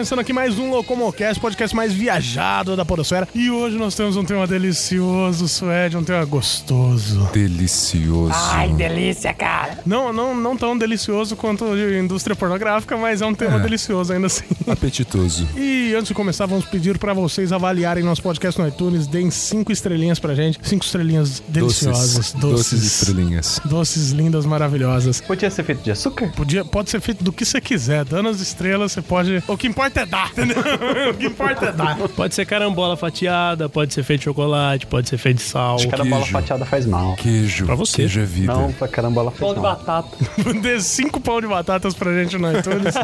começando aqui mais um Locomocast, podcast mais viajado da Podosfera. E hoje nós temos um tema delicioso, Suede, um tema gostoso. Delicioso. Ai, delícia, cara. Não, não, não tão delicioso quanto a indústria pornográfica, mas é um tema É. delicioso ainda assim. Apetitoso. E antes de começar, vamos pedir pra vocês avaliarem nosso podcast no iTunes, deem cinco estrelinhas pra gente. Cinco estrelinhas deliciosas. Doces. Doces estrelinhas. Doces lindas, maravilhosas. Podia ser feito de açúcar? Podia, pode ser feito do que você quiser. Dando as estrelas, você pode. O que importa é dar, entendeu? o que importa é dar. Pode ser carambola fatiada, pode ser feito de chocolate, pode ser feito de sal. Carambola queijo. fatiada faz mal. Queijo. Pra você. Queijo é vida. Não, pra carambola faz Pão de mal. batata. Dê cinco pão de batatas pra gente no iTunes.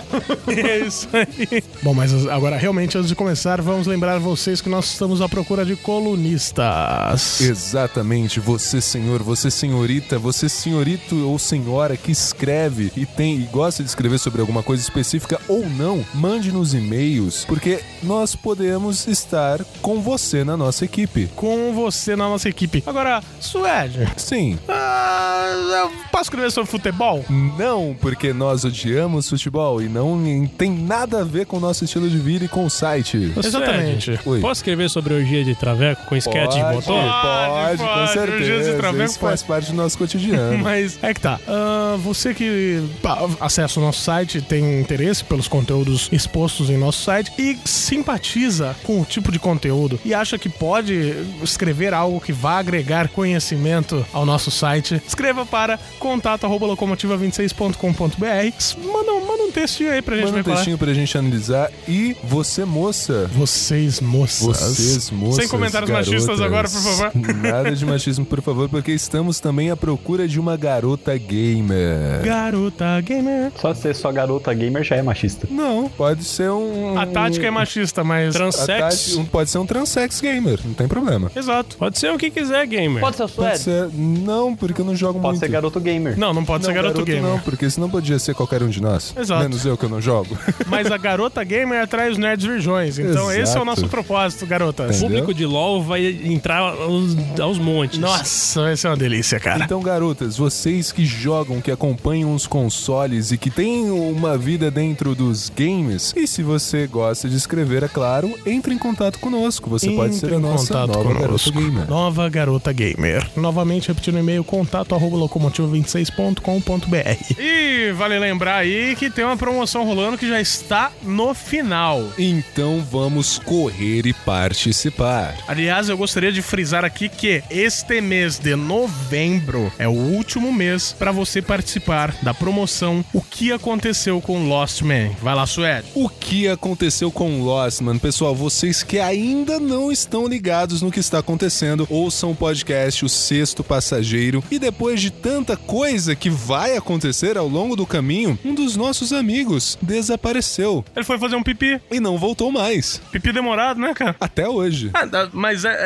e é isso aí. Bom, mas agora, realmente, antes de começar, vamos lembrar vocês que nós estamos à procura de colunistas. Exatamente, você senhor, você senhorita, você senhorito ou senhora que escreve e tem e gosta de escrever sobre alguma coisa específica ou não, mande nos e-mails, porque nós podemos estar com você na nossa equipe. Com você na nossa equipe. Agora, Suede, Sim, ah, eu posso escrever sobre futebol? não porque nós odiamos futebol e não tem nada a ver com o nosso estilo de vida e com o site. Exatamente. Oi. Posso escrever sobre orgia de traveco com esquete de motor? Pode, Pode, com certeza. De traveco Isso faz pode. parte do nosso cotidiano. Mas é que tá. Ah, você que pá, acessa o nosso site, tem interesse pelos conteúdos expostos em nosso site e simpatiza com o tipo de conteúdo e acha que pode escrever algo que vá agregar conhecimento ao nosso site, escreva para contato@locomotiva26.com.br. Manda, um- manda um textinho aí pra gente Manda um textinho pra gente analisar. E você, moça. Vocês, moças. Vocês, moças. Sem comentários machistas agora, por favor. Nada de machismo, por favor, porque estamos também à procura de uma garota gamer. Garota gamer. Só ser só garota gamer já é machista. Não, pode ser um. A tática é machista, mas. a Transex. tática- pode ser um transex gamer, não tem problema. Exato. Pode ser o que quiser, gamer. Pode ser o Pode ser. Não, porque eu não jogo Pode muito. ser garoto gamer. Não, não pode Não, ser garoto, gamer. Não, porque senão podia ser qualquer um de nós. Exato. Menos eu que eu não jogo. Mas a garota gamer atrai os nerds virgões. Então esse é o Exato. nosso propósito, garotas. O público de LOL vai entrar aos, aos montes. Nossa, vai ser uma delícia, cara. Então, garotas, vocês que jogam, que acompanham os consoles e que têm uma vida dentro dos games, e se você gosta de escrever, é claro, entre em contato conosco. Você pode ser Entre a em nossa contato nova garota conosco. gamer. Nova garota gamer. Novamente repetindo o e-mail contato arroba locomotivo26.com.br. E vale lembrar aí que tem uma promoção rolando que já está no final. Então vamos correr e participar. Aliás, eu gostaria de frisar aqui que este mês de novembro é o último mês para você participar da promoção O que aconteceu com Lost Man. Vai lá, Suede. O que aconteceu com Lost, Man? Pessoal, vocês que ainda não estão ligados no que está acontecendo, ouçam o podcast O Sexto Passageiro. E depois de tanta coisa que vai acontecer ao longo do caminho, um dos nossos amigos desapareceu Ele foi fazer um pipi. e não voltou mais. Pipi demorado, né, cara? Até hoje. Ah, mas é,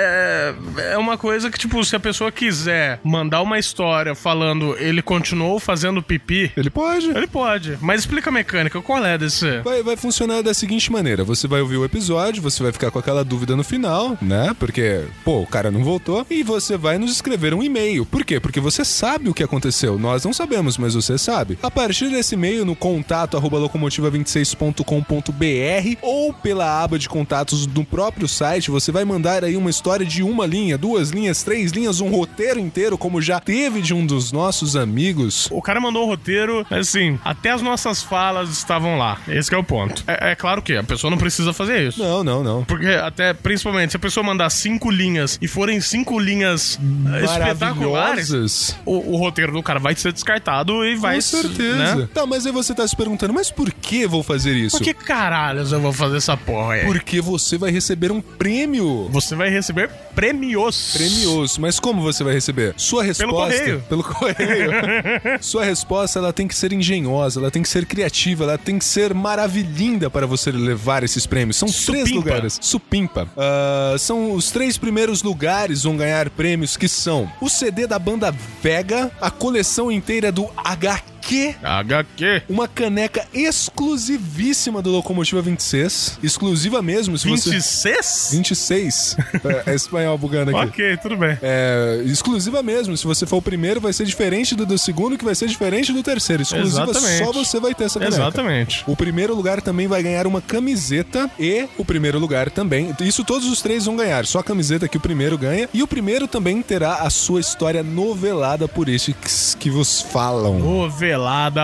é, é uma coisa que, tipo, se a pessoa quiser mandar uma história falando ele continuou fazendo pipi, Ele pode. ele pode. Mas explica a mecânica, qual é desse? Vai, vai funcionar da seguinte maneira: você vai ouvir o episódio, você vai ficar com aquela dúvida no final, né? Porque, pô, o cara não voltou. E você vai nos escrever um e-mail. Por quê? Porque você sabe o que aconteceu. Nós não sabemos, mas você sabe. A partir desse e-mail, no contato arroba locomotiva26.com.br ou pela aba de contatos do próprio site, você vai mandar aí uma história de uma linha, duas linhas, três linhas, um roteiro inteiro, como já teve de um dos nossos amigos. O cara mandou o roteiro, assim, até as nossas falas estavam lá. Esse que é o ponto. É, é claro que a pessoa não precisa fazer isso. Não, não, não. Porque até, principalmente, se a pessoa mandar cinco linhas e forem cinco linhas eh, espetaculares, o, o roteiro do cara vai ser descartado e vai Com certeza. Né? Tá, mas aí você tá se perguntando, mas por que vou fazer isso? Por que caralhos eu vou fazer essa porra aí? Porque você vai receber um prêmio. Você vai receber prêmios. Prêmios. Mas como você vai receber? Sua resposta. correio. Pelo correio. Sua resposta, ela tem que ser engenhosa, ela tem que ser criativa, ela tem que ser maravilhinda para você levar esses prêmios. São três Supimpa. lugares. Supimpa. Ah, são os três primeiros lugares vão ganhar prêmios que são o CD da banda Vega, a coleção inteira do HQ HQ. HQ. Uma caneca exclusivíssima do Locomotiva 26. Exclusiva mesmo, se você... 26? 26. é, é espanhol bugando aqui. Ok, tudo bem. É, exclusiva mesmo. Se você for o primeiro, vai ser diferente do, do segundo, que vai ser diferente do terceiro. Exclusiva Exatamente. só você vai ter essa caneca. Exatamente. O primeiro lugar também vai ganhar uma camiseta e o primeiro lugar também. Isso todos os três vão ganhar. Só a camiseta que o primeiro ganha. E o primeiro também terá a sua história novelada por estes que vos falam. Novelada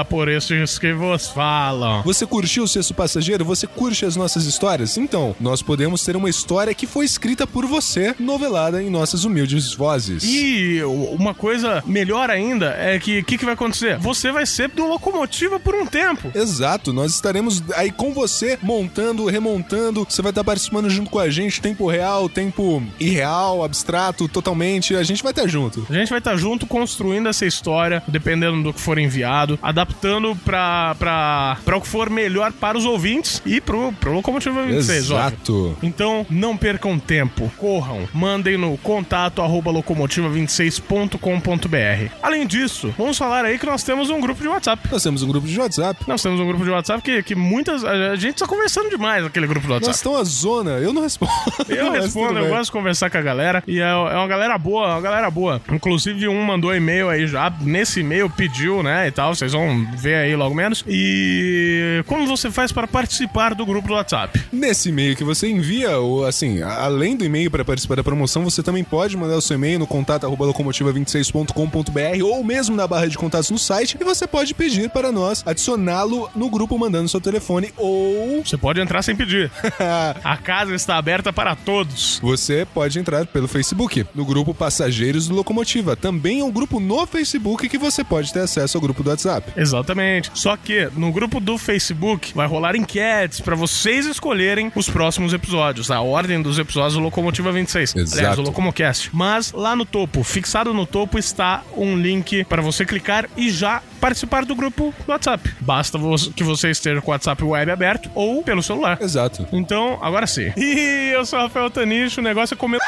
por esses que vos falam. Você curtiu o Sexto Passageiro? Você curte as nossas histórias? Então, nós podemos ter uma história que foi escrita por você, novelada em nossas humildes vozes. E uma coisa melhor ainda é que o que, que vai acontecer? Você vai ser do Locomotiva por um tempo. Exato, nós estaremos aí com você, montando, remontando. Você vai estar participando junto com a gente, tempo real, tempo irreal, abstrato, totalmente. A gente vai estar junto. A gente vai estar junto construindo essa história, dependendo do que for enviado, adaptando pra, pra, pra o que for melhor para os ouvintes e pro, pro Locomotiva 26, óbvio. Exato. Então, não percam tempo. Corram. Mandem no contato arroba locomotiva26.com.br. Além disso, vamos falar aí que nós temos um grupo de WhatsApp. Nós temos um grupo de WhatsApp. Nós temos um grupo de WhatsApp que, que muitas. A gente tá conversando demais naquele grupo do Nós WhatsApp. estamos a zona, eu não respondo. Eu respondo, eu gosto de conversar com a galera. E é, é uma galera boa, é uma galera boa. Inclusive, um mandou e-mail aí já. Nesse e-mail pediu, né? E tal. Vocês vão ver aí logo menos. E como você faz para participar do grupo do WhatsApp? Nesse e-mail que você envia, ou assim, além do e-mail para participar da promoção, você também pode mandar o seu e-mail no contato arroba locomotiva26.com.br ou mesmo na barra de contatos no site e você pode pedir para nós adicioná-lo no grupo mandando seu telefone ou Você pode entrar sem pedir. A casa está aberta para todos. você pode entrar pelo Facebook, no grupo Passageiros do Locomotiva. Também é um grupo no Facebook que você pode ter acesso ao grupo do WhatsApp. Exatamente. Só que no grupo do Facebook vai rolar enquetes para vocês escolherem os próximos episódios, a ordem dos episódios do Locomotiva 26. Exato. Aliás, do Locomocast. Mas lá no topo, fixado no topo, está um link para você clicar e já participar do grupo do WhatsApp. Basta que você esteja com o WhatsApp web aberto ou pelo celular. Exato. Então, agora sim. E eu sou o Rafael Tanicho, o negócio é comer.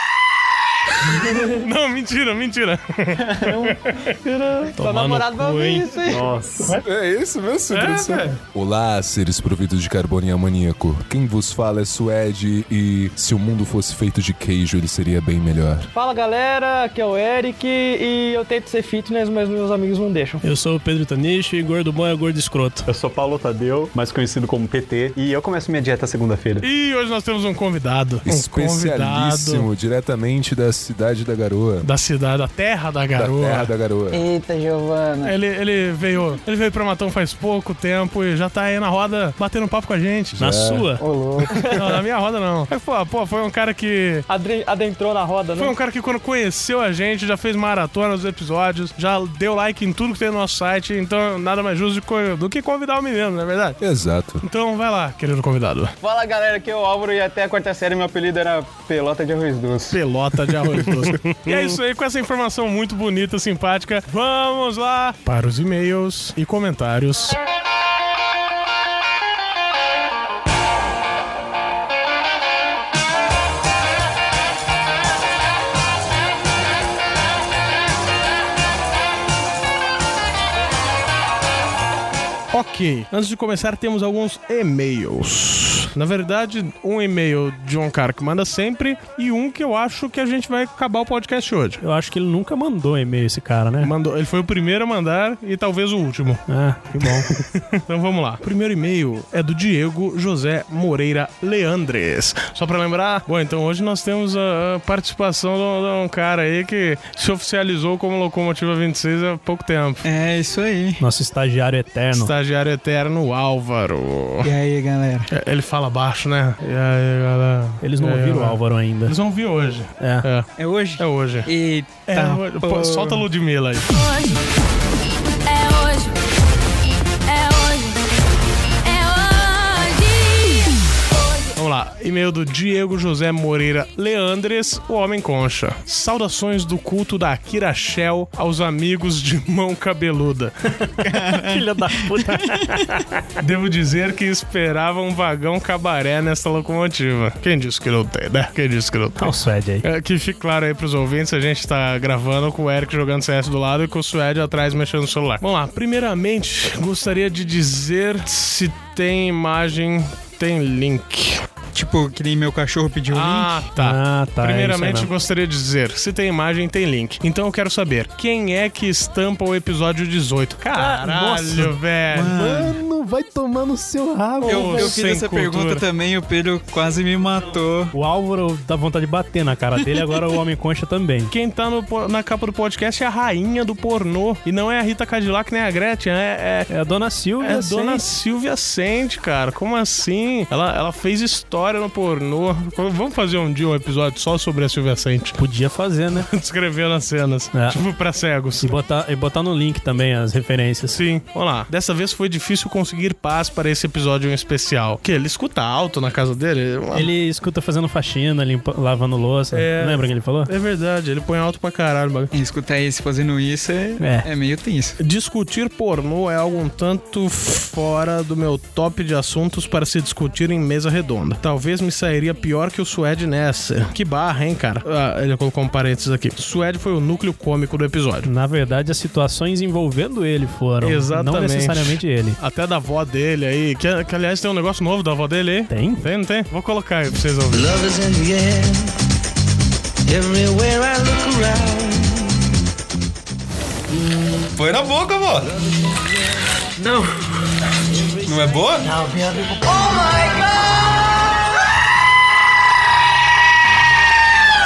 Não, mentira, mentira. Tomar namorado vai no cu, ouvir isso aí. Nossa. É isso mesmo, É, Cris? velho. Olá, seres providos de carbono e amoníaco. Quem vos fala é Suede e se o mundo fosse feito de queijo, ele seria bem melhor. Fala galera, aqui é o Eric e eu tento ser fitness, mas meus amigos não deixam. Eu sou o Pedro Tanicho e gordo bom é gordo escroto. Eu sou Paulo Tadeu, mais conhecido como PT, e eu começo minha dieta segunda-feira. E hoje nós temos um convidado. Um Especialíssimo, convidado diretamente da cidade da garoa. da cidade, da terra da Da garoa. terra da garoa. Eita, Giovana. Ele, ele veio ele veio pra Matão faz pouco tempo e já tá aí na roda batendo papo com a gente. Na sua? Ô, louco. Não, na minha roda não. É, pô, pô, foi um cara que. Adre- Adentrou na roda, Foi não? um cara que quando conheceu a gente, já fez maratona nos episódios, já deu like em tudo que tem no nosso site, então nada mais justo do que convidar o menino, não é verdade? Exato. Então vai lá, querido convidado. Fala galera, aqui é o Álvaro e até a quarta série meu apelido era Pelota de Arroz Doce. Pelota de arroz doce. e é isso aí, com essa informação muito bonita, simpática. Vamos lá para os e-mails e comentários. Ok, antes de começar, temos alguns e-mails. Na verdade, um e-mail de um cara que manda sempre e um que eu acho que a gente vai acabar o podcast hoje. Eu acho que ele nunca mandou e-mail, esse cara, né? Mandou, ele foi o primeiro a mandar e talvez o último. Ah, que bom. Então vamos lá. O primeiro e-mail é do Diego José Moreira Leandres. Só pra lembrar, bom, então hoje nós temos a, participação de um, de um cara aí que se oficializou como Locomotiva 26 há pouco tempo. É isso aí. Nosso estagiário eterno. Estagiário eterno Álvaro. E aí, galera? É, Ele fala baixo, né? E aí, galera? Eles não E aí, ouviram o? Álvaro ainda. Eles vão vir hoje. É. É, É hoje? é hoje. Eita. É, hoje. Pô, pô. solta a Ludmilla aí. hoje. É hoje. E-mail do Diego José Moreira Leandres, o Homem Concha. Saudações do culto da Akira Shell aos amigos de mão cabeluda. Filha da puta. Devo dizer que esperava um vagão cabaré nessa locomotiva. Quem disse que não tem, né? Quem disse que não tem? Olha o Suede aí. É, que fique claro aí pros ouvintes, a gente tá gravando com o Eric jogando CS do lado e com o Suede atrás mexendo no celular. Vamos lá, primeiramente, gostaria de dizer se tem imagem, tem link. Tipo, que nem meu cachorro pediu o Ah, link. tá. Ah, tá, Primeiramente, isso aí gostaria de dizer, se tem imagem, tem link. Então eu quero saber, quem é que estampa o episódio 18? Caralho, nossa. velho. Mano, vai tomar no seu rabo. Eu, eu fiz essa cultura. pergunta também e o Pedro quase me matou. O Álvaro dá vontade de bater na cara dele, agora o Homem Concha também. Quem tá no na capa do podcast é a rainha do pornô. E não é a Rita Cadillac nem a Gretchen, é, é, É a Dona Silvia. É a dona Silvia Sente, cara. Como assim? Ela, ela fez história no pornô. Vamos fazer um dia um episódio só sobre a Silvia Sente. Podia fazer, né? Descrevendo as cenas. É. Tipo, pra cegos. E botar, e botar no link também as referências. Sim, vamos lá. Dessa vez foi difícil conseguir paz para esse episódio em especial. Que ele escuta alto na casa dele? Ele escuta fazendo faxina, limpa, lavando louça. É. Lembra que ele falou? É verdade, ele põe alto pra caralho. E escutar esse fazendo isso é, É. é. meio tenso. Discutir pornô é algo um tanto fora do meu top de assuntos para se discutir em mesa redonda. Talvez me sairia pior que o Suede nessa. Que barra, hein, cara? Ah, ele colocou um parênteses aqui. Suede foi o núcleo cômico do episódio. Na verdade, as situações envolvendo ele foram. Não Exatamente. necessariamente ele. Até da avó dele aí, que, que aliás tem um negócio novo da avó dele aí. Tem? Tem, não tem? Vou colocar aí pra vocês ouvirem. Love is in the air. Everywhere I look around. Põe na boca, vó. No. Não é boa? Be able to. Oh my God!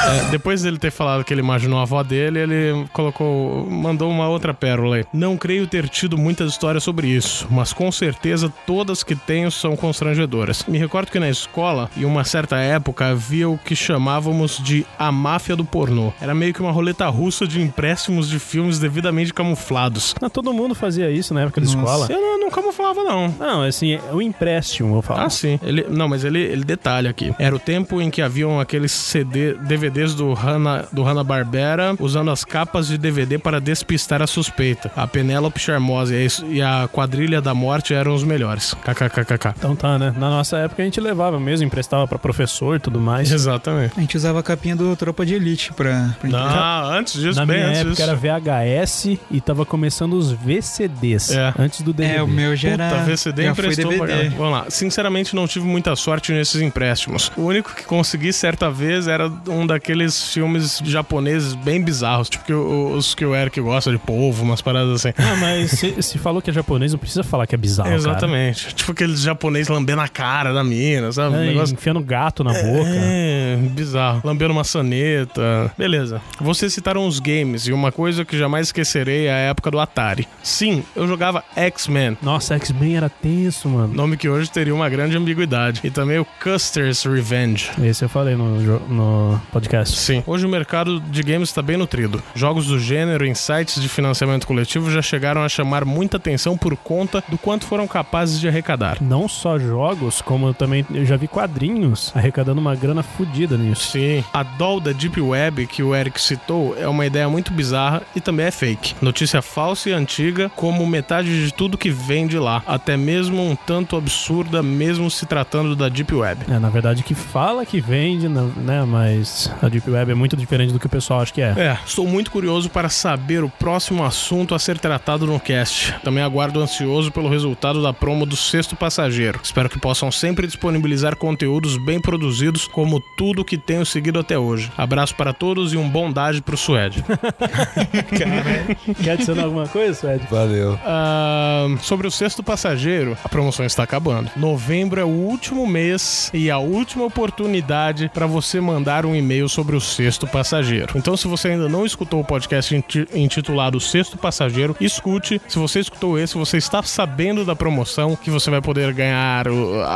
É, depois dele ter falado que ele imaginou a avó dele, ele colocou, mandou uma outra pérola aí. Não creio ter tido muitas histórias sobre isso, mas com certeza todas que tenho são constrangedoras. Me recordo que na escola, em uma certa época, havia o que chamávamos de a máfia do pornô. Era meio que uma roleta russa de empréstimos de filmes devidamente camuflados. Não, todo mundo fazia isso na época da escola. Eu não, não camuflava, não. Não, assim, é o empréstimo, eu falo. Ah, sim. Ele, não, mas ele, ele detalha aqui. Era o tempo em que haviam aqueles CD, DVDs do Hanna, do Hanna-Barbera usando as capas de DVD para despistar a suspeita. A Penélope Charmosa e a- Quadrilha da Morte eram os melhores. KKKKK. Então tá, né? Na nossa época a gente levava mesmo, emprestava pra professor e tudo mais. Exatamente. A gente usava a capinha do Tropa de Elite pra... pra Ah, antes disso, Na bem minha antes época disso. era VHS e tava começando os VCDs. É. Antes do DVD. É, o meu já Puta, era... VCD já foi emprestou pra DVD. caralho. Vamos lá. Sinceramente, não tive muita sorte nesses empréstimos. O único que consegui certa vez era um daqueles filmes japoneses bem bizarros. Tipo que o- os que o Eric gosta de polvo, umas paradas assim. Ah, mas se, se falou que é japonês, não precisa falar que é bizarro, cara. Exatamente. Tipo aqueles japonês lambendo a cara da mina, sabe? Um É, negócio. enfiando gato na boca. É, bizarro. Lambendo maçaneta. Beleza. Vocês citaram os games e uma coisa que jamais esquecerei é a época do Atari. Sim, eu jogava X-Men. Nossa, X-Men era tenso, mano. Nome que hoje teria uma grande ambiguidade. E também o Custer's Revenge. Esse eu falei no, no podcast. Sim. Hoje o mercado de games está bem nutrido. Jogos do gênero em sites de financiamento coletivo já chegaram a chamar muita atenção por conta do quanto foram capazes de arrecadar. Não só jogos, como eu também eu já vi quadrinhos arrecadando uma grana fodida nisso. Sim. A doll da Deep Web que o Eric citou é uma ideia muito bizarra e também é fake. Notícia falsa e antiga, como metade de tudo que vem de lá. Até mesmo um tanto absurda, mesmo se tratando da Deep Web. É, na verdade, que fala que vende, né? Mas a Deep Web é muito diferente do que o pessoal acha que é. É, estou muito curioso para saber o próximo assunto a ser tratado no cast. Também aguardo ansioso pelo resultado da promo do Sexto Passageiro. Espero que possam sempre disponibilizar conteúdos bem produzidos, como tudo que tenho seguido até hoje. Abraço para todos e um bondade pro Suede. Quer adicionar alguma coisa, Suede? Valeu. Ah, sobre o Sexto Passageiro, a promoção está acabando. Novembro é o último mês e a última oportunidade para você mandar um e-mail sobre o Sexto Passageiro. Então, se você ainda não escutou o podcast inti- intitulado Sexto Passageiro, escute. Se você escutou esse, você está sabendo da promoção que você vai poder ganhar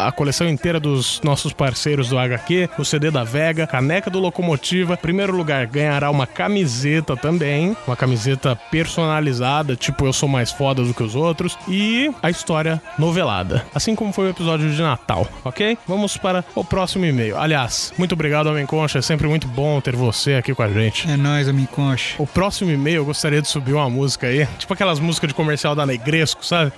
a coleção inteira dos nossos parceiros do HQ, o CD da Vega, caneca do Locomotiva. Primeiro lugar, ganhará uma camiseta também, uma camiseta personalizada, tipo eu sou mais foda do que os outros, e a história novelada, assim como foi o episódio de Natal, ok? Vamos para o próximo e-mail. Aliás, muito obrigado, Homem Concha, é sempre muito bom ter você aqui com a gente. É nóis, homem concha. O próximo e-mail eu gostaria de subir uma música aí, tipo aquelas músicas de comercial da Negresco, sabe?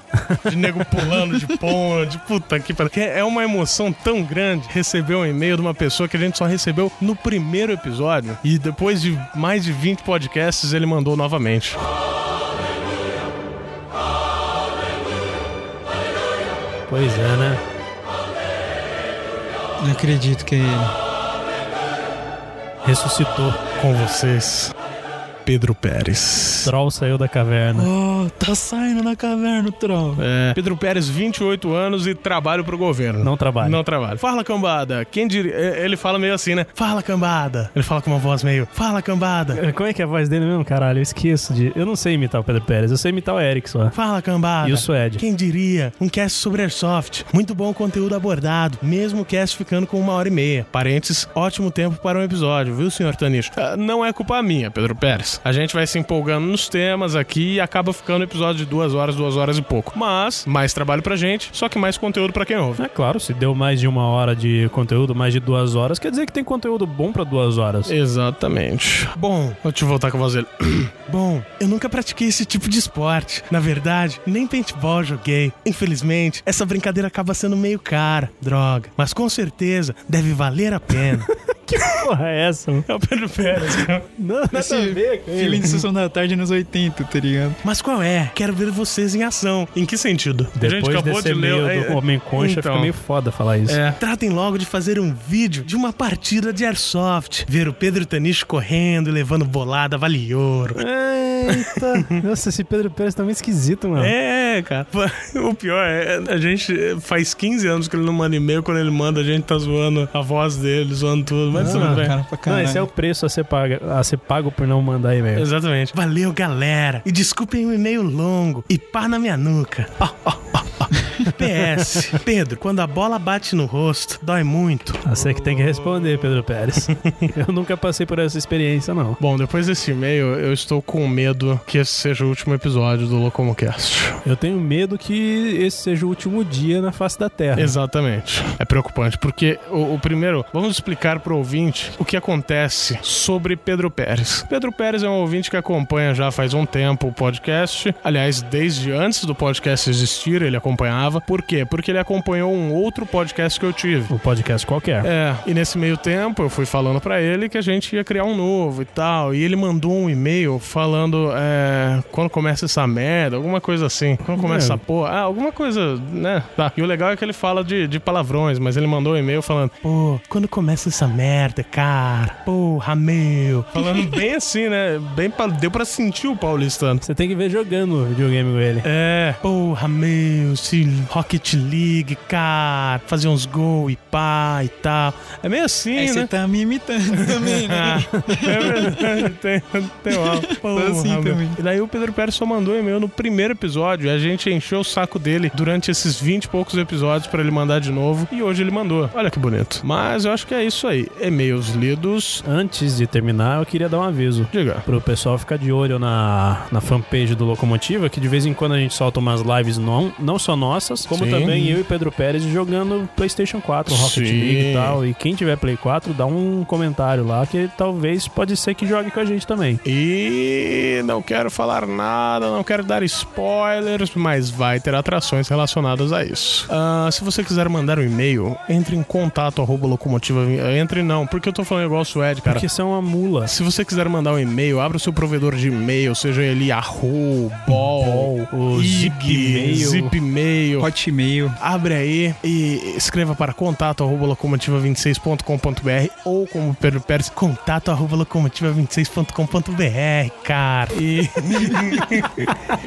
De nego pulando de ponte, puta que pariu. Que É uma emoção tão grande receber um e-mail de uma pessoa que a gente só recebeu no primeiro episódio e depois de mais de 20 podcasts ele mandou novamente. Pois é, né? Não acredito que é ele. Ressuscitou. Com vocês, Pedro Pérez. Troll saiu da caverna. Oh, tá saindo na caverna o troll. É, Pedro Pérez, 28 anos e trabalho pro governo. Não trabalha. Não trabalho. Fala, cambada. Quem diria... é, Ele fala meio assim, né? Fala, cambada. Ele fala com uma voz meio... Fala, cambada. Como é que é a voz dele mesmo? Caralho, eu esqueço de. Eu não sei imitar o Pedro Pérez, eu sei imitar o Eric só. Fala, cambada. E o Suede? Quem diria? Um cast sobre Airsoft. Muito bom conteúdo abordado. Mesmo o cast ficando com uma hora e meia. Parênteses, ótimo tempo para um episódio, viu, senhor Tanicho? Ah, não é culpa minha, Pedro Pérez. A gente vai se empolgando nos temas aqui e acaba ficando um episódio de duas horas, duas horas e pouco. Mas, mais trabalho pra gente, só que mais conteúdo pra quem ouve. É claro, se deu mais de uma hora de conteúdo, mais de duas horas, quer dizer que tem conteúdo bom pra duas horas. Exatamente. Bom, vou te voltar com a voz dele. Bom, eu nunca pratiquei esse tipo de esporte. Na verdade, nem paintball joguei. Infelizmente, essa brincadeira acaba sendo meio cara. Droga. Mas com certeza deve valer a pena. Que porra é essa? mano? é o Pedro Pérez, cara. Não, nada Esse a ver com de Sessão da Tarde nos 80, tá ligado? Mas qual é? Quero ver vocês em ação. Em que sentido? Depois desse e-mail é, do Homem Concha, então. fica meio foda falar isso. É. Tratem logo de fazer um vídeo de uma partida de airsoft. Ver o Pedro Tanicho correndo e levando bolada vale ouro. Eita! Nossa, esse Pedro Pérez tá meio esquisito, mano. É, cara. O pior é, a gente faz 15 anos que ele não manda e-mail, quando ele manda, a gente tá zoando a voz dele, zoando tudo. Ah, bem. cara, pra Não, esse é o preço a ser, paga, a ser pago por não mandar e-mail. Exatamente. Valeu, galera. E desculpem o e-mail longo. E pá na minha nuca. Ó, ó, ó, ó. PS. Pedro, quando a bola bate no rosto, dói muito. Você que tem que responder, Pedro Pérez. eu nunca passei por essa experiência, não. Bom, depois desse e-mail, eu estou com medo que esse seja o último episódio do Locomocast. Eu tenho medo que esse seja o último dia na face da Terra. Exatamente. É preocupante, porque o, o primeiro, vamos explicar pro ouvinte o que acontece sobre Pedro Pérez. Pedro Pérez é um ouvinte que acompanha já faz um tempo o podcast. Aliás, desde antes do podcast existir, ele acompanhava. Por quê? Porque ele acompanhou um outro podcast que eu tive. O podcast qualquer. É, e nesse meio tempo eu fui falando pra ele que a gente ia criar um novo e tal. E ele mandou um e-mail falando é, quando começa essa merda, alguma coisa assim. Quando começa É. essa porra, ah, alguma coisa, né? Tá. E o legal é que ele fala de, de palavrões, mas ele mandou um e-mail falando: Pô, quando começa essa merda, cara, porra, meu. Falando bem assim, né? Bem pa- deu pra sentir o paulistano. Você tem que ver jogando videogame com ele. É, porra, meu, se Rocket League, cara, fazer uns gols e pá e tal. É meio assim, Aí né? você tá me imitando também, né? é verdade, tem, tem uma porra, assim meu. também. E daí o Pedro Pérez só mandou um e-mail no primeiro episódio. E a gente encheu o saco dele durante esses 20 e poucos episódios pra ele mandar de novo. E hoje ele mandou. Olha que bonito. Mas eu acho que é isso aí. E-mails lidos. Antes de terminar, eu queria dar um aviso. Diga. Pro pessoal ficar de olho na, na fanpage do Locomotiva, que de vez em quando a gente solta umas lives não, não só nossas, como Sim. também eu e Pedro Pérez jogando PlayStation 4, Rocket Sim. League e tal. E quem tiver Play 4, dá um comentário lá que talvez pode ser que jogue com a gente também. E não quero falar nada, não quero dar spoilers, mas vai ter atrações relacionadas a isso. Ah, se você quiser mandar um e-mail, entre em contato arroba locomotiva. Entre não, porque eu tô falando igual o Suede, cara. Porque você é uma mula. Se você quiser mandar um e-mail, abra o seu provedor de e-mail, seja ele Yahoo, Ball, o IG, Zipmail. Zipmail, e-mail. Hotmail. Abre aí e escreva para contato arroba locomotiva26.com.br ou como Pedro Pérez, contato arroba locomotiva26.com.br, cara. E,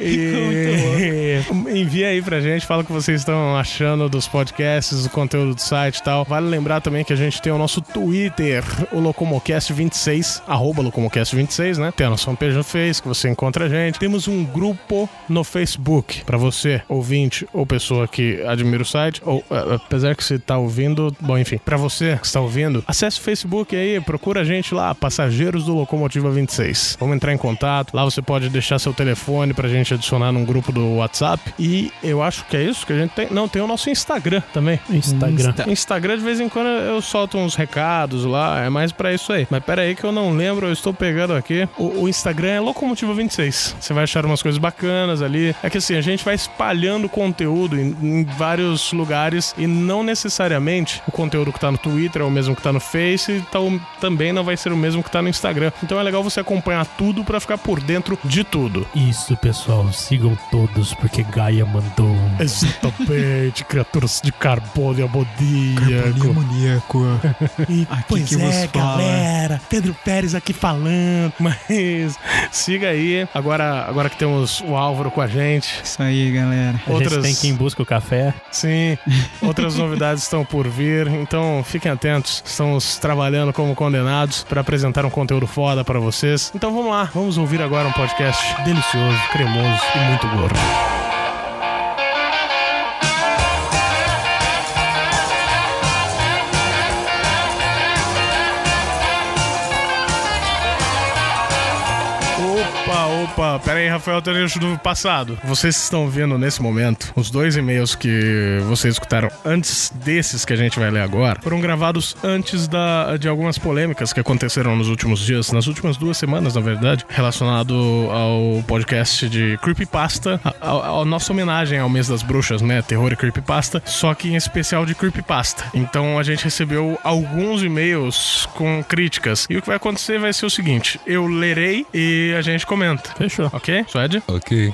e envia aí pra gente, fala o que vocês estão achando dos podcasts, do conteúdo do site e tal. Vale lembrar também que a gente tem o nosso Twitter, o Locomocast26, arroba Locomocast26, né? Tem a nossa fanpage no Face, que você encontra a gente. Temos um grupo no Facebook pra você, ouvinte ou pessoa que admira o site, ou eh, apesar que você tá ouvindo, bom, enfim, pra você que está ouvindo, acesse o Facebook aí, procura a gente lá, Passageiros do Locomotiva 26. Vamos entrar em contato. Lá você pode deixar seu telefone pra gente adicionar num grupo do WhatsApp. E eu acho que é isso que a gente tem. Não, tem o nosso Instagram também. Instagram. Instagram, de vez em quando eu solto uns recados lá, é mais pra isso aí. Mas pera aí que eu não lembro, eu estou pegando aqui. O, o Instagram é Locomotiva 26. Você vai achar umas coisas bacanas ali. É que assim, a gente vai espalhando conteúdo em, em vários lugares e não necessariamente o conteúdo que tá no Twitter é o mesmo que tá no Face, então também não vai ser o mesmo que tá no Instagram. Então é legal você acompanhar tudo pra ficar por dentro de tudo. Isso, pessoal. Sigam todos, porque Gaia mandou. Exatamente, criaturas de carbono amoníaco. Amoníaco. E, Aqui pois que é, galera. Pedro Pérez aqui falando. Mas siga aí. Agora, agora que temos o Álvaro com a gente. Isso aí, galera. A gente tem que ir em busca o café. Sim, outras novidades estão por vir. Então fiquem atentos. Estamos trabalhando como condenados para apresentar um conteúdo foda para vocês. Então vamos lá. Vamos ouvir agora um podcast delicioso, cremoso e muito gordo. Opa, pera aí, Rafael Terejo do passado. Vocês estão vendo nesse momento os dois e-mails que vocês escutaram antes desses que a gente vai ler agora foram gravados antes da, de algumas polêmicas que aconteceram nos últimos dias, nas últimas duas semanas, na verdade, relacionado ao podcast de Creepypasta, a, a, a nossa homenagem ao mês das bruxas, né? Terror e Creepypasta, só que em especial de Creepypasta. Então a gente recebeu alguns e-mails com críticas. E o que vai acontecer vai ser o seguinte: eu lerei e a gente comenta. Fechou. Ok? Suede? Ok.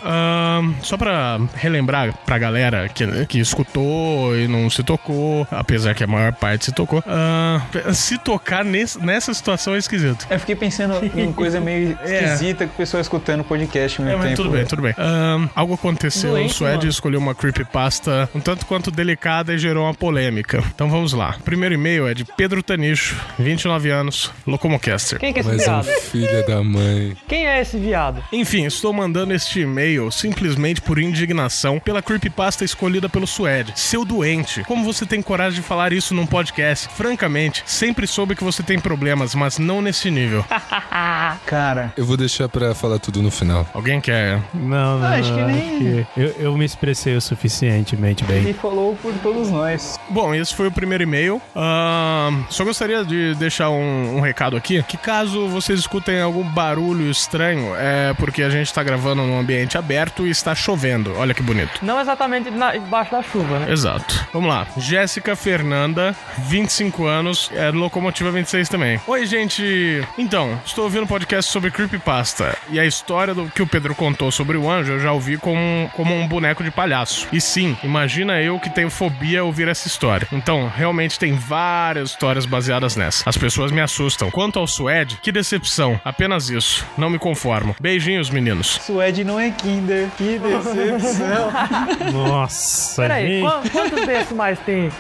Só pra relembrar pra galera que, que escutou e não se tocou, apesar que a maior parte se tocou, ahn, se tocar nesse- nessa situação é esquisito. Eu fiquei pensando em coisa meio É. esquisita que o pessoal escutando o podcast É, mesmo mas tempo. tudo bem, tudo bem. Algo aconteceu, Doente, o Suede mano. escolheu uma creepypasta um tanto quanto delicada e gerou uma polêmica. Então vamos lá. O primeiro e-mail é de Pedro Tanicho, 29 anos, Locomocaster. Quem que é esse Mas é um viado? filho da mãe. Quem é esse viado? Enfim, estou mandando este e-mail simplesmente por indignação pela creepypasta escolhida pelo Suede. Seu doente, como você tem coragem de falar isso num podcast? Francamente, sempre soube que você tem problemas, mas não nesse nível. Cara, Eu vou deixar pra falar tudo no final. Alguém quer? Não, não. Ah, acho que nem- Eu, eu me expressei o suficientemente bem. ele falou por todos nós. Bom, esse foi o primeiro e-mail. Ahn, só gostaria de deixar um, um recado aqui: que caso vocês escutem algum barulho estranho, é porque a gente tá gravando num ambiente aberto e está chovendo. Olha que bonito. Não exatamente na, debaixo da chuva, né? Exato. Vamos lá. Jéssica Fernanda, 25 anos, é Locomotiva 26 também. Oi, gente. Então, estou ouvindo um podcast sobre Creepypasta. E a história do que o Pedro contou sobre o anjo eu já ouvi como, como um boneco de palhaço. E sim, imagina eu que tenho fobia ouvir essa história. Então, realmente tem várias histórias baseadas nessa. As pessoas me assustam. Quanto ao Suede, que decepção. Apenas isso. Não me conformo. Beijinhos, meninos. Suede não é Kinder. Que decepção. Nossa, Peraí, gente. quan- quantos desses mais tem?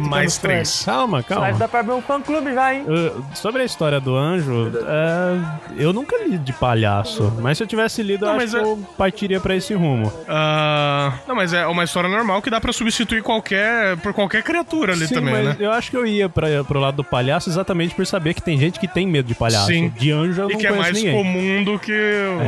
Mais o Suede? três. Calma, Suede calma. dá pra abrir um fã-clube já, hein? Eu- sobre a história do anjo, é, eu nunca li de palhaço. Mas se eu tivesse lido, eu Não, acho mas que é- eu partiria pra esse rumo. Ah, não, mas é uma história normal que dá pra substituir qualquer por qualquer criatura ali Sim, também, mas né? eu acho que eu ia pra, pro lado do palhaço exatamente por saber que tem gente que tem medo de palhaço. Sim. De anjo eu E não que é conheço mais ninguém. comum do que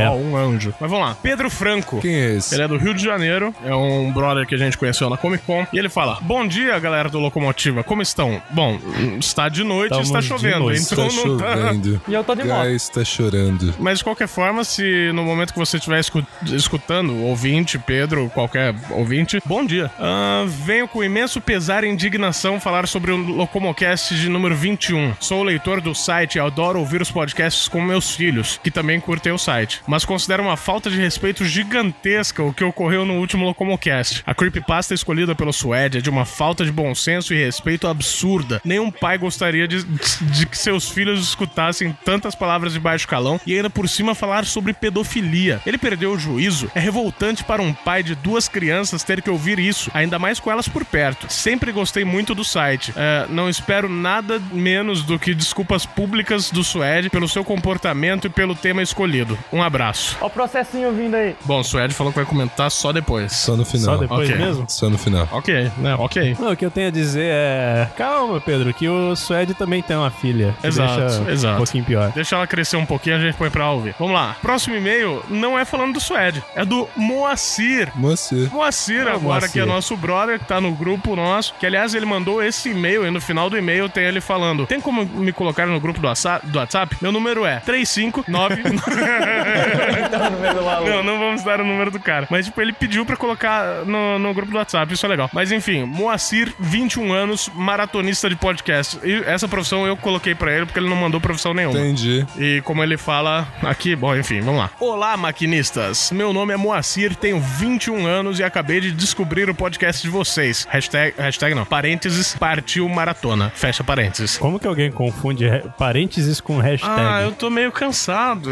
ó, um anjo. Mas vamos lá. Pedro Franco. Quem é esse? Ele é do Rio de Janeiro, é um brother que a gente conheceu na Comic Con. E ele fala: Bom dia, galera do Locomotiva, como estão? Bom, está de noite e Estamos está de chovendo, noite. então Está não tá. chovendo. E eu tô de moto. Está chorando. Mas de qualquer forma, se no momento que você estiver escu- escutando, ouvinte, Pedro, qualquer ouvinte, bom dia. Ah, venho com imenso pesar e indignação falar sobre o Locomocast de número 21. Sou leitor do site e adoro ouvir os podcasts com meus filhos, que também curtem o site. Mas considero uma falta de respeito gigantesca o que ocorreu no último Locomocast. A creepypasta escolhida pelo Suede é de uma falta de bom senso e respeito absurda. Nenhum pai gostaria de, de que seus filhos escutassem tantas palavras de baixo calão e ainda por cima falar sobre pedofilia. Ele perdeu o juízo. É revoltante para um pai de duas crianças ter que ouvir isso, ainda mais com elas por perto. Sempre gostei muito do site. É, não espero nada menos do que desculpas públicas do Suede pelo seu comportamento e pelo tema escolhido. Um abraço. Ó o processinho vindo aí. Bom, o Suede falou que vai comentar só depois. Só no final. Só depois Ok. mesmo? Só no final. Ok, né? Ok. Não, o que eu tenho a dizer é. Calma, Pedro, que o Suede também tem uma filha. que Exato, deixa exato. Um pouquinho pior. Deixa ela crescer um pouquinho, a gente põe pra ouvir. Vamos lá. Próximo e-mail não é falando do Suede, é do Moacir. Moacir, É, agora Moacir. que é nosso brother, que tá no grupo nosso, que aliás ele mandou esse e-mail e no final do e-mail tem ele falando: Tem como me colocar no grupo do WhatsApp? Do WhatsApp? Meu número é 359. não, não vamos dar o número do cara. Mas, tipo, ele pediu pra colocar no, no grupo do WhatsApp, isso é legal. Mas enfim, Moacir, 21 anos, maratonista de podcast. E essa profissão eu coloquei pra ele porque ele não mandou profissão nenhuma. Entendi. E como ele fala aqui, bom, enfim, vamos lá. Olá, maquinistas. Meu nome é Moacir, tenho 21 anos e acabei de descobrir o podcast de vocês. Hashtag, hashtag não, parênteses, partiu maratona. Fecha parênteses. Como que alguém confunde parênteses com hashtag? Ah, eu tô meio cansado.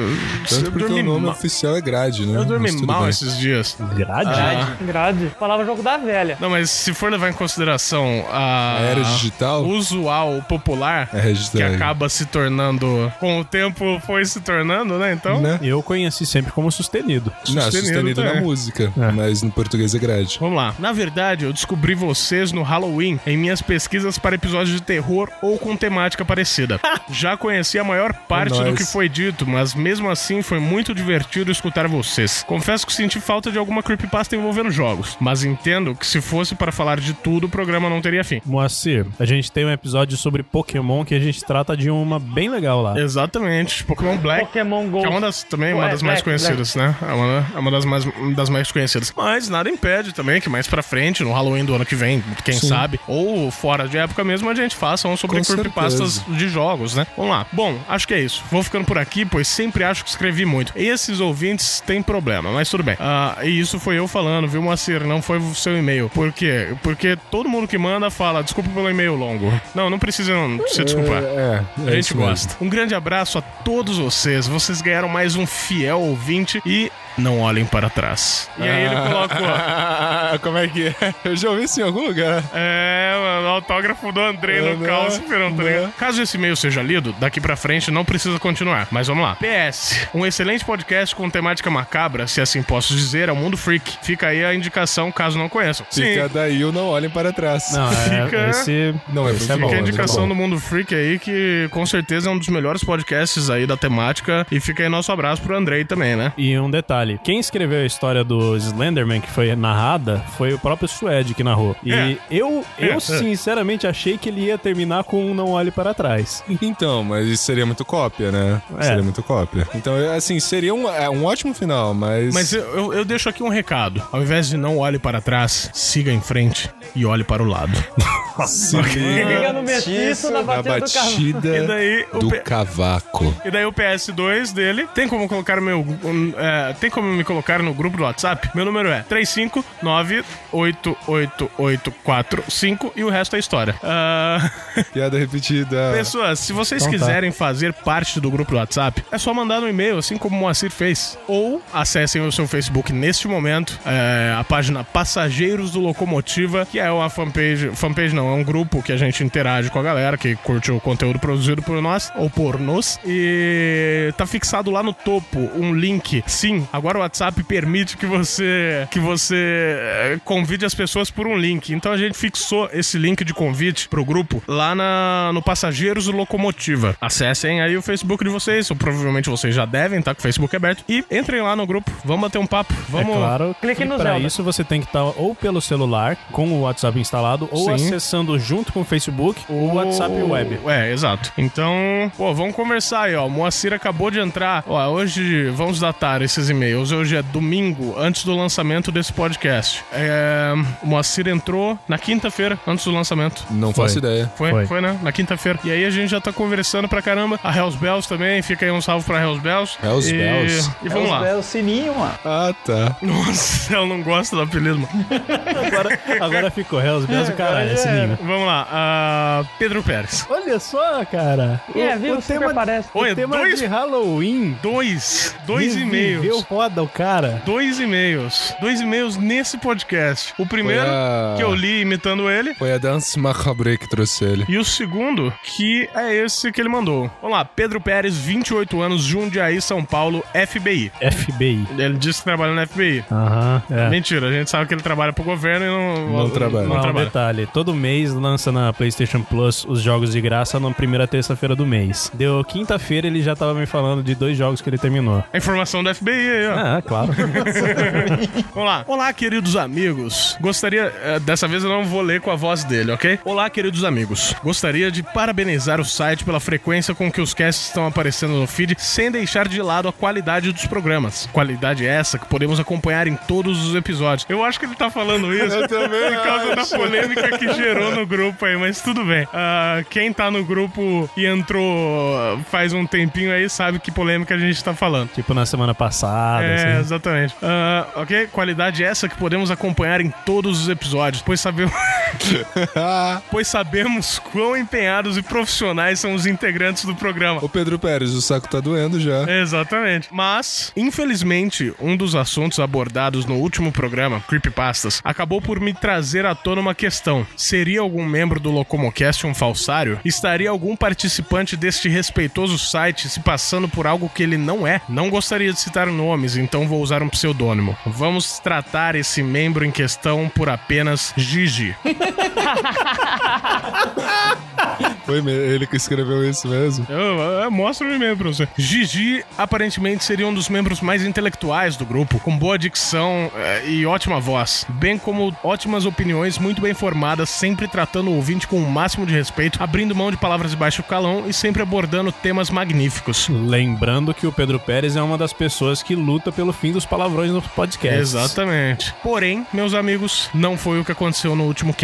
Tanto eu porque dormi o nome mal. oficial é grade, né? Eu dormi mal bem. esses dias. Grade? Ah. Grade. Falava jogo da velha. Não, mas se for levar em consideração a, A era digital? usual, popular, É que acaba se tornando, com o tempo foi se tornando, né? Então, Né? Eu conheci sempre como sustenido. Não, Sustenido sustenido na também. música, É. mas no português é grade. Vamos lá. Na verdade, eu descobri vocês no Halloween em minhas pesquisas para episódios de terror ou com temática parecida. Já conheci a maior parte É do nóis. que foi dito, mas mesmo assim foi muito divertido escutar vocês. Confesso que senti falta de alguma creepypasta envolvendo jogos, mas entendo que se fosse para falar de tudo, o programa não teria fim. Moacir, a gente tem um episódio sobre Pokémon que a gente trata de uma bem legal lá. Exatamente. Pokémon Black. Pokémon Go. Que é uma das, também uma Ué, das mais Black, conhecidas, né? É uma, é uma das, mais, das mais conhecidas. Mas nada impede também que mais pra frente, no Halloween do ano que vem, quem sabe, ou fora de época mesmo, a gente faça um sobre Com creepypastas certeza. de jogos, né? Vamos lá. Bom, acho que é isso. Vou ficando por aqui, pois sempre acho que escrevi muito. Esses ouvintes têm problema, mas tudo bem. Ah, e isso foi eu falando, viu, Moacir? Não foi o seu e-mail. Por quê? Porque todo mundo que manda fala, desculpa pelo e-mail longo. Não, não precisa se desculpar. É, A é gente isso mesmo. gosta. Um grande abraço a todos vocês. Vocês ganharam mais um fiel ouvinte e não olhem para trás. E aí ele colocou. Ah, como é que é? Eu já ouvi isso em algum lugar. É, mano, autógrafo do Andrei no calço, tá ligado? Né? Caso esse e-mail seja lido, daqui pra frente não precisa continuar. Mas vamos lá. PS. Um excelente podcast com temática macabra, se assim posso dizer, é o Mundo Freak. Fica aí a indicação, caso não conheçam. Fica daí o não olhem para trás. Não, é, Fica- esse... Não, é esse é bom. Fica a é indicação bom. do Mundo Freak aí, que com certeza é um dos melhores podcasts aí da temática. E fica aí nosso abraço pro Andrei também, né? E um detalhe, quem escreveu a história do Slenderman, que foi narrada, foi o próprio Suede que narrou. E É. eu, É, é. eu sinceramente achei que ele ia terminar com um Não Olhe Para Trás. Então, mas isso seria muito cópia, né? É. Seria muito cópia. Então, assim, seria um, é, um ótimo final, mas. Mas eu, eu, eu deixo aqui um recado. Ao invés de não olhe para trás, siga em frente e olhe para o lado. se Liga no mestiço na na batida do carro. batida E daí o do P- cavaco. E daí o PS2 dele, tem como colocar meu. um, é, tem como me colocar no grupo do WhatsApp? Meu número é 359888845 e o resto é história. Ah, Piada repetida. pessoas, se vocês Então tá. quiserem fazer parte do grupo do WhatsApp, é só mandar um e-mail, assim como o Moacir fez. Ou acessem o seu Facebook neste momento, é, a página Passageiros do Locomotiva, que é uma fanpage. Fanpage não, é um grupo que a gente interage com a galera que curte o conteúdo produzido por nós, ou por nós. E tá fixado lá no topo um link. Sim, agora o WhatsApp permite que você que você é, convide as pessoas por um link. Então a gente fixou esse link de convite pro grupo lá na, no Passageiros Locomotiva. Acessem aí o Facebook de vocês, ou provavelmente vocês já devem estar com o Facebook aberto. E entrem lá no grupo, vamos bater um papo. Vamos. É claro Clique que no Zelda. isso você tem que estar ou pelo celular, com o WhatsApp instalado, ou Sim. acessando junto com o Facebook o WhatsApp Web. É, exato. Então, pô, vamos conversar aí, ó. O Moacir acabou de entrar. Ó, hoje vamos datar esses e-mails. E-mails. Hoje é domingo, antes do lançamento desse podcast. É, o Moacir entrou na quinta-feira, antes do lançamento. Não faço ideia. Foi, foi, Foi. né? Na quinta-feira. E aí a gente já tá conversando pra caramba. A Hells Bells também, fica aí um salve pra Hells Bells. Hells e... Bells? E vamos lá. É o sininho, mano. Ah, tá. Nossa, ela não gosta do apelido, mano. Agora, agora ficou Hells Bells o caralho, esse ninho. Vamos lá. ah, Pedro Pérez. Olha só, cara. É, O- viu? o tema, aparece. Olha, o tema dois, de Halloween. dois, dois Reviveu e-mails. Foda o cara. Dois e-mails. Dois e-mails nesse podcast. O primeiro, a- que eu li imitando ele. Foi a Dance Macabre que trouxe ele. E o segundo, que é esse que ele mandou. Vamos lá, Pedro Pérez, 28 anos, Jundiaí, São Paulo, FBI. FBI. Ele disse que trabalha na FBI. Aham. é. Mentira, a gente sabe que ele trabalha pro governo e não, Não trabalha. Não, Não, trabalha. detalhe, todo mês lança na PlayStation Plus os jogos de graça na primeira terça-feira do mês. Deu quinta-feira ele já tava me falando de dois jogos que ele terminou. A informação do FBI aí, ó. Ah, claro. Vamos lá. Olá, queridos amigos. Gostaria. eh, dessa vez eu não vou ler com a voz dele, ok? Olá, queridos amigos. Gostaria de parabenizar o site pela frequência com que os casts estão aparecendo no feed, sem deixar de lado a qualidade dos programas. Qualidade essa que podemos acompanhar em todos os episódios. Eu acho que ele tá falando isso Eu também por causa acho. da polêmica que gerou no grupo aí, mas tudo bem. Ah, quem tá no grupo e entrou faz um tempinho aí sabe que polêmica a gente tá falando. tipo na semana passada, É, assim. exatamente. Ah, ok? Qualidade essa que podemos acompanhar em todos os episódios, pois sabemos, pois sabemos quão empenhados e profissionais são os integrantes do programa. Ô Pedro Pérez, o saco tá doendo já. Exatamente. Mas, infelizmente, um dos assuntos abordados no último programa, Creepypastas, acabou por me trazer à tona uma questão. Seria algum membro do Locomocast um falsário? Estaria algum participante deste respeitoso site se passando por algo que ele não é? Não gostaria de citar nomes, então vou usar um pseudônimo. Vamos tratar esse membro em questão por apenas Gigi. Foi ele que escreveu isso mesmo? Eu, eu mostro o e-mail pra você. Gigi aparentemente seria um dos membros mais intelectuais do grupo, com boa dicção eh, e ótima voz, bem como ótimas opiniões muito bem formadas, sempre tratando o ouvinte com o máximo de respeito, abrindo mão de palavras de baixo calão e sempre abordando temas magníficos. Lembrando que o Pedro Pérez é uma das pessoas que luta pelo fim dos palavrões no podcast. Exatamente. Porém, meus amigos, não foi o que aconteceu no último cast,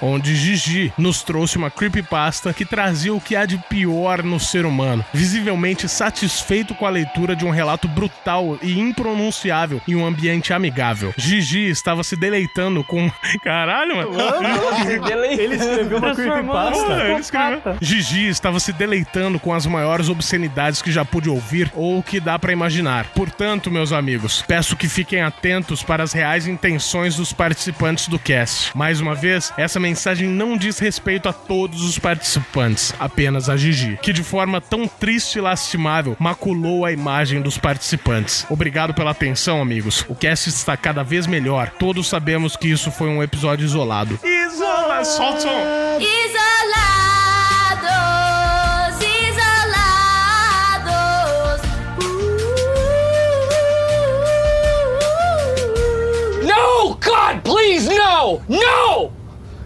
onde Gigi nos trouxe uma creepypasta que trazia o que há de pior no ser humano, visivelmente satisfeito com a leitura de um relato brutal e impronunciável em um ambiente amigável. Gigi estava se deleitando com. Caralho, mano. Ele escreveu uma creepypasta. Porra, ele escreveu. Gigi estava se deleitando com as maiores obscenidades que já pude ouvir ou que dá pra imaginar. Portanto, meus amigos, peço que fiquem atentos para as reais intenções dos participantes do cast. Mais uma vez, essa mensagem não diz respeito a todos os participantes, apenas a Gigi, que de forma tão triste e lastimável maculou a imagem dos participantes. Obrigado pela atenção, amigos. O cast está cada vez melhor. Todos sabemos que isso foi um episódio isolado. Isola! Solta o som! Isolados, isolados. No! God, please, no! No!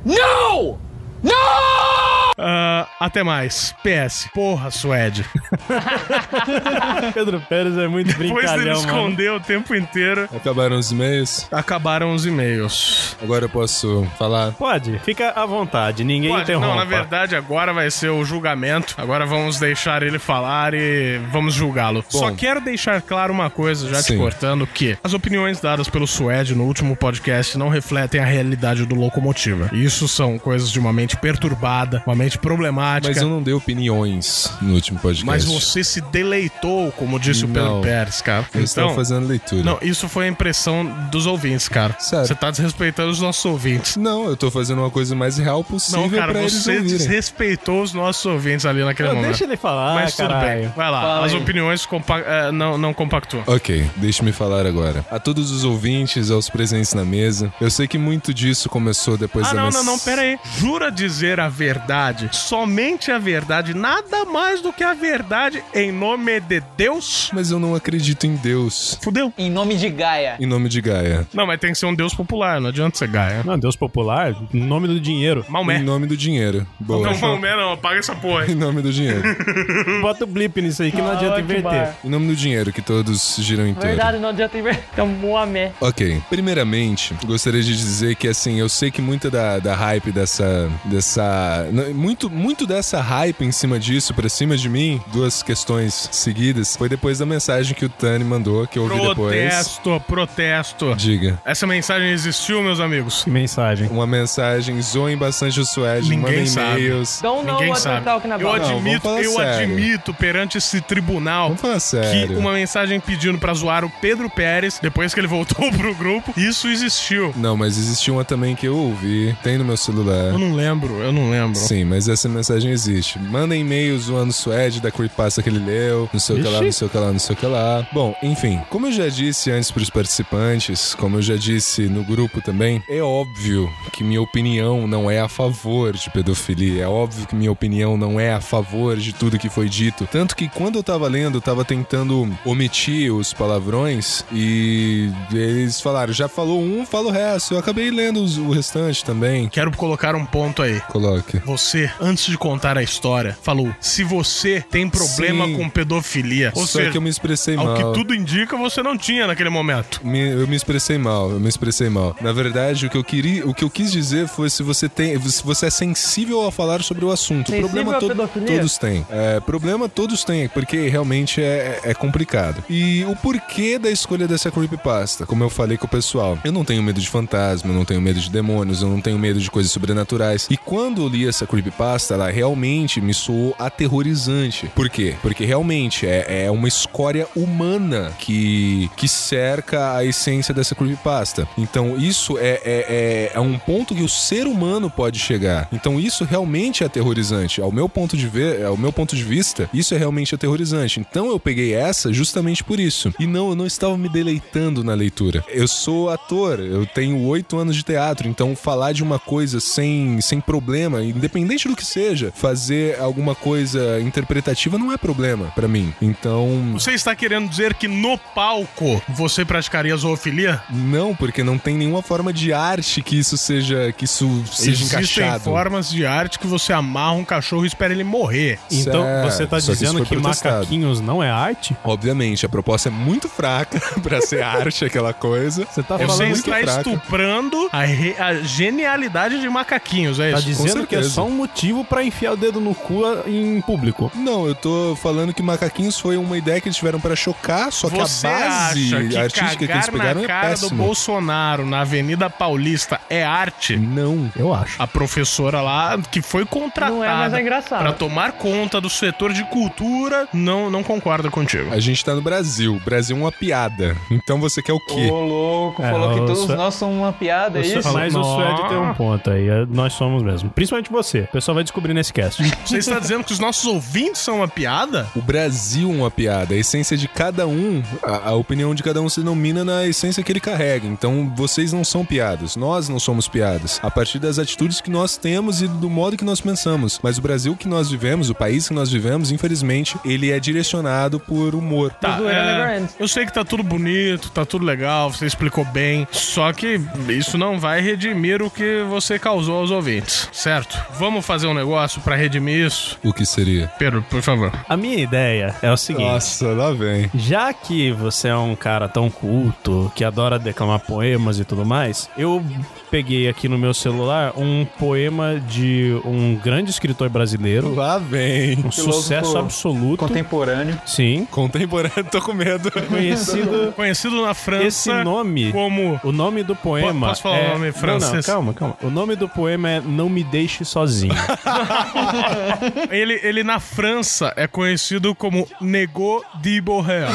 No! No! Ah, até mais. PS. Porra, Suede. Pedro Pérez é muito Depois dele brincalhão, mano. esconder o tempo inteiro, Acabaram os e-mails. acabaram os e-mails. Agora eu posso falar. Pode, fica à vontade, ninguém Pode, interrompa. não, na verdade, agora vai ser o julgamento. Agora vamos deixar ele falar e vamos julgá-lo. Só quero deixar claro uma coisa, já te Sim. cortando, que as opiniões dadas pelo Suede no último podcast não refletem a realidade do Locomotiva. Isso são coisas de uma mente perturbada, uma mente problemática. Mas eu não dei opiniões no último podcast. Mas você se deleitou, como disse o Pedro Não. Pérez, cara. Eu estava fazendo leitura. Não, isso foi a impressão dos ouvintes, cara. Sério. Você tá desrespeitando os nossos ouvintes. Não, eu tô fazendo uma coisa mais real possível Não, cara, você desrespeitou os nossos ouvintes ali naquele Não, momento. deixa ele falar, Mas tudo caralho. bem. Vai lá. Fala As aí. opiniões compa eh, não, não compactuam. Ok, deixe-me falar agora. A todos os ouvintes, aos presentes na mesa, eu sei que muito disso começou depois Ah, da não, mens- não, não, pera aí. Jura dizer a verdade somente a verdade, nada mais do que a verdade em nome de Deus. Mas eu não acredito em Deus. Fudeu. Em nome de Gaia. Em nome de Gaia. Não, mas tem que ser um Deus popular, não adianta ser Gaia. Não, Deus popular, em nome do dinheiro. Maomé. Em nome do dinheiro. Boa. Não, Maomé não, apaga essa porra aí. Em nome do dinheiro. Bota o blip nisso aí que não adianta inverter. Em nome do dinheiro, que todos giram em torno. Verdade, não adianta inverter. É um Moamé. Ok. Primeiramente, gostaria de dizer que, assim, eu sei que muita da, da hype dessa. dessa. Muito, muito dessa hype em cima disso, pra cima de mim, duas questões seguidas, foi depois da mensagem que o Tani mandou, que eu ouvi depois. Protesto, protesto. Diga. Essa mensagem existiu, meus amigos? Que mensagem. Uma mensagem, zoem bastante o Suede, Ninguém mandem sabe. e-mails. Don't Ninguém sabe. Eu. Não, admito, vamos eu sério. admito perante esse tribunal Vamos falar que uma mensagem pedindo pra zoar o Pedro Pérez, depois que ele voltou pro grupo, isso existiu. Não, mas existiu uma também que eu ouvi, tem no meu celular. Eu não lembro, eu não lembro. Sim, mas essa mensagem existe. Mandem e-mails zoando o Suede da creepypasta que ele leu, não sei o que lá, não sei o que lá, não sei o que lá. Bom, enfim, como eu já disse antes pros participantes, como eu já disse no grupo também, é óbvio que minha opinião não é a favor de pedofilia, é óbvio que minha opinião não é a favor de tudo que foi dito. Tanto que quando eu tava lendo, eu tava tentando omitir os palavrões e eles falaram, já falou um, fala o resto. Eu acabei lendo o restante também. Quero colocar um ponto aí. Coloque. Você, antes de contar a história, falou: se você tem problema Sim. com pedofilia, ou Só seja, que eu me expressei ao mal. que tudo indica, você não tinha naquele momento. Me- eu me expressei mal, eu me expressei mal. Na verdade, o que eu queria, o que eu quis dizer foi se você tem, se você é sensível a falar sobre o assunto. Sensível problema to- pedofilia? todos têm. É, problema todos têm, porque realmente é, é complicado. E o porquê da escolha dessa creepypasta? Como eu falei com o pessoal, eu não tenho medo de fantasma, eu não tenho medo de demônios, eu não tenho medo de coisas sobrenaturais. E quando eu li essa creepypasta, ela realmente me soou aterrorizante. Por quê? Porque realmente é, é uma escória humana que, que cerca a essência dessa creepypasta. Então isso é, é, é, é um ponto que o ser humano pode chegar. Então isso realmente é aterrorizante. Ao meu ponto de ver, ao meu ponto de vista, isso é realmente aterrorizante. Então eu peguei essa justamente por isso. E não, eu não estava me deleitando na leitura. Eu sou ator, eu tenho oito anos de teatro, então falar de uma coisa sem, sem problema, independente do que seja, fazer alguma coisa interpretativa não é problema pra mim. Então, Você está querendo dizer que no palco você praticaria zoofilia? não, porque não tem nenhuma forma de arte que isso seja que isso seja Existem encaixado. formas de arte que você amarra um cachorro e espera ele morrer. Então Certo, você tá que isso dizendo que, protestado. macaquinhos não é arte? Obviamente, a proposta é muito fraca pra ser arte, aquela coisa. Você tá Você falando muito está fraca. estuprando a, re- a genialidade de macaquinhos, é Tá isso? dizendo que é só um motivo pra enfiar o dedo no cu em público. Não, eu tô falando que macaquinhos foi uma ideia que eles tiveram pra chocar, só que Você a base acha que artística que eles pegaram na é cara do péssima. Bolsonaro na Avenida Paulista é arte? Não. Eu acho. A professora lá, que foi contratada Não é, mas é engraçado. pra tomar conta do setor de cultura, não, não concorda contigo. A gente tá no Brasil. O Brasil é uma piada. Então você quer o quê? Ô, louco, É, falou que todos nós somos uma piada, é isso? Mas o. Suede tem um ponto aí. é- Nós somos mesmo. Principalmente você. O pessoal vai descobrir nesse cast. Você está dizendo que os nossos ouvintes são uma piada? O Brasil é uma piada. A essência de cada um, a, a opinião de cada um se denomina na essência que ele carrega. Então vocês não são piadas. Nós não somos piadas. A partir das atitudes que nós temos e do modo que nós pensamos. Mas o Brasil que nós vivemos, o país que nós vivemos, infelizmente, ele é direcionado por humor. Tá, é, ends. eu sei que tá tudo bonito, tá tudo legal, você explicou bem, só que isso não vai redimir o que você causou aos ouvintes, certo? Vamos fazer um negócio pra redimir isso? O que seria? Pedro, por favor. A minha ideia é o seguinte. Nossa, lá vem. Já que você é um cara tão culto, que adora declamar poemas e tudo mais, eu peguei aqui no meu celular um poema de um grande escritor brasileiro, Lá vem. um sucesso absoluto. Contemporâneo. Sim, Contemporâneo, tô com medo. conhecido Conhecido na França esse nome. como O nome do poema. Posso falar é... o nome Não, francês? Não, calma, calma. O nome do poema é Não Me Deixe Sozinho. ele, ele na França é conhecido como Nego de Borrell.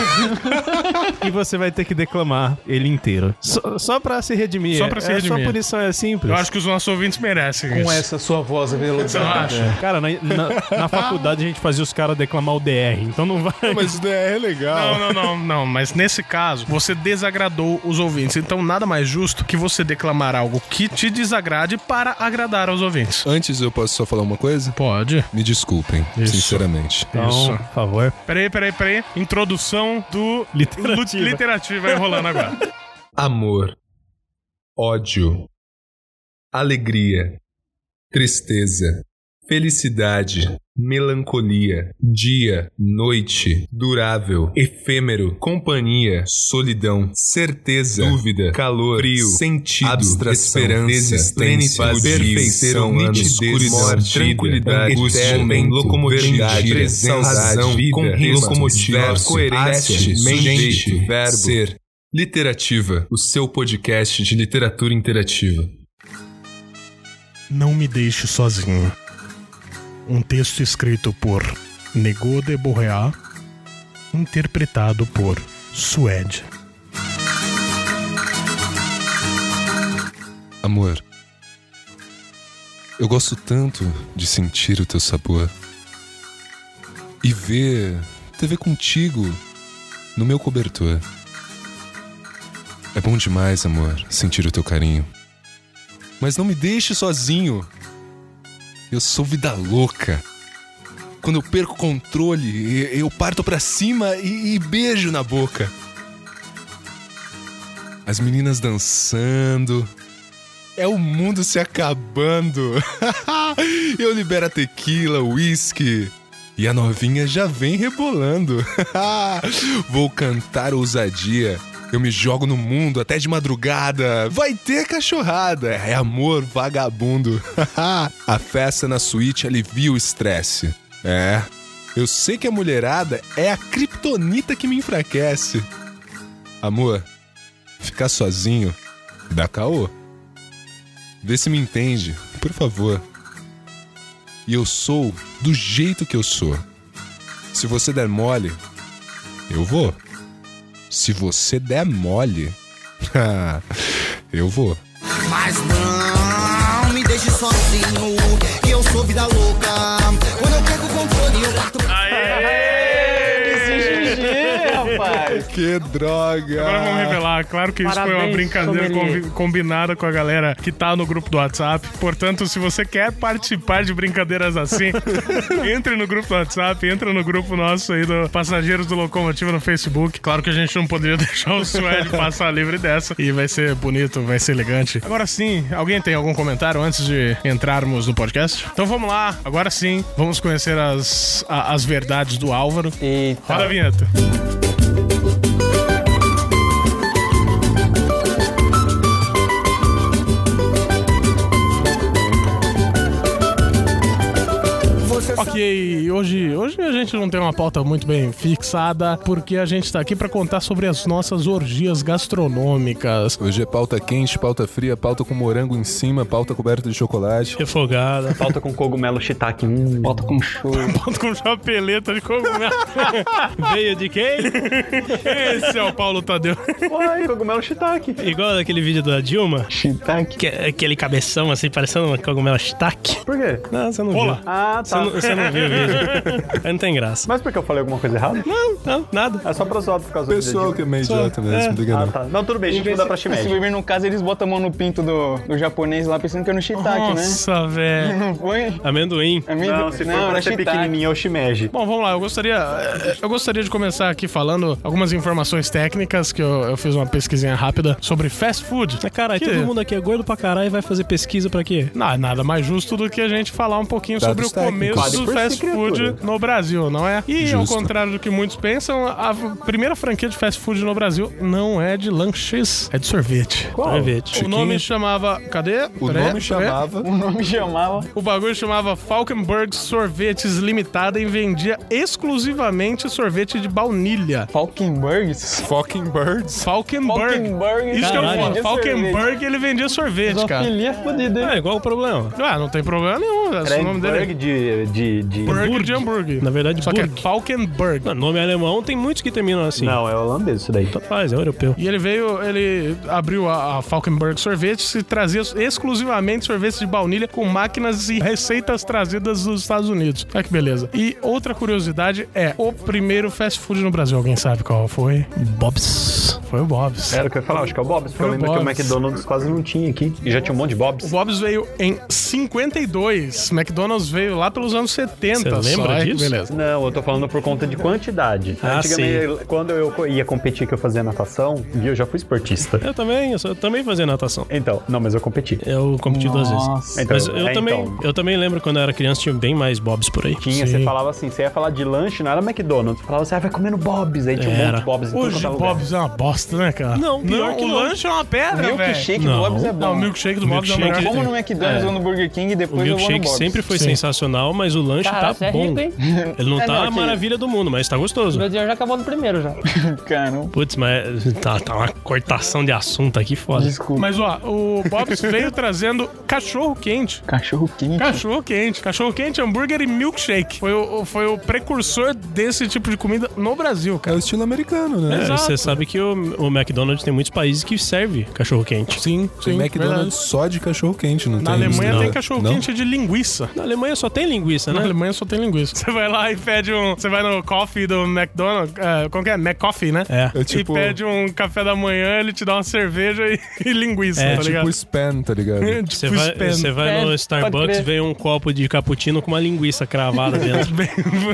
e você vai ter que declamar ele inteiro. Só, só pra se redimir. Só pra se é, redimir. Só é simples. Eu acho que os nossos ouvintes merecem Com isso. essa sua voz Você não aveludada. acha? Cara, na, na- na faculdade a gente fazia os caras declamar o DR, então não vai. Mas isso é legal. Não, não, não, não. Mas nesse caso, você desagradou os ouvintes. Então, nada mais justo que você declamar algo que te desagrade para agradar aos ouvintes. Antes eu posso só falar uma coisa? Pode. Me desculpem, Isso. sinceramente. Então, Isso. por favor. Peraí, peraí, peraí. Introdução do Literativa. Literativa aí rolando agora. Amor, ódio, alegria, tristeza, felicidade, melancolia, dia, noite, durável, efêmero, companhia, solidão, certeza, dúvida, calor, frio, sentido, abstração, esperança, existência, perfeição, nitidez, morte, tranquilidade, angústia, momento, locomotividade, razão, vida, com locomotiva, coerência, mente, verbo, ser. Literativa, o seu podcast de literatura interativa. Não me deixe sozinho. Um texto escrito por Nego de Bourreat, interpretado por Suede. Amor, eu gosto tanto de sentir o teu sabor e ver TV contigo no meu cobertor. É bom demais, amor, sentir o teu carinho. Mas não me deixe sozinho. Eu sou vida louca. Quando eu perco o controle, eu parto pra cima e, e beijo na boca. As meninas dançando. É o mundo se acabando. eu libero a tequila, o uísque. E a novinha já vem rebolando. Vou cantar ousadia. Eu me jogo no mundo até de madrugada. Vai ter cachorrada. É amor vagabundo. a festa na suíte alivia o estresse. É. Eu sei que a mulherada é a kriptonita que me enfraquece. Amor, ficar sozinho dá caô. Vê se me entende, por favor. E eu sou do jeito que eu sou. Se você der mole, eu vou. Se você der mole, eu vou. Mas não me deixe sozinho, que eu sou vida louca. Quando eu perco o controle, eu parto Que droga! Agora vamos revelar. Claro que isso foi uma Parabéns, brincadeira sommelier. combinada com a galera que tá no grupo do WhatsApp. Portanto, se você quer participar de brincadeiras assim, entre no grupo do WhatsApp, entra no grupo nosso aí do Passageiros do Locomotiva no Facebook. Claro que a gente não poderia deixar o Suede passar livre dessa. E vai ser bonito, vai ser elegante. Agora sim, alguém tem algum comentário antes de entrarmos no podcast? Então vamos lá, agora sim, vamos conhecer as, a- as verdades do Álvaro. Eita. Roda a vinheta. Ok, hoje, hoje a gente não tem uma pauta muito bem fixada, porque a gente tá aqui pra contar sobre as nossas orgias gastronômicas. Hoje é pauta quente, pauta fria, pauta com morango em cima, pauta coberta de chocolate. Refogada. Falta com cogumelo shiitake. Hum. Bota com show. Ponto com chapeleta de cogumelo. Veio de quem? Esse é o Paulo Tadeu. Uai, cogumelo shiitake. Igual daquele vídeo da Dilma. Shiitake. Que, aquele cabeção assim, parecendo uma cogumelo shiitake. Por quê? Não, você não Rola. viu. Ah, Você tá. Não, você não viu o vídeo. Aí não tem graça. Mas por que eu falei alguma coisa errada? Não, não, nada. É só pra zoar por causa Pessoal do que é meio idiota mesmo, é. diga Ah, não. tá. Não, tudo bem, a gente muda pra Se shimeji. viver no caso, eles botam a mão no pinto do, do japonês lá pensando que é no shiitake, né? Nossa, velho. Não foi? Amendoim. Amigo, Não, se for pra era ser shiitake. pequenininho, é o shimeji. Bom, vamos lá. Eu gostaria, eu gostaria de começar aqui falando algumas informações técnicas que eu, eu fiz uma pesquisinha rápida sobre fast food. Mas, caralho, Que- todo mundo aqui é gordo pra caralho e vai fazer pesquisa pra quê? Não, nada mais justo do que a gente falar um pouquinho sobre o Dados técnicos. começo do Pode fast food no Brasil, não é? E ao Justo. contrário do que muitos pensam, a primeira franquia de fast food no Brasil não é de lanches, é de sorvete. Sorvete. O nome chamava. Cadê? O Peraí, nome chamava. O nome chamava. O bagulho chamava Falkenberg Sorvetes Limitada e vendia exclusivamente sorvete de baunilha. Falkenbergs. Fucking Birds. Falkenberg. Falkenberg. Isso que eu Falkenberg ele vendia sorvete, cara. Zoofilia fodida, hein? É, igual o problema. Ah, não tem problema nenhum. Esse é o nome dele. Burg de, de, de... Burger de hambúrguer. Na verdade, Só que é Burg. Falkenberg. Não, nome alemão tem muitos que terminam assim. Não, é holandês isso daí. Tanto faz, é europeu. E ele veio, ele abriu a, a Falkenberg Sorvetes e trazia exclusivamente sorvetes de baunilha com máquinas e receitas trazidas dos Estados Unidos. Olha que beleza. E outra curiosidade é o primeiro fast food no Brasil. Alguém sabe qual foi? Bob's. foi o Bob's. Era o que eu ia falar, acho que é o Bob's, porque eu o lembro que o Bob's. McDonald's quase não tinha aqui. E já tinha um monte de O Bob's. Bob's veio em 52. McDonald's veio lá pelos anos 70. Você lembra só, é, disso? Beleza. Não, eu tô falando por conta de quantidade. Ah, Antigamente, quando eu ia competir, que eu fazia natação, e eu já fui esportista. Eu também, eu, só- eu também fazia natação. Então, não, mas eu competi. Eu competi duas vezes. Nossa. Então, Mas eu, é, também, então. eu também lembro quando eu era criança tinha bem mais bobs por aí. Tinha, Sim. você falava assim, você ia falar de lanche, não era McDonald's. Você falava, você ah, vai comer no Bob's. Aí tinha um Era. monte de Bob's Hoje é. Bob's é uma bosta, né, cara? Não, pior que o não. lanche é uma pedra, velho. Milkshake Não. do Bob's é Não, bom. o milkshake do Bob's é Milkshake- melhor. Como no McDonald's ou no Burger King e O depois eu vou no milkshake Bob's. sempre foi Sim. sensacional, mas o lanche Cara, tá você é bom. rico, hein? Ele não É, tá não, a que- maravilha do mundo, mas tá gostoso. Meu dinheiro já acabou no primeiro já. Caramba. Putz, mas tá, tá uma cortação de assunto aqui foda. Desculpa. Mas, ó, o Bob's veio trazendo cachorro quente. Cachorro quente. Cachorro quente. Cachorro quente, hambúrguer e milkshake. Foi o, foi o precursor desse tipo de comida no Brasil, É cara. o estilo americano, né? É, Exato. Você sabe que o, o McDonald's tem muitos países que serve cachorro quente. Sim, Tem sim. McDonald's verdade. só de cachorro quente, não Na tem? Alemanha não. tem cachorro quente de linguiça. Na Alemanha só tem linguiça, Na né? Alemanha só tem linguiça. Você vai lá e pede um. Você vai no coffee do McDonald's. É, como que é? McCoffee, né? É. É tipo, E pede um café da manhã, ele te dá uma cerveja e, e linguiça, É, tá tipo ligado? spam, tá ligado? Tipo Você vai, spam. você vai É, no Starbucks, vê um copo de cappuccino com uma linguiça cravada dentro.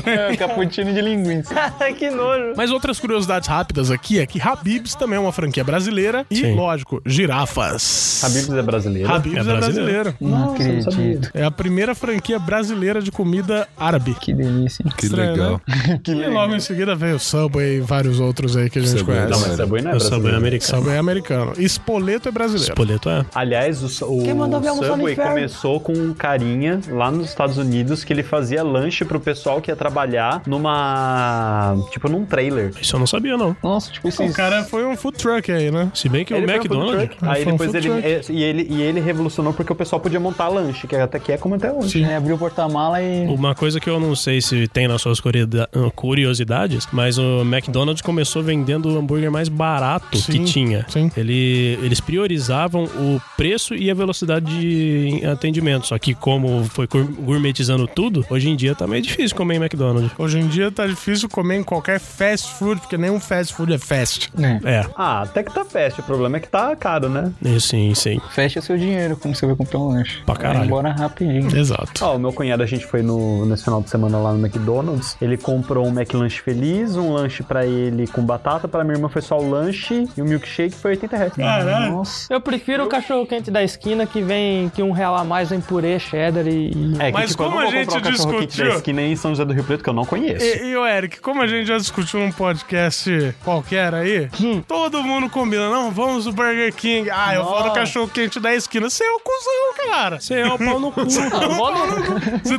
É, cappuccino de linguiça. que nojo. Mas outras curiosidades rápidas aqui é que Habib's também é uma franquia brasileira e, Sim. lógico, girafas. Habib's é brasileiro. Habib's É é brasileiro. brasileiro. Não acredito. É a primeira franquia brasileira de comida árabe. Que delícia. hein? Que Estranho, legal. E logo em seguida veio o Subway e vários outros aí que a gente Subway, conhece. Não, mas Subway não é sou bem brasileiro. americano. Subway é americano. Espoleto é brasileiro. Espoleto é. Aliás, o, o Subway começou com um carinha lá nos Estados Unidos que ele fazia lanche pro pessoal que ia trabalhar numa. Tipo, num trailer. Isso eu não sabia, não. Nossa, tipo O esses... cara foi um food truck aí, né? Se bem que Ele o um McDonald's. Aí Foi um depois food ele, é, e ele. E ele revolucionou porque o pessoal podia montar lanche, que até que é como até hoje. É, abriu o porta-mala e... Uma coisa que eu não sei se tem nas suas curiosidade- curiosidades, mas o McDonald's começou vendendo o hambúrguer mais barato Sim, que tinha. sim. Ele, eles priorizavam o preço e a velocidade de atendimento. Só que como foi gour- gourmetizando tudo, hoje em dia tá meio difícil comer em McDonald's. Hoje em dia tá difícil comer em qualquer fast food, porque nenhum fast food é fast. É. É, Ah, até que tá fast. O problema é que tá caro, né? sim, sim. Fecha seu dinheiro quando você vai comprar um lanche. Pra caralho. Vai embora rapidinho. Exato. Ó, o meu cunhado, a gente foi no, nesse final de semana lá no McDonald's. Ele comprou um McLanche feliz, um lanche pra ele com batata. Pra minha irmã foi só o lanche e o milkshake foi 80 reais. Caralho. Nossa. Eu prefiro o cachorro quente da esquina que vem que um real a mais vem purê, cheddar e. É, que, Mas tipo, eu como não a vou gente comprar o cachorro quente discutiu- da esquina em São José do Rio Preto, que eu não conheço. E, e o Eric, como a gente já discutiu num podcast qualquer aí, todo mundo combina, não, vamos no Burger King. Ah, eu vou no Nossa. cachorro quente da esquina. Você é o cuzão, cara. Você é o pau no cu. Ah, vou no- Você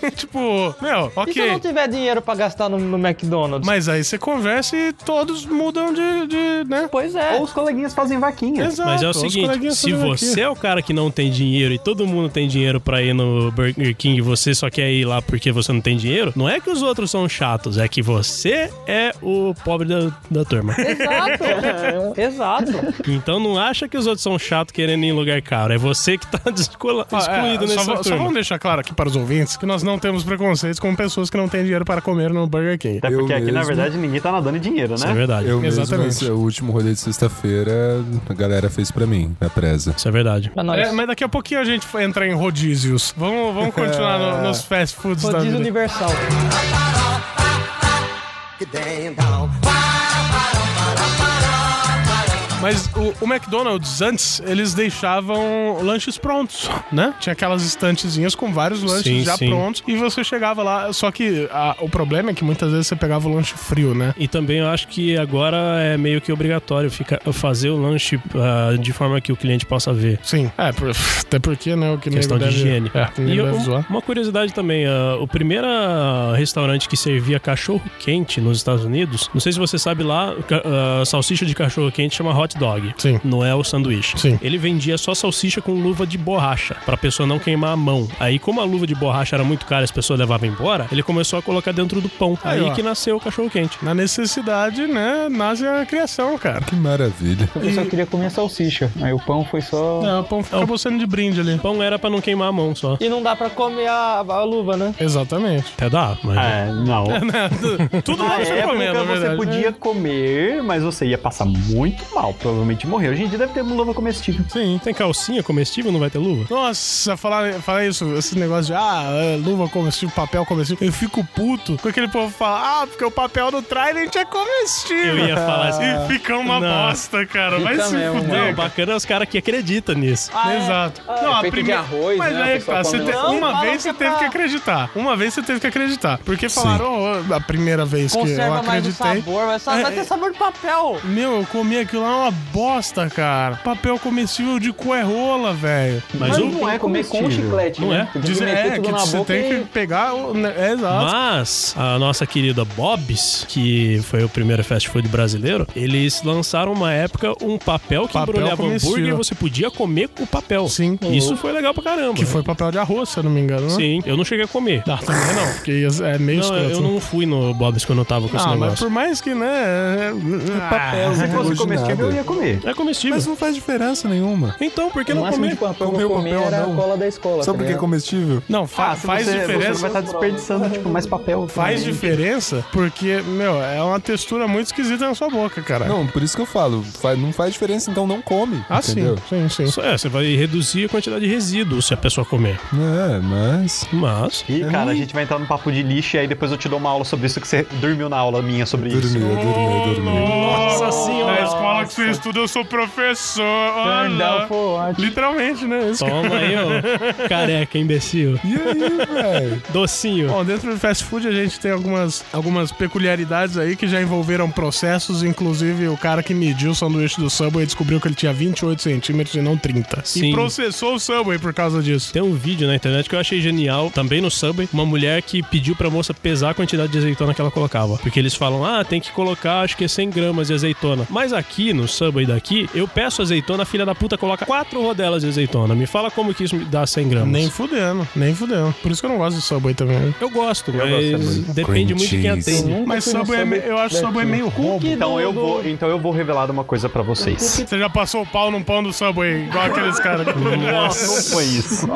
tem, tipo, meu, E se eu não ok. tiver dinheiro pra gastar no, no McDonald's? Mas aí você conversa e todos mudam de, de né? Pois é. Ou os coleguinhas fazem vaquinha. Exato. Mas é o seguinte, se você aqui. é o cara que não tem dinheiro e todo mundo tem dinheiro pra ir no Burger King e você só quer ir lá porque você não tem dinheiro, não é que os outros são chatos, é que você é o pobre da, da turma. Exato. Exato. Então não acha que os outros são chatos querendo ir em lugar caro, é você que tá descola- Ah, é, excluído só, nessa só turma. vamos deixar claro aqui para os ouvintes que nós não temos preconceitos com pessoas que não têm dinheiro para comer no Burger King. Até porque Eu aqui, na mesmo. verdade, ninguém tá nadando em dinheiro, Isso é né? verdade. Eu mesmo, Exatamente. esse- o último rolê de sexta-feira, a galera fez pra mim, na presa. Isso é verdade. É, mas daqui a pouquinho a gente entra em rodízios. Vamos, vamos continuar no- nos fast foods da Rodízio vida. universal. Mas o, o McDonald's, antes, eles deixavam lanches prontos, né? Tinha aquelas estantezinhas com vários lanches Sim, já sim. prontos e você chegava lá. Só que a- o problema é que muitas vezes você pegava o lanche frio, né? E também eu acho que agora é meio que obrigatório ficar, fazer o lanche ah, de forma que o cliente possa ver. Sim. É, por- até porque, né? O que Questão de deve, higiene. É, E zoar. uma curiosidade também, ah, o primeiro ah, restaurante que servia cachorro quente nos Estados Unidos, não sei se você sabe lá, ah, salsicha de cachorro quente chama hot hot dog. Sim. Não é o sanduíche. Sim. Ele vendia só salsicha com luva de borracha, pra pessoa não queimar a mão. Aí, como a luva de borracha era muito cara e as pessoas levavam embora, ele começou a colocar dentro do pão. Aí, Aí, que nasceu o cachorro quente. Na necessidade, né, nasce a criação, cara. Que maravilha. Eu só queria comer salsicha. Aí o pão foi só. É, o pão acabou sendo de brinde ali. Pão era pra não queimar a mão só. E não dá pra comer a, a luva, né? Exatamente. Até dá, mas. É, não. Tudo dá Na pra você comer, época na você verdade. podia comer, mas você ia passar muito mal, provavelmente morrer. Hoje em dia deve ter luva comestível. Sim. Tem calcinha comestível, não vai ter luva? Nossa, falar, falar isso, esse negócio de ah, é, luva comestível, papel comestível, eu fico puto com aquele povo que fala, ah, porque o papel do Trident é comestível. Eu ia falar assim. E fica uma Não. bosta, cara. Vai se mesmo, fuder. Não, cara. bacana é os caras que acreditam nisso. Exato. é feito de arroz, Mas né? aí, A tá, você te- Não, uma vez você é teve pra- que acreditar. Uma vez você teve que acreditar. Porque falaram oh, a primeira vez que eu Conserva mais o acreditei. sabor, vai, só, vai ter sabor de papel. Meu, eu comi aquilo lá uma bosta, cara. Papel comestível de coerrola, velho. Mas, Mas o. não é comer com chiclete, Não né? é? Você tem que Diz, meter é, que você tem e- que pegar. o- É exato. Mas a nossa querida Bob's, que foi o primeiro fast food brasileiro, eles lançaram uma época um papel que Papel embrulhava comestível. hambúrguer e você podia comer o papel. Sim. Isso foi legal pra caramba. Que foi papel de arroz, se eu não me engano, né? Sim, eu não cheguei a comer. Ah, também não, porque é meio Não, escroto. eu não fui no Bob's quando eu tava com esse Ah, mas negócio. por mais que, né? É, papel, Se fosse de comestível. Ia comer. É comestível. Mas não faz diferença nenhuma. Então, por que não comer? de papel Comer papel, era a cola da escola. Só tá porque é comestível? Não, fa- Ah, faz você, Você diferença. vai estar desperdiçando, tipo, mais papel. Faz também. diferença porque, meu, é uma textura muito esquisita na sua boca, cara. Não, por isso que eu falo. Não faz diferença, então não come. ah, entendeu? sim, sim, sim. É, você vai reduzir a quantidade de resíduos se a pessoa comer. É, mas. Mas. Ih, cara, a gente vai entrar no papo de lixo e aí depois eu te dou uma aula sobre isso que você dormiu na aula minha sobre isso. Dormiu, dormiu, dormiu. Nossa senhora! Na escola que você estuda, eu sou professor. Turn down Olha. for what? Literalmente, né? Isso. Toma aí, ó. Careca, imbecil. E aí, velho? Docinho. Bom, dentro do fast food a gente tem algumas, algumas peculiaridades aí que já envolveram processos, inclusive o cara que mediu o sanduíche do Subway descobriu que ele tinha 28 centímetros e não 30. Sim. E processou o Subway por causa disso. Tem um vídeo na internet que eu achei genial, também no Subway, uma mulher que pediu pra moça pesar a quantidade de azeitona que ela colocava. Porque eles falam, ah, tem que colocar acho que é 100 gramas de azeitona. Mas aqui, no Subway daqui, eu peço azeitona, a filha da puta coloca quatro rodelas de azeitona. Me fala como que isso me dá 100 gramas. Nem fudendo, nem fudendo. Por isso que eu não gosto de Subway também. Eu gosto, gosto mas também. depende muito de quem atende. Mas Subway, é me- eu acho Subway meio roubo. Então eu, vou, então eu vou revelar uma coisa pra vocês. Você já passou o pau num pão do Subway, igual aqueles caras. Nossa, não foi isso.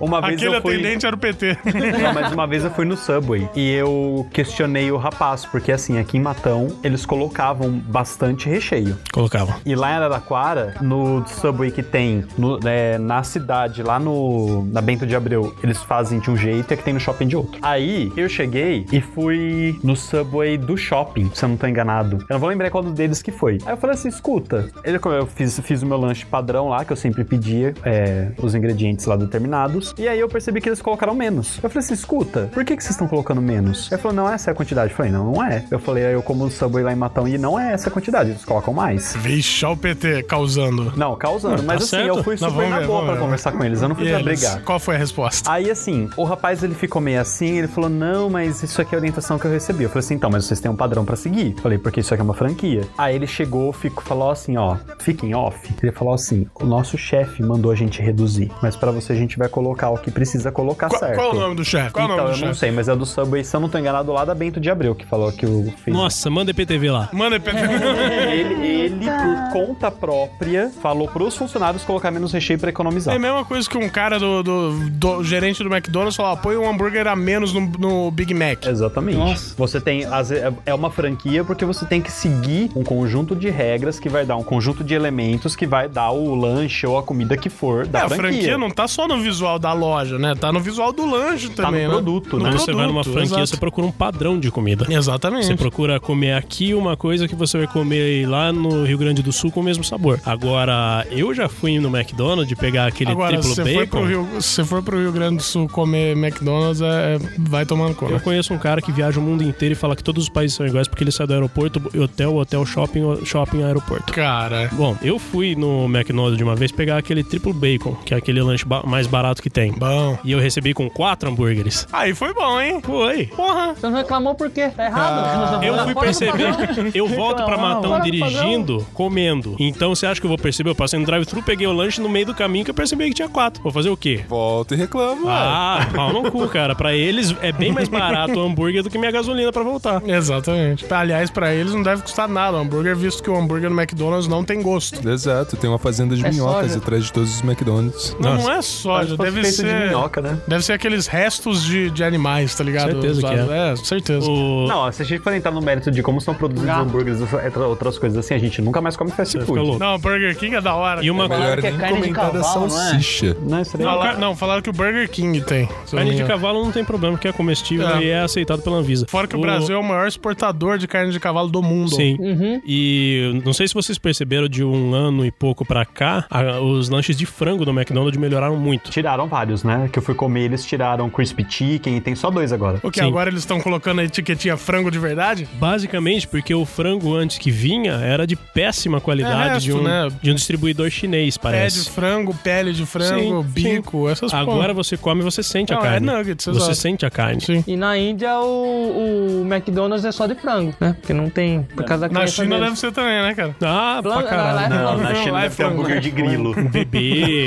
Uma vez Aquele eu fui... atendente era o PT. Não, mas uma vez eu fui no Subway e eu questionei o rapaz, porque assim, aqui em Matão, eles colocavam bastante recheio. Colocava. E lá em Araraquara, no Subway que tem no- é, na cidade, lá no na Bento de Abreu, eles fazem de um jeito e aqui tem no shopping de outro. Aí eu cheguei e fui no Subway do shopping, se eu não tô enganado. Eu não vou lembrar qual deles que foi. Aí eu falei assim: escuta, ele, eu fiz, fiz o meu lanche padrão lá, que eu sempre pedia, é, os ingredientes lá determinados. E aí eu percebi que eles colocaram menos. Eu falei assim: escuta, por que, que vocês estão colocando menos? Ele falou: não, essa é a quantidade. Eu falei: não, não é. Eu falei: eu como no Subway lá em Matão e não é essa a quantidade, eles colocam mais. Vixe, olha o PT causando. Não, causando. mas assim, certo. eu fui Não, super vamos na ver, boa pra ver. conversar com eles. Eu não fui eles? brigar. Qual foi a resposta? Aí assim, o rapaz ele ficou meio assim, ele falou: Não, mas isso aqui é a orientação que eu recebi. Eu falei assim: Então, mas vocês têm um padrão pra seguir. Falei, porque isso aqui é uma franquia. Aí ele chegou, ficou, falou assim: Ó, fiquem off. Ele falou assim: O nosso chefe mandou a gente reduzir, mas pra você a gente vai colocar o que precisa colocar Qual, certo. qual é o nome do chefe? Qual o Então, nome eu do não sei, mas é do Subway, se eu não tô enganado, lá da Bento de Abreu, que falou que o fez. Nossa, manda IPTV lá. Manda PT. Ele, ele, por conta própria, falou pros funcionários colocar menos recheio pra economizar. É a mesma coisa que um cara do, do- do gerente do McDonald's falar, põe um hambúrguer a menos no, no Big Mac. Exatamente. Você tem. as- é- É uma franquia porque você tem que seguir um conjunto de regras que vai dar um conjunto de elementos que vai dar o lanche ou a comida que for da É, a franquia. franquia não tá só no visual da loja, né? Tá no visual do lanche Tá também, no né? produto, No né? Quando você vai numa produto, franquia, exato. você procura um padrão de comida. Exatamente. Você procura comer aqui uma coisa que você vai comer lá no Rio Grande do Sul com o mesmo sabor. Agora, eu já fui no McDonald's pegar aquele Agora, triplo se você for, bacon. Rio, se você for pro Rio Grande do Sul comer McDonald's, é, vai tomando conta. Eu conheço um cara que viaja o mundo inteiro e fala que todos os países são iguais porque ele sai do aeroporto, hotel, hotel, shopping, shopping, aeroporto. Cara, Bom, eu fui no McDonald's de uma vez pegar aquele triplo bacon, que é aquele lanche ba- mais barato que tem. bom. E eu recebi com quatro hambúrgueres. Aí foi bom, hein? Foi. Porra. Você não reclamou por quê? Tá errado. Eu Tá fui fora do perceber, eu volto pra Matão dirigindo comendo. Então você acha que eu vou perceber? Eu passei no drive-thru, peguei o lanche no meio do caminho que eu percebi que tinha quatro. Vou fazer o quê? Volta e reclama. Ah, pau no cu, cara. Pra eles é bem mais barato o hambúrguer do que minha gasolina pra voltar. Exatamente. Aliás, pra eles não deve custar nada o hambúrguer, visto que o hambúrguer no McDonald's não tem gosto. Exato, tem uma fazenda de É minhocas soja. atrás de todos os McDonald's. Não, Nossa. não é soja, deve ser. de minhoca, né? Deve ser aqueles restos de, de animais, tá ligado? Certeza que é. É, certeza. O... Não, se a gente for entrar no mérito de como são produzidos os hambúrgueres e outras coisas assim, a gente nunca mais come fast food. Não, Burger King é da hora. E uma Melhor que é carne de cavalo, não é? salsicha. Não, isso daí Não, não, não, falaram que o Burger King tem. Carne de cavalo não tem problema, porque é comestível É. e é aceitado pela Anvisa. Fora que o, Brasil é o maior exportador de carne de cavalo do mundo. Sim. E não sei se vocês perceberam, de um ano e pouco pra cá, a- os lanches de frango do McDonald's melhoraram muito. Tiraram vários, né? Que eu fui comer, eles tiraram crispy chicken e tem só dois agora. O que Sim. agora eles estão colocando a etiquetinha frango de verdade? Basicamente porque o frango antes que vinha era de péssima qualidade É resto, de, um, né? de um distribuidor chinês, Pé de parece. frango, pele de frango, Sim, bico, essas Agora porra. você come e você sente Não, a é carne. nuggets, você exato. sente a carne. Sim. E na Índia o, o McDonald's é só de frango, né? Porque não tem. Por causa da Na China deles. deve ser também, né, cara? Ah, pra Frango, caralho. não, Não, Não, na China é deve ter hambúrguer de grilo. Bebê.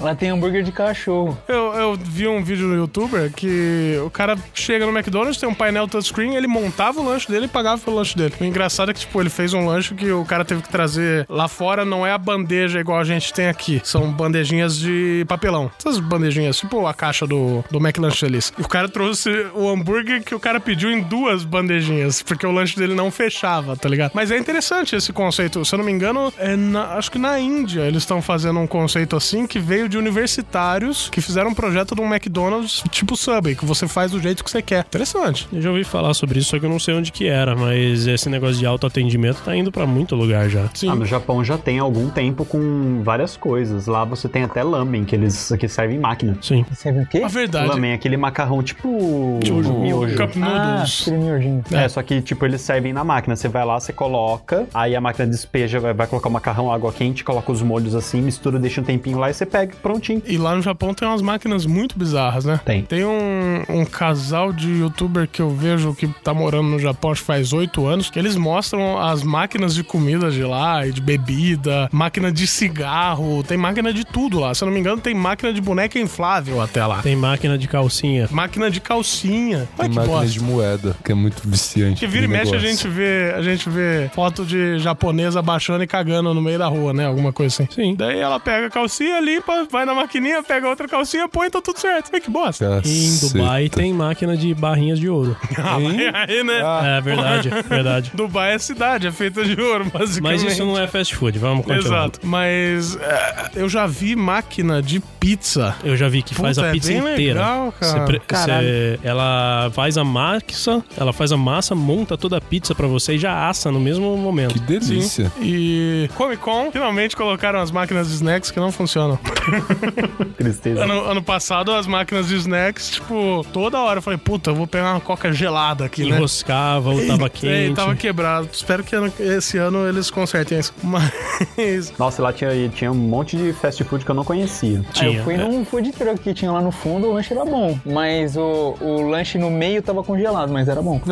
Lá tem hambúrguer de cachorro. Eu, eu vi um vídeo no youtuber que o cara chega no McDonald's, tem um painel touchscreen, ele montava o lanche dele e pagava pelo lanche dele. O engraçado é que, tipo, ele fez um lanche que o cara teve que trazer lá fora, não é a bandeja igual a gente tem aqui. São bandejinhas de papelão. Essas bandejinhas, tipo a caixa do, do McLanche Feliz. O cara trouxe o hambúrguer que o cara pediu em duas bandejinhas, porque o lanche dele não fechava, tá ligado? Mas é interessante esse conceito. Se eu não me engano, é na- acho que na Índia eles estão fazendo um conceito assim que veio de universitários que fizeram um projeto de um McDonald's tipo Subway, que você faz do jeito que você quer. Interessante. Eu já ouvi falar sobre isso, só que eu não sei onde que era, mas esse negócio de autoatendimento tá indo pra muito lugar já. Sim. Ah, no Japão já tem algum tempo com várias coisas. Lá você tem até lamen, que eles que servem em máquina. Sim. Sabe o quê? A verdade. Lamen é aquele macarrão tipo Tipo, miojo. Cup Ah, Noodles. aquele miojinho. É, só que, tipo, eles servem na máquina. Você vai lá, você coloca, aí a máquina despeja, vai, vai colocar o macarrão, água quente, coloca os molhos assim, mistura, deixa um tempinho lá e você pega, prontinho. E lá no Japão tem umas máquinas muito bizarras, né? Tem. Tem um, um casal de youtuber que eu vejo que tá morando no Japão acho que faz oito anos, que eles mostram as máquinas de comida de lá e de bebida, máquina de cigarro, tem máquina de tudo lá. Se eu não me engano, tem máquina de boneca inflável até lá. Tem máquina de calcinha. Máquina de calcinha. Olha Tem que máquina bosta. de moeda, que é muito viciante. Que vira e mexe a gente vê, a gente vê foto de japonesa baixando e cagando no meio da rua, né? Alguma coisa assim. Sim. Daí ela pega a calcinha, limpa, vai na maquininha, pega outra calcinha, põe, tá tudo certo. Ai, que bosta. E em Dubai Caceta. tem máquina de barrinhas de ouro. Ah, mas aí, né? É verdade, verdade. Dubai é cidade, é feita de ouro, basicamente. Mas isso não é fast food, vamos continuar. Exato. Mas é, eu já vi máquina de pizza. Eu já vi que faz Puta, a é pizza bem inteira. legal, cara. Caralho. você- ela faz a massa, ela faz a massa, monta toda a pizza pra você e já assa no mesmo momento. Que delícia. E Comic Con finalmente colocaram as máquinas de snacks que não funcionam. Tristeza. Ano, ano passado, as máquinas de snacks, tipo, toda hora eu falei, puta, eu vou pegar uma coca gelada aqui, né? Enroscava ou tava É, quente. tava quebrado. Espero que ano- esse ano eles consertem isso. Mas. Nossa, lá tinha, tinha um monte de fast food que eu não conhecia. Ah, Tinha, eu fui é. num food truck que tinha lá no fundo, o lanche era bom. Mas o, o lanche no meio tava congelado, mas era bom.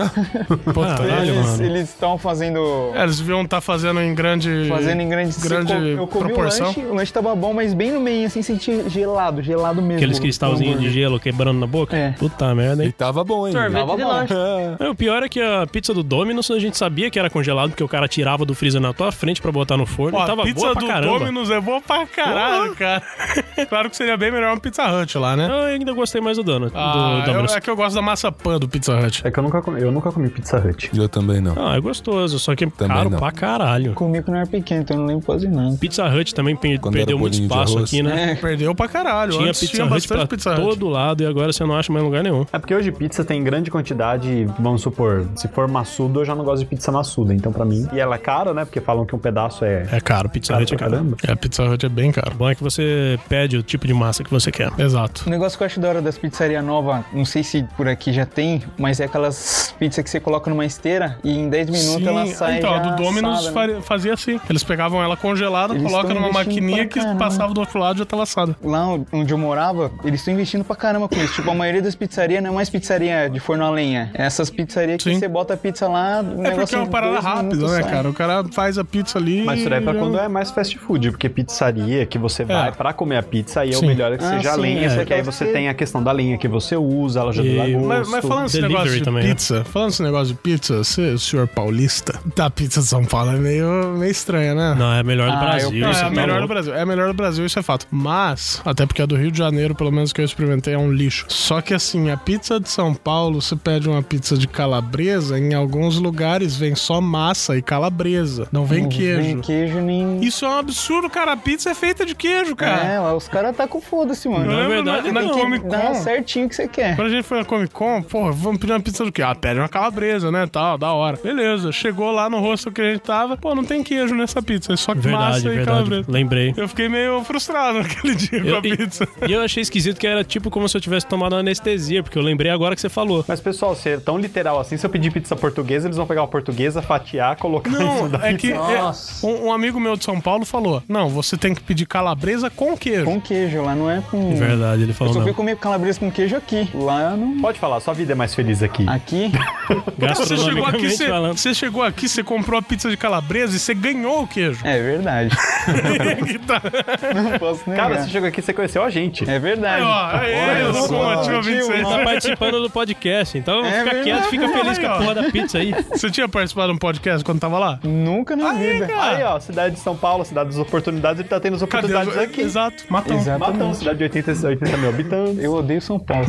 Eles mano. eles estavam fazendo. É, eles deviam estar fazendo em grande. Fazendo em grande, grande eu comi proporção. o lanche, o lanche tava bom, mas bem no meio, assim, senti gelado, gelado mesmo. Aqueles cristalzinhos de gelo quebrando na boca. É. Puta merda, E hein? tava bom, hein? Sorvete Tava bom. lanche. É, o pior é que a pizza do Domino's a gente sabia que era congelado, porque o cara tirava do freezer na tua frente pra botar no forno Ó, e a tava pizza boa pra do caramba. Domino's é boa pra caralho, cara. claro que seria bem melhor uma Pizza Hut lá, né? Eu ainda gostei mais do Donut, Ah, do Domino's. eu- é que eu gosto da massa pan do Pizza Hut. É que eu nunca comi, eu nunca comi Pizza Hut. Eu também não. Ah, é gostoso, só que é Também caro não. pra caralho. Comi quando era pequeno, então eu não lembro quase nada. Pizza Hut também pe- Quando perdeu muito espaço aqui, né? Perdeu pra caralho. Tinha Antes Pizza tinha Hut bastante pra Pizza Hut. todo lado e agora você não acha mais lugar nenhum. É porque hoje pizza tem grande quantidade, vamos supor, se for maçudo, eu já não gosto de pizza maçuda, então pra mim. E ela é cara, né? Porque falam que um pedaço é. É caro, Pizza Hut é caro. caramba. É, a Pizza Hut é bem O caro. bom é que você pede o tipo de massa que você quer. Exato. Um negócio que eu acho da hora das pizzarias novas, não sei se por aqui já tem, mas é aquelas pizzas que você coloca numa esteira e em 10 minutos ela sai então, a do Domino's assada, né? fazia assim. Eles pegavam ela congelada, Eles colocam numa maquininha que passava do outro lado e já tava assada. Lá onde eu morava, eles estão investindo pra caramba com isso. Tipo, a maioria das pizzarias não é mais pizzaria de forno a lenha. É essas pizzarias que Sim. você bota a pizza lá, o É porque é uma parada rápida, né, sai. cara? O cara já faz a pizza ali. Mas isso daí é pra já- quando é mais fast food, porque pizzaria que você vai pra comer a pizza, aí é o melhor é que Ah, seja a sim, lenha, é. porque aí você tem a questão da lenha que você usa, ela já E- dá gosto. Mas, mas falando esse negócio de também, né? pizza, falando esse negócio de pizza, você, senhor paulista, da pizza de São Paulo é meio, meio estranha, né? Não, é a melhor do Ah, Brasil. eu- Não, é a tá melhor do. Brasil. É a melhor do Brasil, isso é fato. Mas, até porque a do Rio de Janeiro, pelo menos que eu experimentei, é um lixo. Só que assim, a pizza de São Paulo, você pede uma pizza de calabresa, em alguns lugares vem só massa e calabresa. Não vem Não queijo. Vem queijo nem. Isso é um absurdo, cara. A pizza é feita de queijo, cara. É, os caras tá com foda-se, mano. Não é lembro verdade, na, na não. Comic Con. certinho que você quer. Quando a gente foi na Comic Con, porra, vamos pedir uma pizza do quê? Ah, pede uma calabresa, né? Tal, da hora. Beleza, chegou lá no rosto que a gente tava, pô, não tem queijo nessa pizza, é só Verdade, massa e verdade. calabresa. Lembrei. Eu fiquei meio frustrado naquele dia com Eu- a pizza. E eu achei esquisito que era tipo como se eu tivesse tomado anestesia, porque eu lembrei agora que você falou. Mas, pessoal, se é tão literal assim, se eu pedir pizza portuguesa, eles vão pegar uma portuguesa, fatiar, colocar em Não, cima da é que é, um, um amigo meu de São Paulo falou: Não, você tem que pedir calabresa com queijo. Com queijo, lá não é com. Verdade, ele Eu falou só fui não. comer calabresa com queijo aqui. Lá não. Pode falar, sua vida é mais feliz aqui. Aqui. Você chegou, aqui, você, você chegou aqui, você comprou a pizza de calabresa e você ganhou o queijo. É verdade. Tá- Não posso negar. Cara, você chegou aqui, você conheceu a gente. É verdade. Aí, ó, aí, eu sou só. ótimo, 26. Tá participando do podcast, então É fica verdade. quieto, fica feliz com a Aí, porra da pizza aí. Você tinha participado de um podcast quando tava lá? Nunca na vida. Aí, ó, cidade de São Paulo, cidade das oportunidades, ele tá tendo as Cadê? oportunidades aqui. Exato, matão. Exatamente. Matão, cidade de 80, 80 mil habitantes. Eu odeio São Paulo.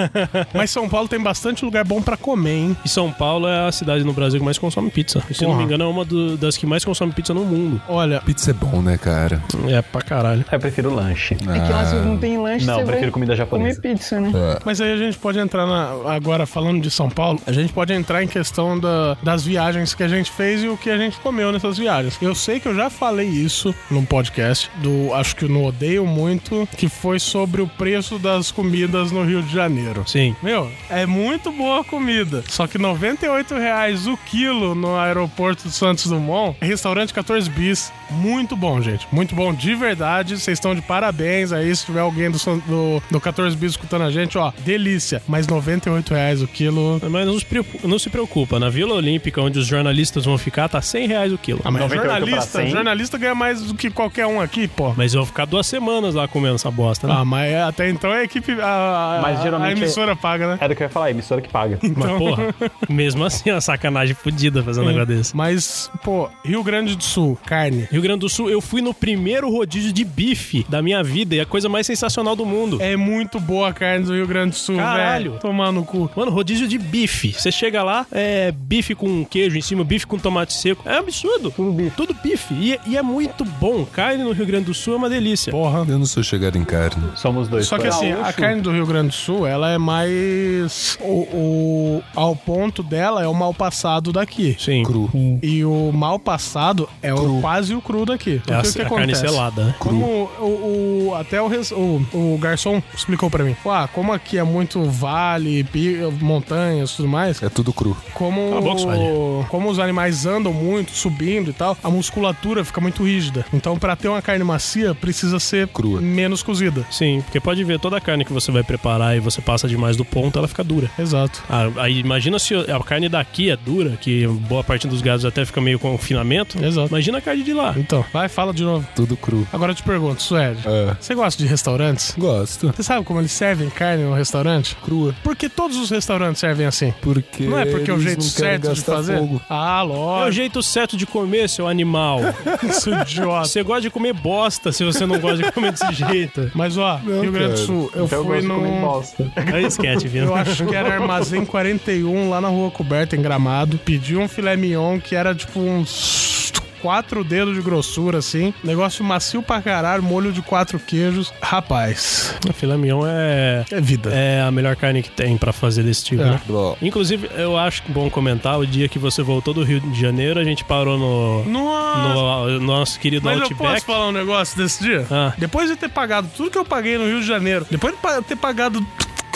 Mas São Paulo tem bastante lugar bom pra comer, hein? E São Paulo é a cidade no Brasil que mais consome pizza. E, se não me engano, é uma do- das que mais consome pizza no mundo. Olha, Pizza é bom, né, cara? É pra caralho. Eu prefiro lanche. É que lá se não tem lanche, Não, você prefiro vai comida japonesa. comer pizza, né? mas aí a gente pode entrar na- agora falando de São Paulo, a gente pode entrar em questão da- das viagens que a gente fez e o que a gente comeu nessas viagens. Eu sei que eu já falei isso num podcast do, acho que no Odeio Muito, que foi sobre o preço das comidas no Rio de Janeiro. Sim. Meu, é muito boa a comida. Só que 98 reais o quilo no aeroporto de Santos Dumont. Restaurante 14 bis. Muito bom, gente. Muito bom de verdade. Vocês estão de parabéns aí. Se tiver alguém do, do, do 14 bis escutando a gente, ó, delícia. Mas 98 reais o quilo. Mas não se, preocupa, não se preocupa, na Vila Olímpica, onde os jornalistas vão ficar, tá 100 reais o quilo. Ah, mas 98 pra jornalista, 100. jornalista ganha mais do que qualquer um aqui, pô. Mas eu vou ficar duas semanas lá comendo essa bosta, né? Ah, mas até então a equipe. A, Mas geralmente a emissora paga, né? Era o que eu ia falar, a emissora que paga. Mas, porra, mesmo assim, é uma sacanagem fodida um negócio desse. Mas, pô, Rio Grande do Sul, carne. Rio Grande do Sul, eu fui no primeiro rodízio de bife da minha vida e é a coisa mais sensacional do mundo. É muito boa a carne do Rio Grande do Sul, Caralho. velho. Tomar no cu. Mano, rodízio de bife. Você chega lá, é bife com queijo em cima, bife com tomate seco. É absurdo. Tudo bife. Tudo bife. E, e é muito bom. Carne no Rio Grande do Sul é uma delícia. Porra. Eu não sou chegado em carne. Somos dois. Só que assim, a carne do Rio Grande do Sul, ela é mais. O, o- ao ponto dela é o mal passado daqui. Sim. Cru. E o mal passado é o, quase o cru daqui. É a, o que a carne selada, né? Como o, o- até o, res- o, o garçom explicou pra mim. Ah, como aqui é muito vale, pi- montanhas e tudo mais, É tudo cru. como, a boca, como os animais andam muito, subindo e tal, a musculatura fica muito rígida. Então, pra ter uma carne macia, precisa ser Crua. menos cozida. Sim, porque pode ver toda a carne que você vai preparar e você passa demais do ponto, ela fica dura. Exato. Ah, aí imagina se a carne daqui é dura, que boa parte dos gados até fica meio com confinamento. Exato. Imagina a carne de lá. Então, vai, fala de novo. Tudo cru. Agora eu te pergunto, Suede, É. você gosta de restaurantes? Gosto. Você sabe como eles servem carne no restaurante? Crua. Por que todos os restaurantes servem assim? Porque. Não é porque é o jeito certo de fazer? fogo. Ah, É o lógico. jeito certo de comer, seu animal. Isso idiota. Você gosta de comer bosta se você não gosta de comer desse jeito. Mas ó, Rio Grande do. Sul, eu Então eu fui gosto de comer num. bosta. Aí esquete, viu? Eu acho que era Armazém 41 lá na Rua Coberta, em Gramado. Pedi um filé mignon que era tipo uns quatro dedos de grossura, assim. Negócio macio pra caralho, molho de quatro queijos. Rapaz, O filé mignon é, é vida. é a melhor carne que tem pra fazer desse tipo, É. né? Bom, Inclusive, eu acho bom comentar, o dia que você voltou do Rio de Janeiro, a gente parou no, Nossa! no nosso querido Mas eu Outback. posso falar um negócio desse dia? Ah. Depois de ter pagado tudo que eu paguei no Rio de Janeiro, depois de ter pagado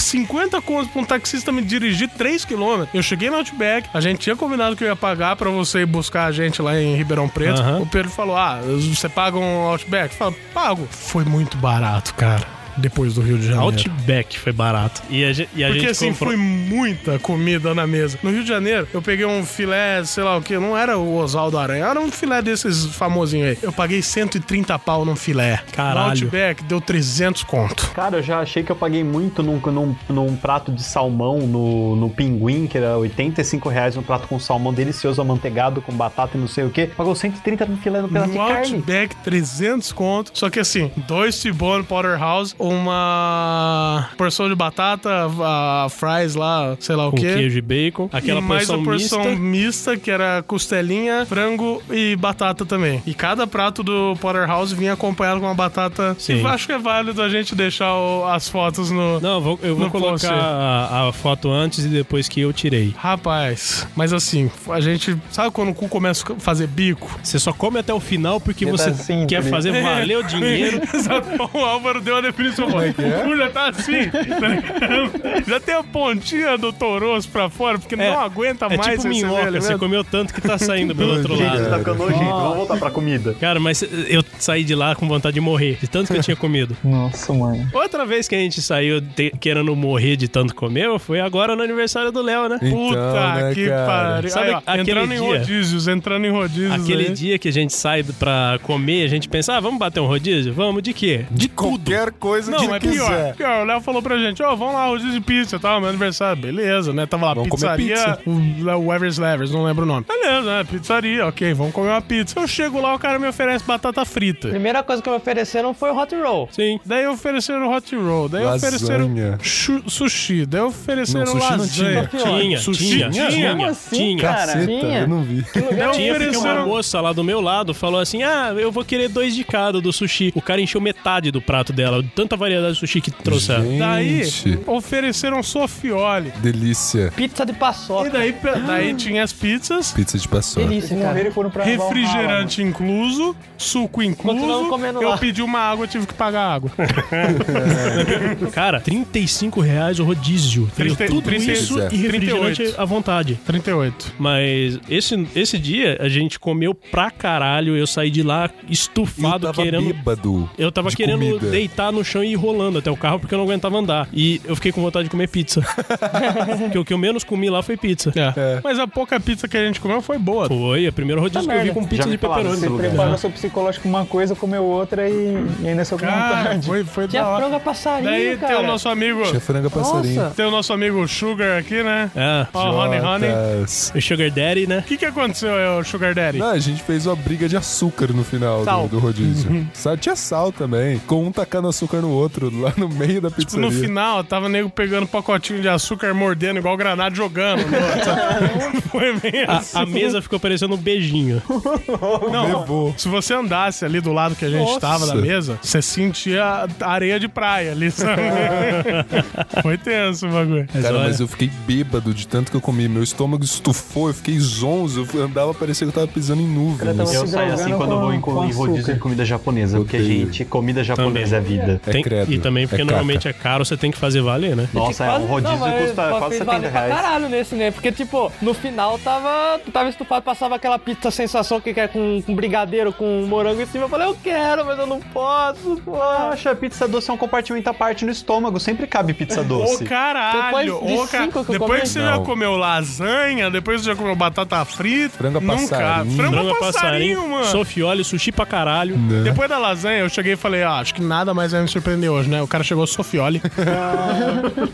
50 contos pra um taxista me dirigir 3 km, eu cheguei no Outback, a gente tinha combinado que eu ia pagar pra você ir buscar a gente lá em Ribeirão Preto. Aham. O Pedro falou: Ah, você paga um Outback? Eu falei, pago. Foi muito barato, cara. Depois do Rio de Janeiro. Outback foi barato. E a, e a Porque gente assim, comprou... foi muita comida na mesa. No Rio de Janeiro, eu peguei um filé, sei lá o que, não era o Oswaldo Aranha, era um filé desses famosinhos aí. Eu paguei 130 pau num filé. Caralho. No Outback deu 300 conto. Cara, eu já achei que eu paguei muito num, num, num prato de salmão no, no Pinguim, que era 85 reais um prato com salmão delicioso, amanteigado, com batata e não sei o que. Pagou 130 no filé no pedaço de No carne. Outback, 300 conto. Só que assim, dois T-Bone Porterhouse, uma porção de batata, a fries lá, sei lá o Com quê. queijo e bacon. Aquela e mais porção a porção mista. mista. que era costelinha, frango e batata também. E cada prato do Porterhouse vinha acompanhado com uma batata. Sim. E acho que é válido a gente deixar o- as fotos no. Não, eu vou, eu vou colocar a, a foto antes e depois que eu tirei. Rapaz, mas assim, a gente. Sabe quando o cu começa a fazer bico? Você só come até o final porque você tá quer tá fazer valer o dinheiro. Exato. o Álvaro deu a definição. O cu já tá assim. tá já tem a pontinha do toroço pra fora, porque É, não aguenta É mais tipo esse minhoca, velho você mesmo. comeu tanto que tá saindo pelo outro Gente, lado. tá ficando nojento. Vamos voltar pra comida. Cara, mas eu saí de lá com vontade de morrer, de tanto que eu tinha comido. Nossa, mano. Outra vez que a gente saiu te- querendo morrer de tanto comer foi agora no aniversário do Léo, né? Então, Puta né, que pariu. Sabe Aí, ó, entrando em dia? rodízios, entrando em rodízios. Aquele aí. dia que a gente sai pra comer, a gente pensa, ah, vamos bater um rodízio? Vamos, de quê? De qualquer coisa Não, que é pior, quiser. pior. O Léo falou pra gente, ó, vamos lá, rodízio de pizza, tá? Meu aniversário. Beleza, né? Tava lá, Vamos comer pizzaria, pizza. o, Evers Levers, não lembro o nome. Beleza, né? Pizzaria, ok, vamos comer uma pizza. Eu chego lá, o cara me oferece batata frita. Primeira coisa que me ofereceram foi o hot roll. Sim. Daí ofereceram hot roll, daí Lasanha. ofereceram sushi, daí ofereceram Não, sushi não lasanha. Tinha, Sushi tinha, tinha? tinha, Como assim, tinha. cara? Caceta, Tinha. eu não vi. Daí Tinha porque uma moça lá do meu lado falou assim: Ah, eu vou querer dois de cada do sushi. O cara encheu metade do prato dela, de tanta variedade de sushi que trouxeram. Gente, Daí ofereceram sofioli. delícia. Pizza de paçoca. E daí, pe- daí tinha as pizzas, Pizza de paçoca. Delícia, cara. Morreram foram pra refrigerante incluso, suco incluso. Comendo Eu lá. pedi uma água, tive que pagar água. Cara, 35 reais o rodízio. Veio 30, tudo 30, isso e 38. refrigerante à vontade. 38. Mas esse, esse dia a gente comeu pra caralho. Eu saí de lá estufado, eu tava querendo. bêbado Eu tava de querendo comida. deitar no chão e ir rolando até o carro porque eu não aguentava andar. E eu fiquei com vontade de comer pizza. porque o que eu menos comi lá foi pizza. É. Mas a pouca pizza que a gente comeu foi boa. Foi, a primeira rodízio que eu vi com pizza de pepperoni. lugar. Preparou seu psicológico uma coisa, comeu outra e, e ainda sou com Cara, vontade. foi, foi Tinha da hora. frango a passarinho, Daí cara. tem o nosso amigo. Tinha franga passarinho. Nossa. Tem o nosso amigo Sugar aqui, né? É, Ó, Honey Honey. O Sugar Daddy, né? O que, que aconteceu, é, o Sugar Daddy? Não, a gente fez uma briga de açúcar no final do, do rodízio. Sal, tinha sal também. Com um tacando açúcar no outro, lá no meio da Tipo, pizzaria. no final, tava nego pegando pacotinho de açúcar, mordendo igual granada jogando. no- Foi bem A, assim. a mesa ficou parecendo um beijinho. Não, Levou. se você andasse ali do lado que a gente Nossa. tava da mesa, você sentia areia de praia ali, sabe? Foi tenso o bagulho. Cara, mas eu fiquei bêbado de tanto que eu comi. Meu estômago estufou, eu fiquei zonzo. Eu andava, parecia que eu tava pisando em nuvens. Eu saio assim drogando quando eu vou em, com- rodízio de comida japonesa. Porque, gente, comida japonesa é vida. É Tem- credo. e também porque É normalmente é caro, você tem que fazer valer, né? Nossa, é, um rodízio não, custa quase fez 70 valer pra reais. caralho nesse, né? Porque, tipo, no final tava, tu tava estufado, passava aquela pizza sensação que quer com, com brigadeiro, com morango em cima. Eu falei, eu quero, mas eu não posso, pô. Poxa, pizza doce é um compartimento à parte no estômago. Sempre cabe pizza Ô, doce. caralho! Depois de ô, ca- cinco que Depois comi? que você Não. já comeu lasanha, depois que você já comeu batata frita, Franga não passarinho. cabe. Frango, Frango passarinho, mano. sofiole, sushi pra caralho. Né? Depois da lasanha, eu cheguei e falei, ah, acho que nada mais vai me surpreender hoje, né? O cara chegou sofiole.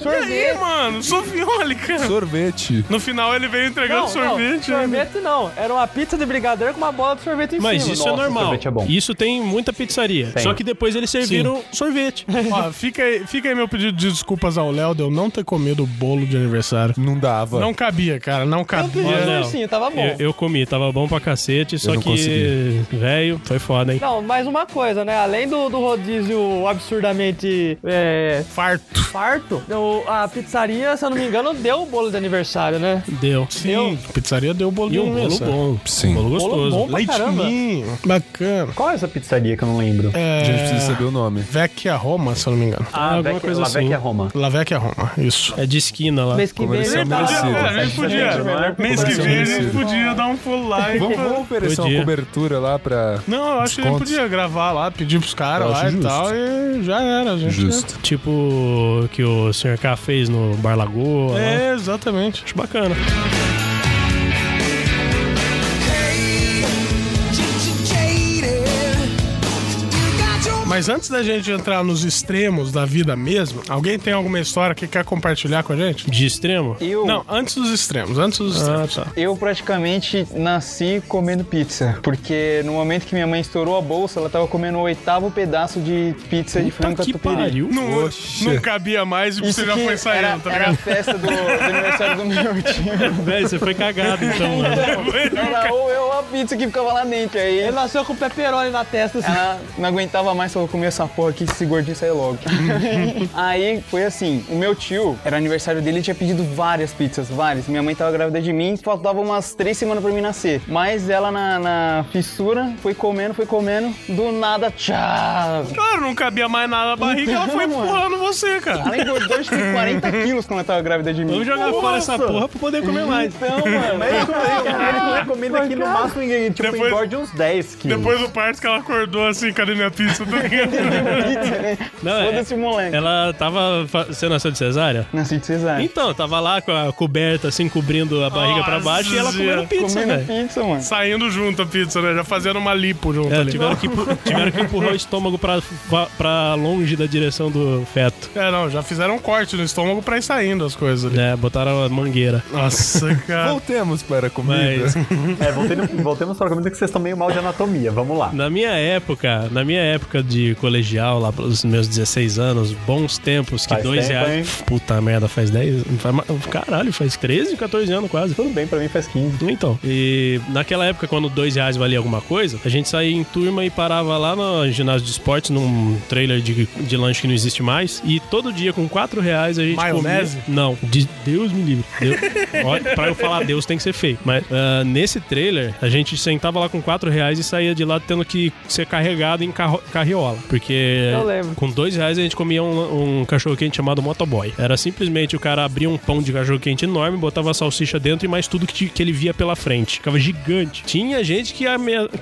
e aí, mano? Sofiole, cara. Sorvete. No final ele veio entregando Não, sorvete. Não, sorvete não. Era uma pizza de brigadeiro com uma bola de sorvete em Mas cima. isso é Nossa, normal. sorvete é bom. Isso tem muita pizzaria. Tem. Só que depois eles serviram sorvete. Ó, fica aí, fica aí meu pedido de desculpas ao Léo de eu não ter comido o bolo de aniversário. Não dava. Não cabia, cara, não Eu cabia. pedi Olha, um Léo, tava bom. Eu, eu comi, tava bom pra cacete, só que, consegui. velho, foi foda, hein? Não, mais uma coisa, né? Além do, do rodízio absurdamente é, Farto. farto, a pizzaria, se eu não me engano, deu o bolo de aniversário, né? Deu. Sim, a pizzaria deu o bolo E de um bolo aniversário. bom. Sim. Bolo Bolo gostoso. bom pra caramba. Leitinho, bacana. Qual é essa pizzaria que eu não lembro? É, A gente precisa saber o nome. Vecchia Roma, se eu não me engano. Ah, alguma Vecchia- coisa La assim. Vecchia Roma. La Vecchia Roma, isso. É de esquina lá. Mês que vem. É, a gente podia. Mês que vem a gente podia dar um pulo lá. Vamos, vamos oferecer Podia. uma cobertura lá pra. Não, eu acho que a gente podia gravar lá, pedir pros caras lá acho e justo. tal, e já era, a gente. Justo. Tipo o que o Sr. K fez no Bar Lagoa. lá. É, exatamente. Acho bacana. Mas antes da gente entrar nos extremos da vida mesmo, alguém tem alguma história que quer compartilhar com a gente? De extremo? Eu, Não, antes dos extremos, antes dos Ah, extremos. tá. eu praticamente nasci comendo pizza. Porque no momento que minha mãe estourou a bolsa, ela tava comendo o oitavo pedaço de pizza de frango que catupiry. pariu. Não, não cabia mais e Isso você já foi saindo, era, tá era a ligado? festa do, do aniversário do meu tio. Velho, você foi cagado então, mano. Era ou eu ou a pizza que ficava lá dentro. Aí Ele nasceu com pepperoni na testa, assim. ela não aguentava mais, falou, comer essa porra aqui, esse gordinho sair logo. aí foi assim, o meu tio, era aniversário dele, ele tinha pedido várias pizzas, várias. Minha mãe tava grávida de mim, faltava umas três semanas pra mim nascer. Mas ela na, na fissura foi comendo, foi comendo, do nada, tchau. Claro, não cabia mais nada na barriga, ela foi Então, empurrando você, cara. Ela engordou acho que 40 quilos quando ela tava grávida de mim. Vamos jogar fora essa porra pra poder comer mais. Então, mano, Ele recomenda que no máximo tipo, Depois- engorde uns 10 quilos. Depois do parto que ela acordou assim, cadê minha pizza? Tá né? Não, é- Foda-se o moleque. Ela tava. Você nasceu de cesárea? Nasci de cesárea. Então, tava lá com a coberta assim, cobrindo a barriga pra baixo e ela comendo pizza, Comendo velho. pizza, mano. Saindo junto a pizza, né? Já fazendo uma lipo junto É, ali. tiveram que, empu- tiveram que empurrar o estômago pra, pra- longe da direção do feto. É, não, já fizeram um corte no estômago pra ir saindo as coisas ali. É, botaram a mangueira. Nossa, cara. Voltemos para a comida. Mas É, voltemos, voltemos para a comida que vocês estão meio mal de anatomia. Vamos lá. na minha época, na minha época de colegial, lá pelos meus 16 anos, bons tempos, que Faz dois tempo, reais. Puta merda, faz 10. Faz, caralho, faz 13, 14 anos quase. Tudo bem, pra mim faz 15. Então, e naquela época, quando dois reais valia alguma coisa, a gente saía em turma e parava lá no ginásio de esportes, num trailer de, de lanche que não existe mais. E todo dia, com quatro reais, a gente Maionese? comia... Não, de Deus me livre. Deus... Pra eu falar Deus tem que ser feio. Mas ah, nesse trailer, a gente sentava lá com quatro reais e saía de lá tendo que ser carregado em carro... carriola. Porque com dois reais a gente comia um, um cachorro-quente chamado Motoboy. Era simplesmente o cara abria um pão de cachorro-quente enorme, botava a salsicha dentro e mais tudo que, que ele via pela frente. Ficava gigante. Tinha gente que,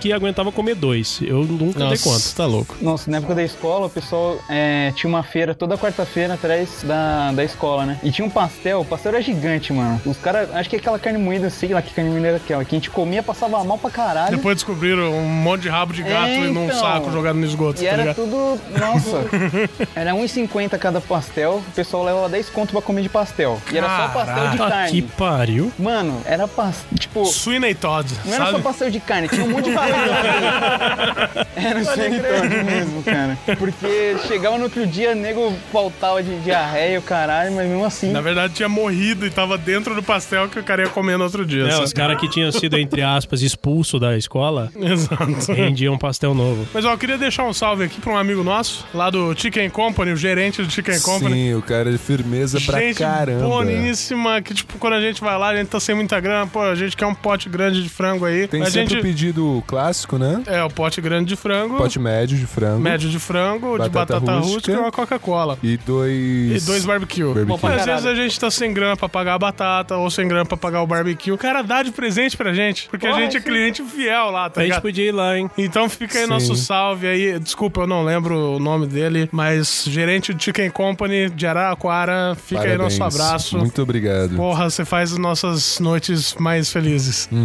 que aguentava comer dois. Eu nunca dei conta. tá louco. Nossa, na época da escola, o pessoal é, tinha uma feira toda quarta-feira atrás da, da escola, né? E tinha um pastel, o pastel era gigante, mano. Os caras, acho que aquela carne moída, sei lá que carne moída era aquela, que a gente comia, passava mal pra caralho. Depois descobriram um monte de rabo de gato É, e num então. saco jogado no esgoto, E era ligado? tudo. Nossa. era 1,50 cada pastel. O pessoal levava 10 conto pra comer de pastel. E era só pastel de carne. que pariu. Mano, era pastel. Tipo. Sweeney Todd, Não era sabe? só pastel de carne, tinha um monte de pastel. era o Senitone mesmo, cara. Porque chegava no outro dia, nego faltava de diarreia, o caralho, mas mesmo assim. Na verdade, tinha morrido e tava dentro do pastel que o cara ia comer no outro dia. É, sabe? os caras que tinham sido, entre aspas, expulso da escola Exato. rendiam um pastel novo. Mas ó, eu queria deixar um salve aqui pra um amigo nosso, lá do Chicken Company, o gerente do Chicken Company. Sim, o cara de firmeza pra gente caramba. boníssima, que tipo, quando a gente vai lá, a gente tá sem muita grana, pô, a gente quer um pote grande de frango aí. Tem a sempre gente... o pedido clássico, né? É, o pote grande de frango, Pote médio de frango. médio de frango, de Batata batata rústica, rústica e uma Coca-Cola. E dois. E dois barbecue. Barbecue. Bom, às vezes a gente tá sem grana pra pagar a batata ou sem grana pra pagar o barbecue. O cara dá de presente pra gente, porque a gente é cliente fiel lá, tá A gente ligado? podia ir lá, hein? Então fica aí Sim. nosso salve aí. Desculpa, eu não lembro o nome dele, mas gerente do Chicken Company de Araraquara, fica aí Parabéns. nosso abraço. Muito obrigado. Porra, você faz as nossas noites mais felizes.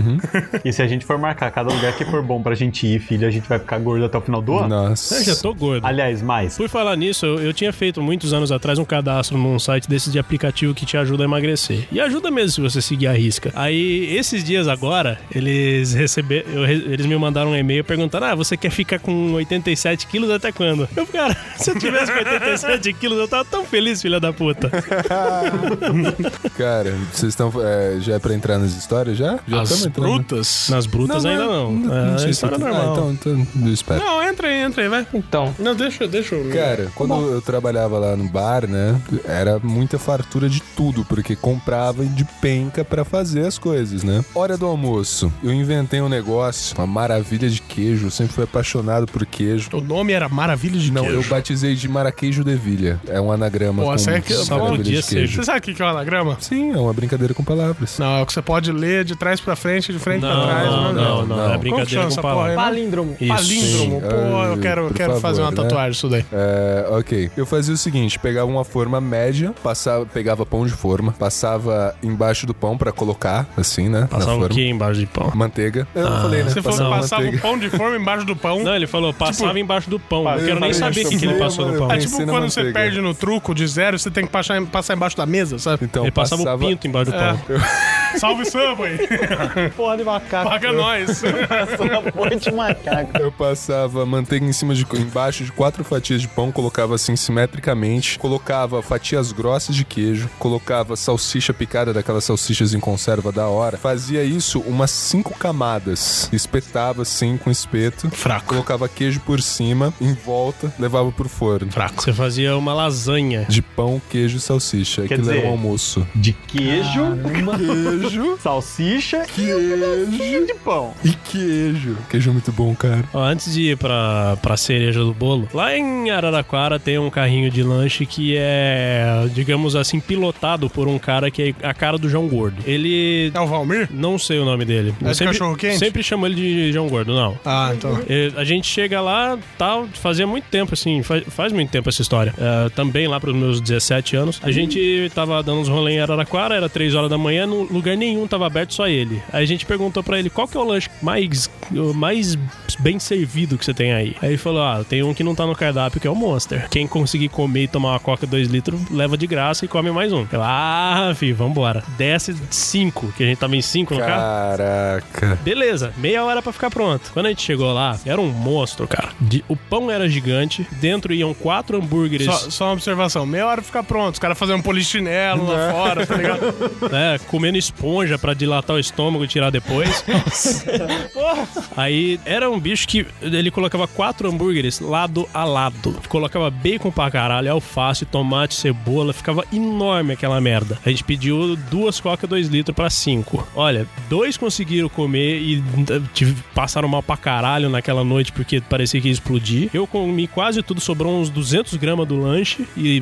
E se a gente for marcar cada lugar que for bom pra gente ir, filho, a gente vai ficar gordo até o final do ano? Nossa. Eu já tô gordo. Aliás, mais. Por falar nisso, eu, eu tinha feito muitos anos atrás um cadastro num site desses de aplicativo que te ajuda a emagrecer. E ajuda mesmo se você seguir a risca. Aí, esses dias agora, eles receberam. Eles me mandaram um e-mail perguntando: Ah, você quer ficar com 87 quilos até quando? Eu, cara, se eu tivesse com 87 quilos, eu tava tão feliz, filha da puta. Cara, vocês estão. é, já é pra entrar nas histórias já? Já As brutas? Nas brutas ainda não. É, sei a se- história Ah, normal. então, então eu espero. Não, entra aí, entra aí, vai. Então, Não, deixa, deixa eu. Cara, quando eu trabalhava lá no bar, né, era muita fartura de tudo, porque comprava de penca pra fazer as coisas, né? Hora do almoço, eu inventei um negócio, uma maravilha de queijo. Eu sempre fui apaixonado por queijo. O nome era Maravilha de Não, Queijo. eu batizei de Maraqueijo de Vilha. É um anagrama Pô, com você é que- só podia ser. Você sabe o que é um anagrama? Sim, é uma brincadeira com palavras. Não, é o que você pode ler de trás pra frente, de frente pra Não, trás. não, né? não, não, não. É brincadeira com palavras. né? Palíndromo. Isso. Palíndromo. Pô, eu Ai, quero, quero fazer uma favor, né? tatuagem disso daí. É, ok. Eu fazia o seguinte: pegava uma forma média, passava, pegava pão de forma, passava embaixo do pão pra colocar, assim, né? Passava na o que embaixo de pão? Manteiga. Eu não falei, né? Você falou que Passava o pão de forma embaixo do pão. Não, ele falou, passava embaixo do pão. Eu quero nem eu saber o que, que ele passou no pão. É eu tipo quando você manteiga. perde no truco de zero, você tem que passar, passar embaixo da mesa, sabe? Então, Ele passava, o pinto embaixo do É. pão. Salve Subway! Porra de macaco. Paga nós! Porra de macaco. Eu passava manteiga em cima de embaixo de quatro fatias de pão, colocava assim simetricamente, colocava fatias grossas de queijo, colocava salsicha picada daquelas salsichas em conserva da hora. Fazia isso umas cinco camadas, espetava assim com espeto, Fraco. colocava queijo por cima, em volta, levava pro forno. Fraco. Você fazia uma lasanha. De pão, queijo e salsicha. Quer Aquilo era dizer- um almoço. De queijo, Queijo, salsicha queijo de pão. e queijo. Queijo é muito bom, cara. Ó, antes de ir pra, pra cereja do bolo, lá em Araraquara tem um carrinho de lanche que é, digamos assim, pilotado por um cara que é a cara do João Gordo. Ele. É o Valmir? Não sei o nome dele. É sempre, cachorro-quente? sempre chamo ele de João Gordo, não. Ah, então. É, A gente chega lá, tal, fazia muito tempo, assim, faz, faz muito tempo essa história. É, também lá pros meus 17 anos. A gente tava dando uns rolês em Araraquara, era 3 horas da manhã, no lugar nenhum tava aberto, só ele. Aí a gente perguntou pra ele qual que é o lanche mais, mais bem servido que você tem aí. Aí ele falou: Ah, tem um que não tá no cardápio, que é o Monster. Quem conseguir comer e tomar uma coca 2 litros, leva de graça e come mais um. Eu, ah, filho, vambora. Desce 5, que a gente tava em 5 no carro. Caraca. Beleza, meia hora pra ficar pronto. Quando a gente chegou lá, era um monstro, cara. De- o pão era gigante, dentro iam quatro hambúrgueres. Só, só uma observação. Meia hora pra ficar pronto. Os caras fazendo um polichinelo lá fora, tá ligado? né, comendo esponja pra dilatar o estômago e tirar depois. Aí era um bicho que ele colocava quatro hambúrgueres lado a lado. Colocava bacon pra caralho, alface, tomate, cebola. Ficava enorme aquela merda. A gente pediu duas coca, dois litros pra cinco. Olha, dois conseguiram comer e eh, passaram mal pra caralho naquela noite porque parecia que ia explodir. Eu comi quase tudo, sobrou uns 200 gramas do lanche e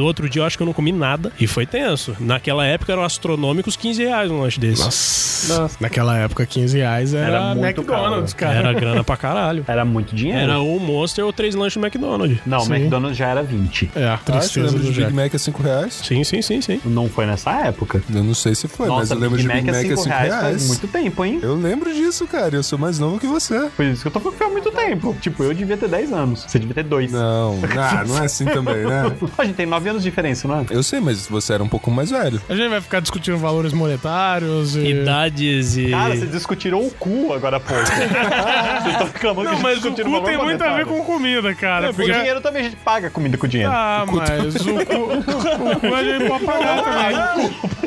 outro dia eu acho que eu não comi nada. E foi tenso. Naquela época eram astronômicos 15 reais um lanche desse. Nossa. Naquela época, 15 reais era, Era muito McDonald's, cara. Era grana pra caralho. Era muito dinheiro. Era ou Monster ou três lanches no McDonald's. Não, Sim. o McDonald's já era 20. É, a Ah, você tristeza lembra do Jack. Big Mac a 5 reais? Sim, sim, sim, sim. Não foi nessa época. Eu não sei se foi, mas Nossa, eu lembro Big de Big Mac Mac é a 5 5 reais reais. faz muito tempo, hein? Eu lembro disso, cara. Eu sou mais novo que você. Por isso que eu tô falando que foi há muito tempo. Tipo, eu devia ter 10 anos. Você devia ter 2. Não, ah, não é assim também, né? A gente tem 9 anos de diferença, não é? Eu sei, mas você era um pouco mais velho. A gente vai ficar discutindo valores monetários e... Idades e. Cara, vocês discutiram o cu agora há pouco. vocês estão reclamando Não, que mas o cu tem muito a ver monetário. com comida, cara. É, porque dinheiro também a gente paga comida com dinheiro. Ah, mas o cu, o cu a gente pode pagar também.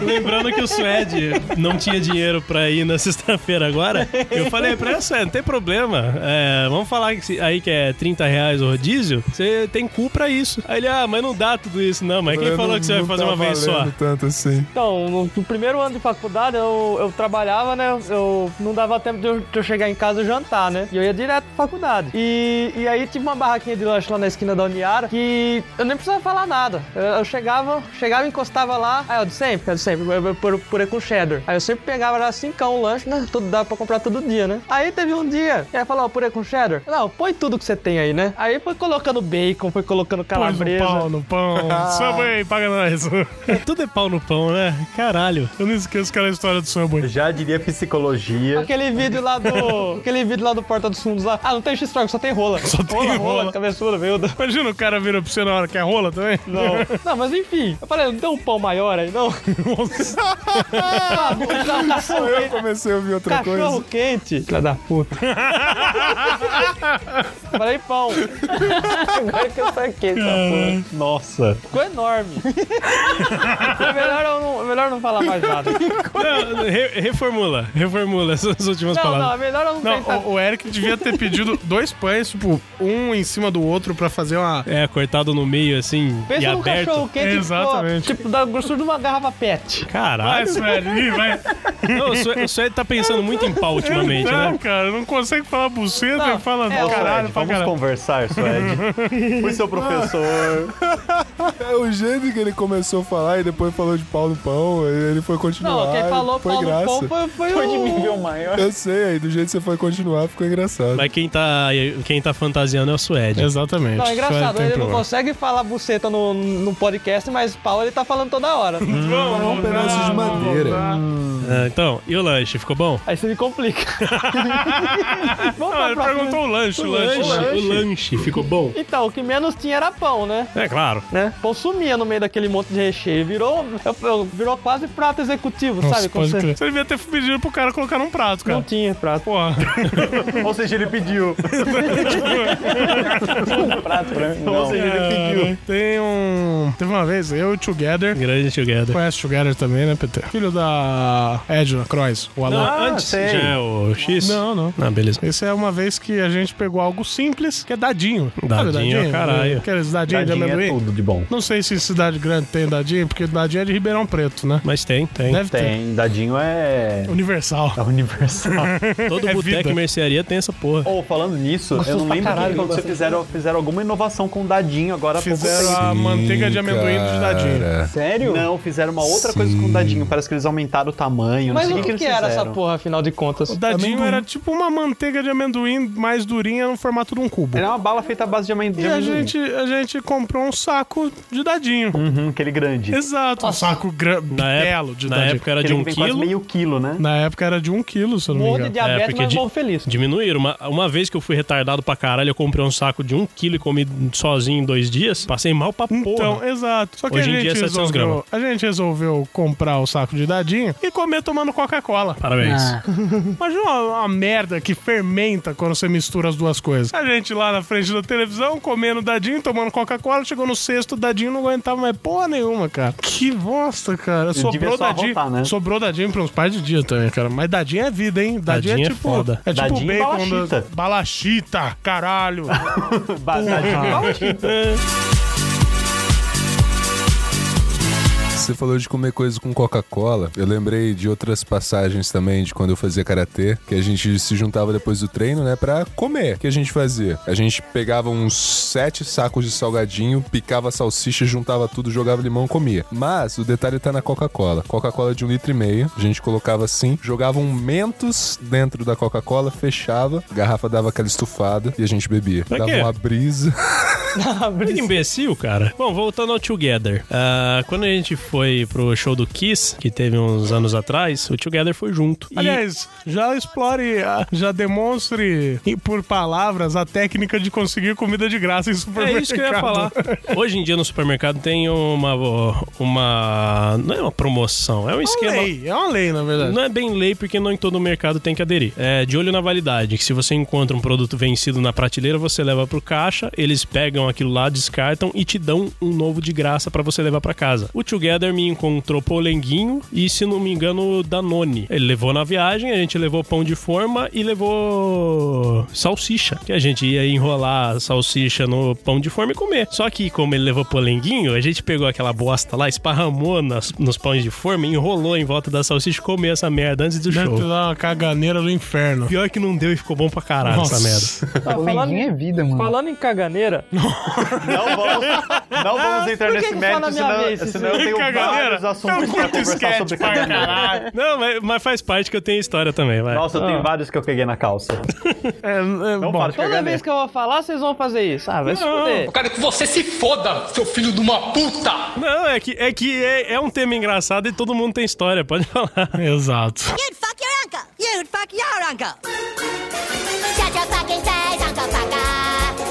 Lembrando que o Suede não tinha dinheiro pra ir na sexta-feira agora, eu falei pra ele, Suede, não tem problema. É, vamos falar que se- aí que é 30 reais o rodízio, você tem cu pra isso. Aí ele, ah, mas não dá tudo isso, não. Mas quem Eu falou não- que você vai fazer tá uma vez só? tanto assim. Então, no, no primeiro ano de faculdade, eu, eu trabalhava, né? Eu não dava tempo de eu, de eu chegar em casa e jantar, né? E eu ia direto pra faculdade. E, e aí tive uma barraquinha de lanche lá na esquina da Uniara que eu nem precisava falar nada. Eu, eu chegava, chegava, encostava lá. Aí eu de sempre, eu de sempre, eu- eu- purê purê com cheddar. Aí eu sempre pegava já cincão o lanche, né? Tudo dava pra comprar todo dia, né? Aí teve um dia, e aí falou, ó, purê com cheddar. Não, põe tudo que você tem aí, né? Aí foi colocando bacon, foi colocando calabresa. pau, no pão. Subway, paga nós. Tudo é pau no pão, né? Caralho. Eu não esqueço aquela história do Subway. Já diria psicologia. Aquele vídeo lá do. aquele vídeo lá do Porta dos Fundos lá. Ah, não tem X-Stock, só tem rola. Só tem rola. rola. rola cabeçuda, veio. Imagina o cara vira pra você na hora que é rola também. Não. não, mas enfim. Eu falei, não tem um pão maior aí, não? Ah, um cachorro Eu comecei a ouvir outra Cachorro coisa. quente. Filha da puta. Falei pão. Agora que eu saquei essa porra. Nossa. Ficou enorme. é, melhor eu não, melhor não falar mais nada. Não, re- reformula, reformula essas últimas Não, não, palavras. é melhor eu não Não, Não, o, o Eric devia ter pedido dois pães, tipo, um em cima do outro pra fazer uma. É, cortado no meio, assim, e Pensa num aberto. cachorro quente, Exatamente. tipo, tipo, da grossura de uma garrafa pet. Vai, Caralho. Sueli, ih, vai. Não, o Suede tá pensando muito em pau ultimamente, Não, né? cara, não consegue falar buceta Não, e fala é, caralho Suede, vamos caralho. conversar, Suede. Fui seu professor. É o jeito que ele começou a falar e depois falou de pau no pão, ele foi continuar. Não, quem falou foi pau no graça. pão foi, foi, Foi de o... nível maior. Eu sei, aí do jeito que você foi continuar ficou engraçado. Mas quem tá, quem tá fantasiando é o Suede. Exatamente. Não, é engraçado, Sueli ele não problema. consegue falar buceta no, no podcast, mas pau ele tá falando toda hora. É um pedaço de madeira. Ah, então, e o lanche, ficou bom? Aí você me complica. Vamos Não, ele próxima. perguntou o lanche, o lanche. O lanche ficou bom? Então, o que menos tinha era pão, né? É claro. né? Pão sumia no meio daquele monte de recheio. Virou, virou quase prato executivo, Nossa, sabe? Pode você... crer. Você devia ter pedido pro cara colocar num prato, cara. Não tinha prato. Porra. Ou seja, ele pediu. Prato pra mim. Ou Não. seja, ele pediu. Tem um. Teve uma vez, eu e o Together. Grande together. Conhece o Together também, né, PT? Filho da Edna Croix, o Alan. Não, antes sei. já é o X? Não, não. Ah, beleza. Esse é uma vez que a gente pegou algo simples, que é dadinho. Dadinho é caralho. Aqueles dadinhos de Tadinho é amendoim. tudo de bom. Não sei se cidade grande tem dadinho, porque dadinho é de Ribeirão Preto, né? Mas tem, tem. Deve ter. Tem, dadinho é... Universal. É universal. Todo É boteco e mercearia tem essa porra. Ou falando nisso, eu não lembro caralho, que quando vocês fizeram, fizeram alguma inovação com dadinho agora Fizeram a manteiga de amendoim de dadinho. cara. Sério? Não, fizeram uma outra coisa com dadinho. Parece que eles aumentaram o tamanho. Mas não sei o que, eles que era fizeram. essa porra, afinal de contas? O dadinho era tipo uma manteiga de amendoim mais durinha no formato de um cubo. Era uma bala feita à base de amen- de E a amendoim. gente, a gente comprou um saco de dadinho. Uhum, aquele grande. Exato. Um saco gra- Na, época- belo de na dadinho. época era de um quilo. meio quilo, né? Na época era de um quilo, se eu não me Morro de engano. diabetes, porque mas di- bom feliz. Diminuíram. Uma, uma vez que eu fui retardado pra caralho, eu comprei um saco de um quilo e comi sozinho em dois dias. Passei mal pra porra. Então, exato. Só que Hoje a em gente, dia é 700 resolveu, a gente resolveu comprar o saco de dadinho e comer tomando Coca-Cola. Parabéns. Imagina uma, uma merda que fermenta quando você mistura as duas coisas. A gente lá na frente da televisão, comendo dadinho, tomando Coca-Cola, chegou no sexto, o dadinho não aguentava mais porra nenhuma, cara. Que bosta, cara. Sobrou dadinho. arrotar, né? Sobrou dadinho pra uns par de dias também, cara. Mas dadinho é vida, hein? Dadinho, Dadinho é é tipo. foda. É tipo Dadinho bacon. balachita. da- Balachita, caralho. Ba- Você falou de comer coisas com Coca-Cola. Eu lembrei de outras passagens também de quando eu fazia karatê, que a gente se juntava depois do treino, né, pra comer. O que a gente fazia? A gente pegava uns sete sacos de salgadinho, picava salsicha, juntava tudo, jogava limão, comia. Mas o detalhe tá na Coca-Cola. Coca-Cola de um litro e meio, a gente colocava assim, jogava um Mentos dentro da Coca-Cola, fechava, a garrafa dava aquela estufada e a gente bebia. Pra dava quê? uma brisa. Que imbecil, cara. Bom, voltando ao Together. Ah, quando a gente foi pro show do Kiss, que teve uns anos atrás, o Together foi junto. E- Aliás, já explore, ah, já demonstre e por palavras a técnica de conseguir comida de graça em supermercado. É isso que eu ia falar. Hoje em dia no supermercado tem uma. uma não é uma promoção, é um É esquema. lei, é uma lei, na verdade. Não é bem lei, porque não em todo mercado tem que aderir. É de olho na validade, que se você encontra um produto vencido na prateleira, você leva pro caixa, eles pegam aquilo lá, descartam e te dão um novo de graça pra você levar pra casa. O Together me encontrou polenguinho e, se não me engano, Danone. Ele levou na viagem, a gente levou pão de forma e levou salsicha, que a gente ia enrolar a salsicha no pão de forma e comer. Só que, como ele levou polenguinho, a gente pegou aquela bosta lá, esparramou nas- nos pães de forma, e enrolou em volta da salsicha e comeu essa merda antes do Deve show. uma caganeira do inferno. Pior que não deu e ficou bom pra caralho Nossa. essa merda. Tá, falando, Polenguinho é vida, mano. falando em caganeira, Não vamos, não vamos entrar nesse mérito, senão, vez, senão eu tenho Eu curto conversar sketch sobre pra caralho. Não, mas, mas faz parte que eu tenho história também, vai. Nossa, eu tenho vários que eu peguei na calça. É, é, Não bom, para de toda vez que eu vou falar, vocês vão fazer isso. Ah, vai se Não. fuder. Eu quero que você se foda, seu filho de uma puta! Não, é que, é, que é, é um tema engraçado e todo mundo tem história, pode falar. Exato. You'd fuck your uncle. You'd fuck your uncle. Shut your fucking face, Uncle Fucker.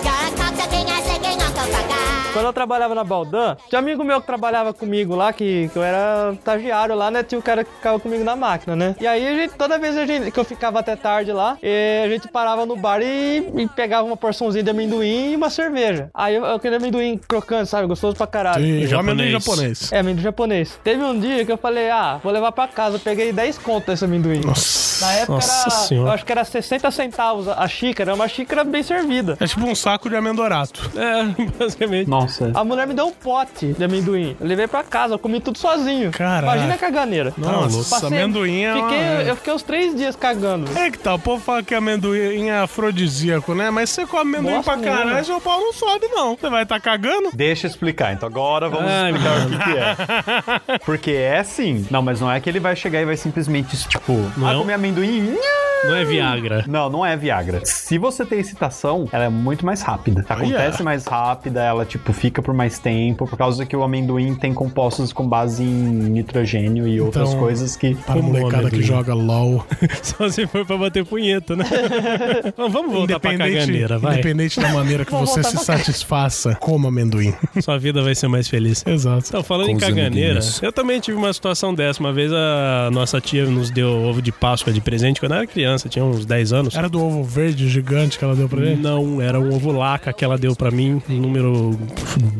You're a cocksucking ass licking Uncle Fucker. Quando eu trabalhava na Baldan, tinha amigo meu que trabalhava comigo lá, que, que eu era estagiário lá, né? Tinha o cara que ficava comigo na máquina, né? E aí, a gente, toda vez a gente, que eu ficava até tarde lá, a gente parava no bar e, e pegava uma porçãozinha de amendoim e uma cerveja. Aí eu, eu queria amendoim crocante, sabe? Gostoso pra caralho. Sim, japonês. amendoim japonês. É, amendoim japonês. Teve um dia que eu falei, ah, vou levar pra casa. Eu peguei 10 conto desse amendoim. Nossa. Na época Nossa era, senhora. eu acho que era 60 centavos a xícara, uma xícara bem servida. É tipo um saco de amendorato. É, basicamente. Nossa. A mulher me deu um pote de amendoim. Eu levei pra casa, eu comi tudo sozinho. Caraca. Imagina a caganeira. Nossa, amendoim é uma- fiquei, Eu fiquei uns três dias cagando. É que tá, o povo fala que amendoim é afrodisíaco, né? Mas você come amendoim Nossa, pra caralho, seu pau não sobe, não. Você vai estar cagando? Deixa eu explicar. Então agora vamos Ai, explicar o que, que é. Porque é assim. Não, mas não é que ele vai chegar e vai simplesmente, tipo, Não ah, é comer amendoim. Não é Viagra. Não, não é Viagra. Se você tem excitação, ela é muito mais rápida. Acontece mais rápida, ela, tipo, fica por mais tempo, por causa que o amendoim tem compostos com base em nitrogênio e outras Então, coisas que. Para a Como molecada que joga LOL. Só se for pra bater punheta, né? Bom, Vamos voltar pra caganeira, vai. independente da maneira que você se satisfaça, coma amendoim. Sua vida vai ser mais feliz. Exato. Então, falando Com em caganeira, eu também tive uma situação dessa. Uma vez a nossa tia nos deu ovo de Páscoa de presente quando eu era criança, tinha uns 10 anos. Era do ovo verde gigante que ela deu pra ele? Não, era um ovo laca que ela deu pra mim, número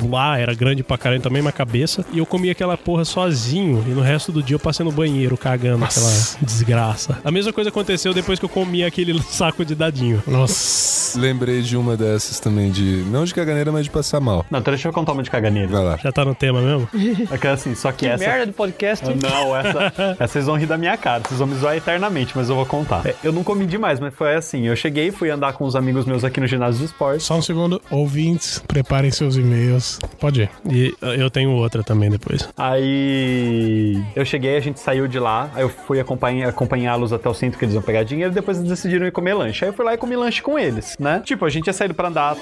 lá, era grande pra caralho também, uma cabeça. E eu comi aquela porra sozinho, e no resto do dia eu passei no banheiro cagando Nossa. aquela desgraça. A mesma coisa aconteceu depois que eu comi aquele saco de dadinho. Nossa. Lembrei de uma dessas também, de. Não de caganeira, mas de passar mal. Não, então deixa eu contar uma de caganeira. Vai lá. Já tá no tema mesmo? É que assim, só que, Que essa. merda de podcast. hein? Não, essa, essa vocês vão rir da minha cara, vocês vão me zoar eternamente, mas eu vou contar. É, eu não comi demais, mas foi assim: eu cheguei, fui andar com os amigos meus aqui no ginásio de esportes. Só um segundo. Ouvintes, preparem seus e-mails. Pode ir. E eu tenho outra também depois. Aí eu cheguei, a gente saiu de lá, aí eu fui acompanhar- acompanhá-los até o centro que eles iam pegar dinheiro, depois eles decidiram ir comer lanche. Aí eu fui lá e comi lanche com eles, né? Tipo, a gente tinha saído pra andar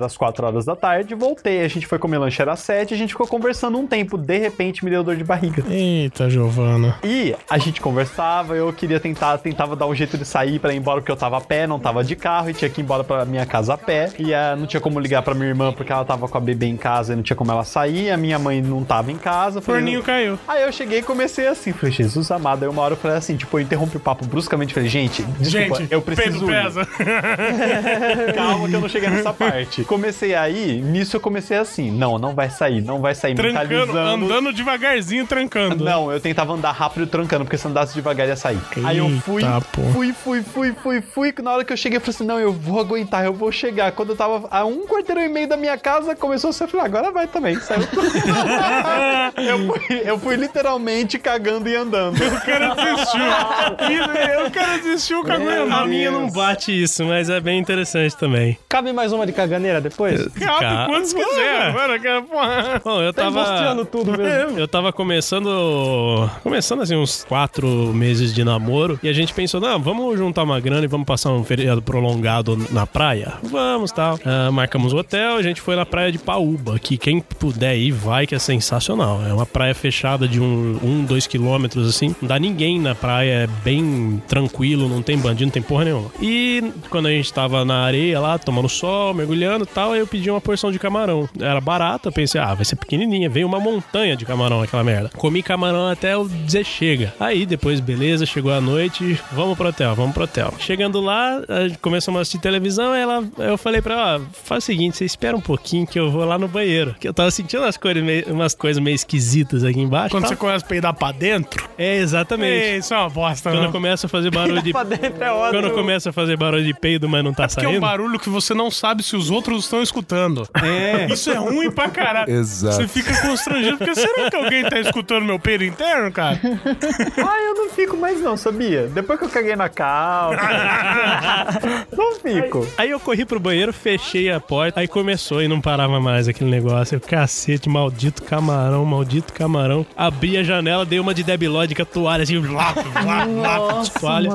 às 4 horas da tarde, voltei, a gente foi comer lanche, era às 7, a gente ficou conversando um tempo, de repente me deu dor de barriga. Eita, Giovana. E a gente conversava, eu queria tentar, tentava dar um jeito de sair pra ir embora porque eu tava a pé, não tava de carro e tinha que ir embora pra minha casa a pé. E ah, não tinha como ligar pra minha irmã porque ela tava com a bebê em casa e não tinha como ela sair. A minha mãe não tava em casa. Falei, Forninho caiu. Aí eu cheguei e comecei assim, falei, Jesus amado. Aí uma hora eu falei assim, tipo, eu interrompi o papo bruscamente, falei, gente, desculpa, Gente, eu preciso pesa. Calma que eu não cheguei nessa parte. Comecei aí, nisso eu comecei assim, não, não vai sair, não vai sair, trancando, mentalizando. andando devagarzinho, trancando. Não, eu tentava andar rápido trancando, porque se andasse devagar ia sair. Aí eu fui, Eita, pô. fui, fui, fui, fui, fui. Na hora que eu cheguei, eu falei assim: não, eu vou aguentar, eu vou chegar. Quando eu tava a um quarteirão e meio da minha casa, começou a ser, eu falei, agora vai também. Saiu. eu, fui, eu fui literalmente cagando e andando. O cara desistiu. O cara desistiu, cagou A minha não bate isso, mas é bem interessante também. Cabe mais uma de caganeira depois? Cabe Cara, quantos quiser. Agora, cara, porra. Bom, eu Tá tava. embosteando tudo mesmo. Eu tava começando. Começando assim, uns quatro meses de namoro. E a gente pensou, não, vamos juntar uma grana e vamos passar um feriado prolongado na praia? Vamos tal. Ah, marcamos o hotel, a gente foi na praia de Paúba, que quem puder ir vai, que é sensacional. É uma praia fechada de um, um dois quilômetros, assim. Não dá ninguém na praia, é bem tranquilo, não tem bandido, não tem porra nenhuma. E quando a gente tava na areia lá, tomando sol, mergulhando e tal, eu pedi uma porção de camarão. Era barata, eu pensei, ah, vai ser pequenininha. Veio uma montanha de camarão aquela merda. Comi camarão até eu dizer chega. Aí depois, beleza, chegou a noite, vamos pro hotel, vamos pro hotel. Chegando lá, começamos a assistir televisão, ela, eu falei pra ela, faz o seguinte, você espera um pouquinho que eu vou lá no banheiro. Que eu tava sentindo umas coisas meio, umas coisas meio esquisitas aqui embaixo. Quando tal. você começa a peidar pra dentro, É, exatamente. Ei, isso é uma bosta, Quando não. começa a fazer barulho de. Pra dentro é ótimo. Quando começa a fazer barulho de peido, mas não tá Porque é um saindo. barulho que você não sabe se os outros estão escutando. É. Isso é ruim pra caralho. Exato. Você fica constrangido, porque será que alguém tá escutando meu peido interno, cara? ah, eu não fico mais não, sabia? Depois que eu caguei na calça. não fico. Aí eu corri pro banheiro, fechei a porta, aí começou e não parava mais aquele negócio. Eu, cacete, maldito camarão, maldito camarão. Abri a janela, dei uma de debilóide com a toalha assim, lá, lá, lá, toalha.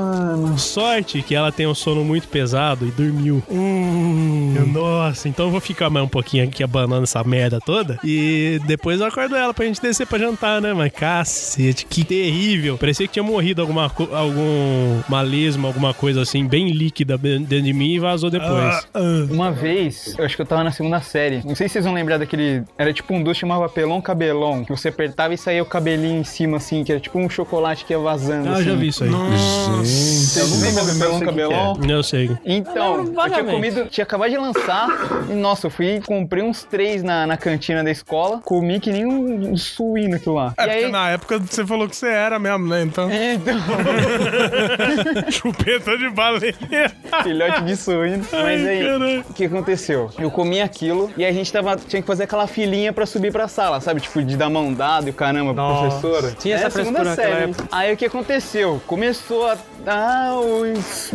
Sorte que ela tem um sono muito pesado e dormiu. Eu, nossa, então eu vou ficar mais um pouquinho aqui abanando essa merda toda. E depois eu acordo ela pra gente descer pra jantar, né? Mas cacete, que terrível. Parecia que tinha morrido alguma co- algum malismo, alguma coisa assim, bem líquida dentro de mim e vazou depois. Uma vez, eu acho que eu tava na segunda série, Não sei se vocês vão lembrar daquele. Era tipo um doce que chamava Pelon Cabelon. Que você apertava e saía o cabelinho em cima, assim, que era tipo um chocolate que ia vazando. Ah, assim. já vi isso aí. Gente. Vocês lembram do Pelon o que Cabelon? Eu sei. Então, eu, tinha vagamente. comido, tinha acabado de lançar. E, nossa, eu fui, comprei uns três na, na cantina da escola. Comi que nem um, um suíno aquilo lá. É e porque aí. na época você falou que você era mesmo, né? Então, É, então, chupeta de baleia. filhote de suíno. Mas aí, o que aconteceu? Eu comi aquilo e a gente tava, tinha que fazer aquela filinha pra subir pra sala, sabe? Tipo, de dar mão dada e o caramba pra Nossa, professora. tinha essa É, segunda série. Aí o que aconteceu? Começou a. Ah, o,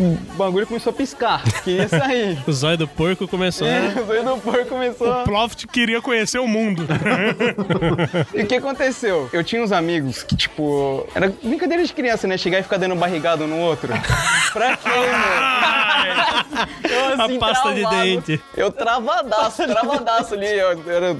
o bagulho começou a piscar. Queria sair. O zóio do porco começou, É, né? o zóio do porco começou a... Ploft queria conhecer o mundo. E o que aconteceu? Eu tinha uns amigos que, tipo, era brincadeira de criança, né? Chegar e ficar dando barrigado no outro. pra quê, mano? Eu, assim, A pasta de travado. dente. Eu travadaço, travadaço ali. Eu, era,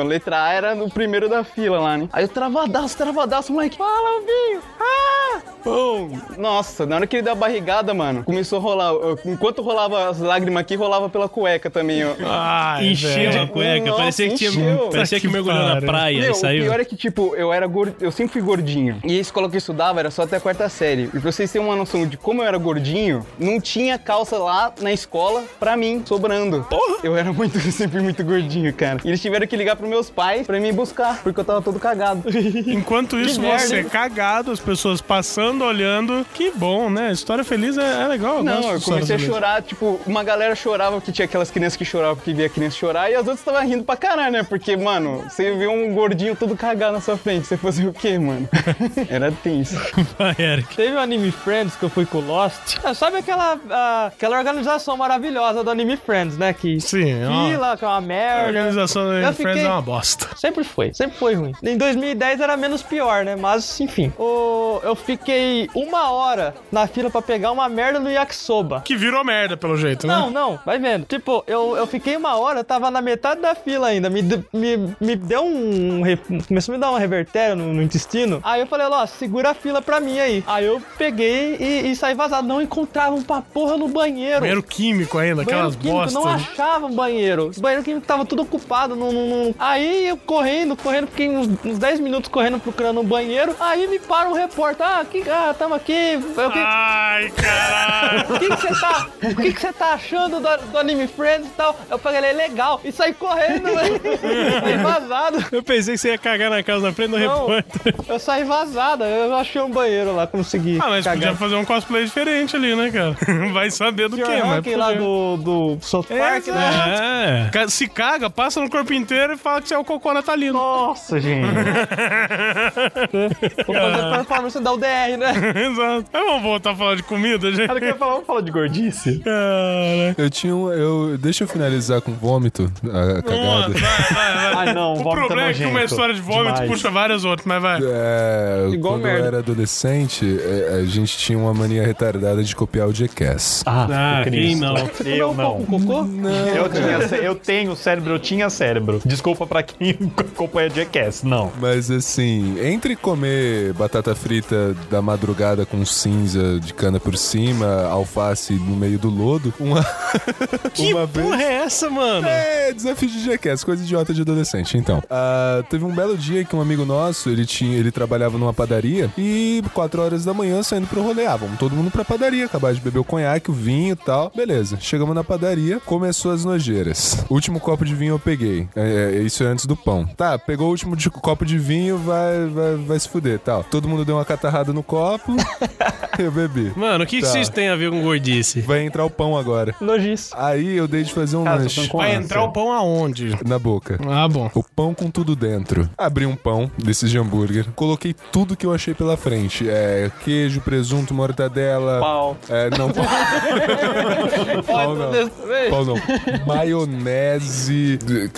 a letra A era no primeiro da fila lá, né? Aí eu travadaço, travadaço, moleque. Fala, Vinho! Ah! Pum! Nossa, na hora que ele deu a barrigada, mano, começou a rolar. enquanto rolava as lágrimas aqui, rolava pela cueca também, ó. Ai, Encheu velho. a cueca. Nossa, parecia que, tinha, encheu. parecia que Que mergulhou na praia Meu, e saiu. o pior é que, tipo, eu era gordo, eu sempre fui gordinho. E a escola que eu estudava era só até a quarta série. E pra vocês terem uma noção de como eu era gordinho, não tinha calça lá na escola pra mim, sobrando. Eu era muito, sempre muito gordinho, cara. E eles tiveram que ligar pros meus pais pra me buscar, porque eu tava todo cagado. Enquanto isso, merda, você hein? cagado, as pessoas passando, olhando. Que bom, né? História feliz é, é legal. Não, eu comecei a felizes. chorar, tipo, uma galera chorava que tinha aquelas crianças que choravam porque via criança chorar, e as outras estavam rindo pra caralho, né? Porque, mano, você vê um gordinho todo cagado na sua frente, você fazer o quê, mano? Era tenso. Vai, Eric. Teve o Anime Friends que eu fui com o Lost. Ah, sabe aquela, ah, aquela organização maravilhosa do Anime Friends, né? Que Sim, ó. fila, que é uma A merda. organização da Eu Friends fiquei- é uma bosta. Sempre foi, sempre foi ruim. Em 2010 era menos pior, né? Mas, enfim. O... Eu fiquei uma hora na fila pra pegar uma merda no yakisoba. Que virou merda, pelo jeito, né? Não, não, vai vendo. Tipo, eu, eu fiquei uma hora, tava na metade da fila ainda. Me, me, me deu um. Começou a me dar uma revertéria no, no intestino. Aí eu falei, ó, segura a fila pra mim aí. Aí eu peguei e, e saí vazado. Não encontrava um pra porra no banheiro. Banheiro químico ainda, Banheiro aquelas químico, bostas. não achava um banheiro. Banheiro químico tava tudo ocupado. Não- Aí eu correndo, correndo, fiquei uns, uns 10 minutos correndo procurando um banheiro. Aí me para um repórter. Ah, que, ah tamo aqui. Eu, que, Ai, caralho. o que que você tá, o que que você tá achando do, do Anime Friends e tal? Eu falei, ele é legal. E saí correndo, velho. Saí vazado. Eu pensei que você ia cagar na casa na frente do Não. repórter. Eu saí vazada. Eu achei um banheiro lá, consegui. Ah, mas podia cagar. fazer um cosplay diferente ali, né, cara? Vai saber do que, mas lá podia. do, do South Park, né? É. Se caga, passa no corpo inteiro e fala que você é o cocô natalino. Nossa, gente. Vou fazer performance da UDR, né? Exato. Mas vamos voltar a falar de comida, gente. Cara, eu falar, vamos falar de gordice? Cara. Eu tinha um. Eu, deixa eu finalizar com vômito, a, a cagada. Vai, vai, vai. Ai, não, O vômito problema é que uma história de vômito Demais. puxa várias outras, mas vai. É, Igual quando merda. eu era adolescente, é, a gente tinha uma mania retardada de copiar o Jackass. Ah, Ah, quem não? Eu não. Um cocô? Eu, tinha, eu tenho cérebro, eu tinha cérebro. Desculpa pra quem acompanha Jackass, não. Mas assim, entre comer batata frita da madrugada com cinza de cana por cima, alface no meio do lodo, uma, Que uma porra vez. é essa, mano? É, desafio de Jackass, coisa idiota de adolescente. Então, ah, teve um belo dia que um amigo nosso, ele tinha, ele trabalhava numa padaria e 4 horas da manhã saindo pro rolê. Ah, vamos todo mundo pra padaria, acabar de beber o conhaque, o vinho e tal. Beleza, chegamos na padaria, começou as nojeiras. O último copo de vinho eu peguei. É, é, isso é antes do pão. Tá, pegou o último de- copo de vinho, vai, vai, vai se fuder, tal. Todo mundo deu uma catarrada no copo, eu bebi. Mano, o que, que Tá. vocês têm a ver com gordice? Vai entrar o pão agora. Nojice. Aí eu dei de fazer um tô lanche com Vai ânsia. entrar o pão aonde? na boca. Ah, bom. O pão com tudo dentro. Abri um pão desses de hambúrguer. Coloquei tudo que eu achei pela frente. É, queijo, presunto, mortadela. Pau. É, não, pau. pau não. Pau não. Maionese,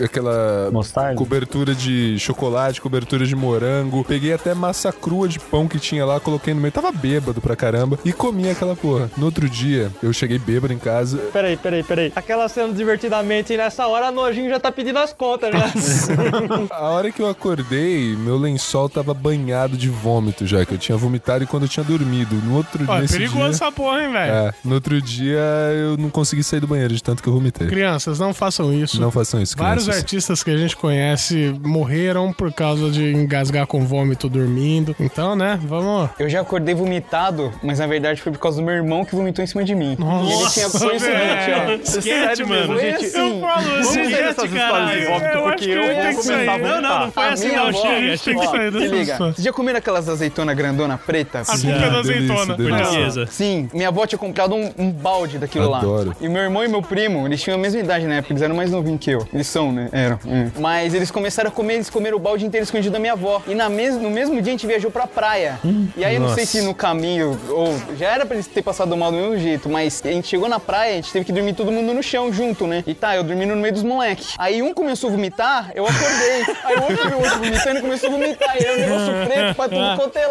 aquela Mostarda? cobertura de chocolate, cobertura de morango. Peguei até massa crua de pão que tinha lá, coloquei no meio, tava bêbado pra caramba e comi aquela porra. No outro dia, eu cheguei bêbado em casa. Peraí, peraí, peraí. Aquela cena divertidamente e nessa hora a nojinho já tá pedindo as contas, né? A hora que eu acordei, meu lençol tava banhado de vômito já, que eu tinha vomitado e quando eu tinha dormido. No outro Ó, é nesse perigoso dia, essa porra, hein, velho? É, no outro dia eu não consegui sair do banheiro de tanto que eu vomitei. Crianças, não façam isso. Não façam isso, Vários crianças. artistas que a gente conhece morreram por causa de engasgar com vômito dormindo. Então, né, vamos. Eu já acordei vomitado, mas na verdade foi por causa do meu irmão que vomitou em cima de mim. Nossa, e ele tinha foi o seguinte, ó. Esquete, mano. Gente, assim, Eu falo Vamos assim, gente, histórias de caralho. vômito, Eu porque acho que eu tem vou que sair. Não, não, não foi A assim, não. Chega, Tem que sair dessa liga, história. vocês já comeram aquelas azeitonas grandona preta? A culpa é da azeitona. Portuguesa. Sim, minha avó tinha comprado um, um balde daquilo Adoro. lá. E meu irmão e meu primo, eles tinham a mesma idade na época, eles eram mais novinhos que eu. Eles são, né? Eram. é. Mas eles começaram a comer, eles comeram o balde inteiro escondido da minha avó. E na mes no mesmo dia a gente viajou pra praia. e aí eu não sei se no caminho, ou já era pra eles ter passado mal do mesmo jeito, mas a gente chegou na praia, a gente teve que dormir todo mundo no chão junto, né? E tá, eu dormindo no meio dos moleques. Aí um começou a vomitar, eu acordei. aí o outro viu o outro vomitando e começou a vomitar. E aí o negócio preto pra tudo quanto é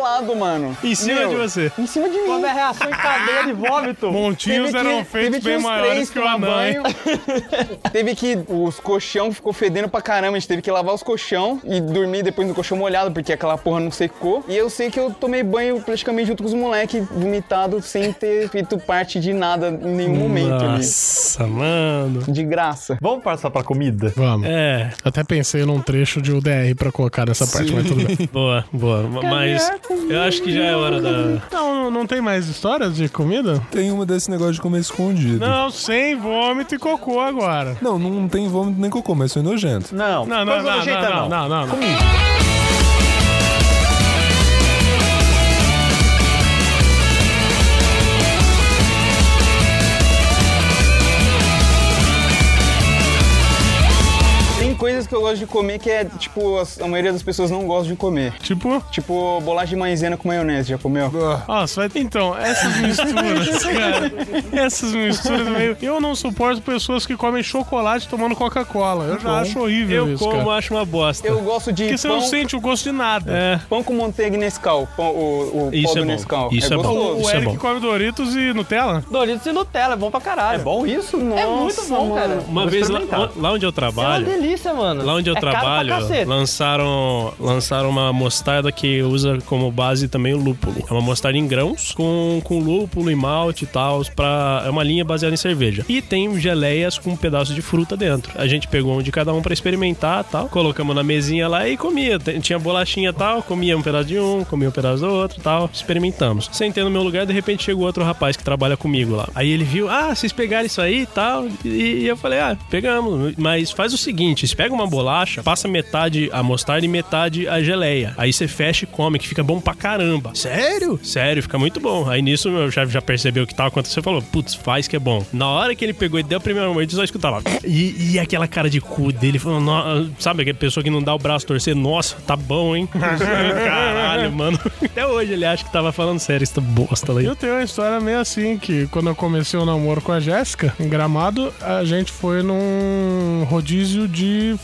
mano. Em cima Meu, de você. Em cima de mim. Quando é reação em cadeia de vômito. Montinhos Teve que- eram feitos bem maiores que o banho. teve que. Os colchão ficou fedendo pra caramba. A gente teve que lavar os colchão e dormir depois no colchão molhado, porque aquela porra não secou. E eu sei que eu tomei banho praticamente junto com os moleques, vomitado, sem ter feito parte de nada em nenhum momento ali. Nossa, mano. De graça. Vamos passar pra comida? Vamos. É, Até pensei num trecho de UDR pra colocar nessa parte, mas tudo bem. boa, boa. Mas eu acho que já é hora da. Não, não tem mais histórias de comida? Tem uma desse negócio de comer escondido. Não, sem vômito e cocô agora. Não, não tem vômito nem cocô, mas foi nojento. Não, Não, não, coisa não, nojenta não, não, não, não. Tem que eu gosto de comer que é, tipo, a maioria das pessoas não gosta de comer. Tipo, Tipo, bolacha de maisena com maionese, já comeu? nossa, vai... então, essas misturas, cara, essas misturas meio... Eu não suporto pessoas que comem chocolate tomando Coca-Cola. Eu já acho horrível Eu isso, como, cara. acho uma bosta. Eu gosto de Porque você pão, não sente o gosto de nada. É, pão com manteiga e Nescau. Pão, o o Isso pó é do bom. Nescau. Isso é bom. gostoso. O Isso é Eric bom. come Doritos e Nutella? Doritos e Nutella, é bom pra caralho. É bom isso? É muito bom, cara. uma Vou vez lá, lá onde eu É uma trabalho. delícia, mano. Lá onde eu é trabalho, lançaram, lançaram uma mostarda que usa como base também o lúpulo. É uma mostarda em grãos com, com lúpulo e malte e tal. Pra, é uma linha baseada em cerveja. E tem geleias com um pedaço de fruta dentro. A gente pegou um de cada um pra experimentar tal. Colocamos na mesinha lá e comia. Tinha bolachinha e tal. Comia um pedaço de um, comia um pedaço do outro e tal. Experimentamos. Sentei no meu lugar, de repente chegou outro rapaz que trabalha comigo lá. Aí ele viu, ah, vocês pegaram isso aí e tal. E, e eu falei, ah, pegamos. Mas faz o seguinte: pega uma bolacha, passa metade a mostarda e metade a geleia. Aí você fecha e come, que fica bom pra caramba. Sério? Sério, fica muito bom. Aí nisso meu chefe já percebeu o que tava acontecendo e falou: putz, faz que é bom. Na hora que ele pegou e deu a primeira mordida, só escutava. E, e aquela cara de cu dele, falando, "No- sabe aquela pessoa que não dá o braço torcer? Nossa, tá bom, hein? Caralho, mano. Até hoje ele acha que tava falando sério, essa bosta lá. Eu tenho uma história meio assim, que quando eu comecei o namoro com a Jéssica, em Gramado, a gente foi num rodízio de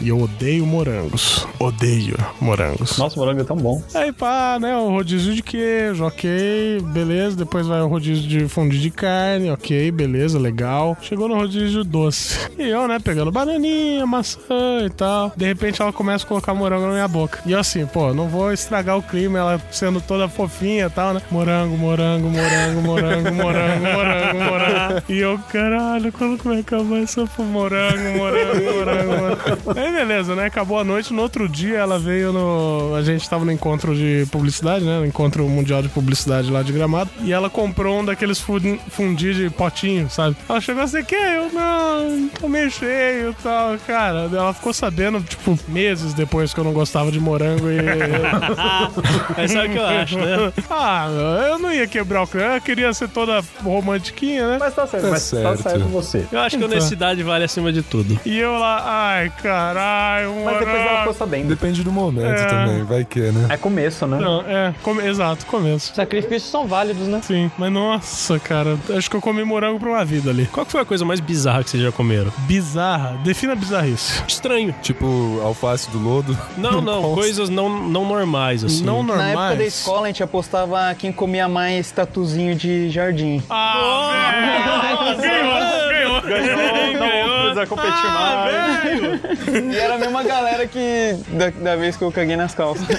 E eu odeio morangos. Odeio morangos. Nossa, o morango é tão bom. Aí pá, né, o rodízio de queijo, ok, beleza. Depois vai o rodízio de fundi de carne, ok, beleza, legal. Chegou no rodízio doce. E eu, né, pegando bananinha, maçã e tal. De repente ela começa a colocar morango na minha boca. E eu assim, pô, não vou estragar o clima, ela sendo toda fofinha e tal, né? Morango, morango, morango, morango, morango, morango, morango. E eu, caralho, quando que vai acabar essa morango, morango, morango, morango. Aí beleza, né? Acabou a noite. No outro dia ela veio no. A gente tava no encontro de publicidade, né? No encontro mundial de publicidade lá de gramado. E ela comprou um daqueles fun- fundi de potinho, sabe? Ela chegou assim, que eu não, tô meio cheio e tal. Cara, ela ficou sabendo, tipo, meses depois que eu não gostava de morango e. Mas sabe o que eu acho, né? ah, eu não ia quebrar o crânio, eu queria ser toda romantiquinha, né? Mas tá certo, Tá mas tá certo. certo você. Eu acho que a honestidade vale acima de tudo. E eu lá, ai, caralho, Mas depois ela mano. ficou sabendo. Depende do momento É. também, vai que, né? É começo, né? Não, é, come- exato, começo. Sacrifícios são válidos, né? Sim, mas nossa, cara, acho que eu comi morango pra uma vida ali. Qual que foi a coisa mais bizarra que vocês já comeram? Bizarra, defina bizarrice. Estranho. Tipo, alface do lodo. Não, não, coisas não, não normais, assim. Não Na época da normais. escola, a gente apostava quem comia mais tatuzinho de jardim. Ah, ganhou, ganhou, ganhou. Não precisa competir mais. E era a mesma galera que da, da vez que eu caguei nas calças.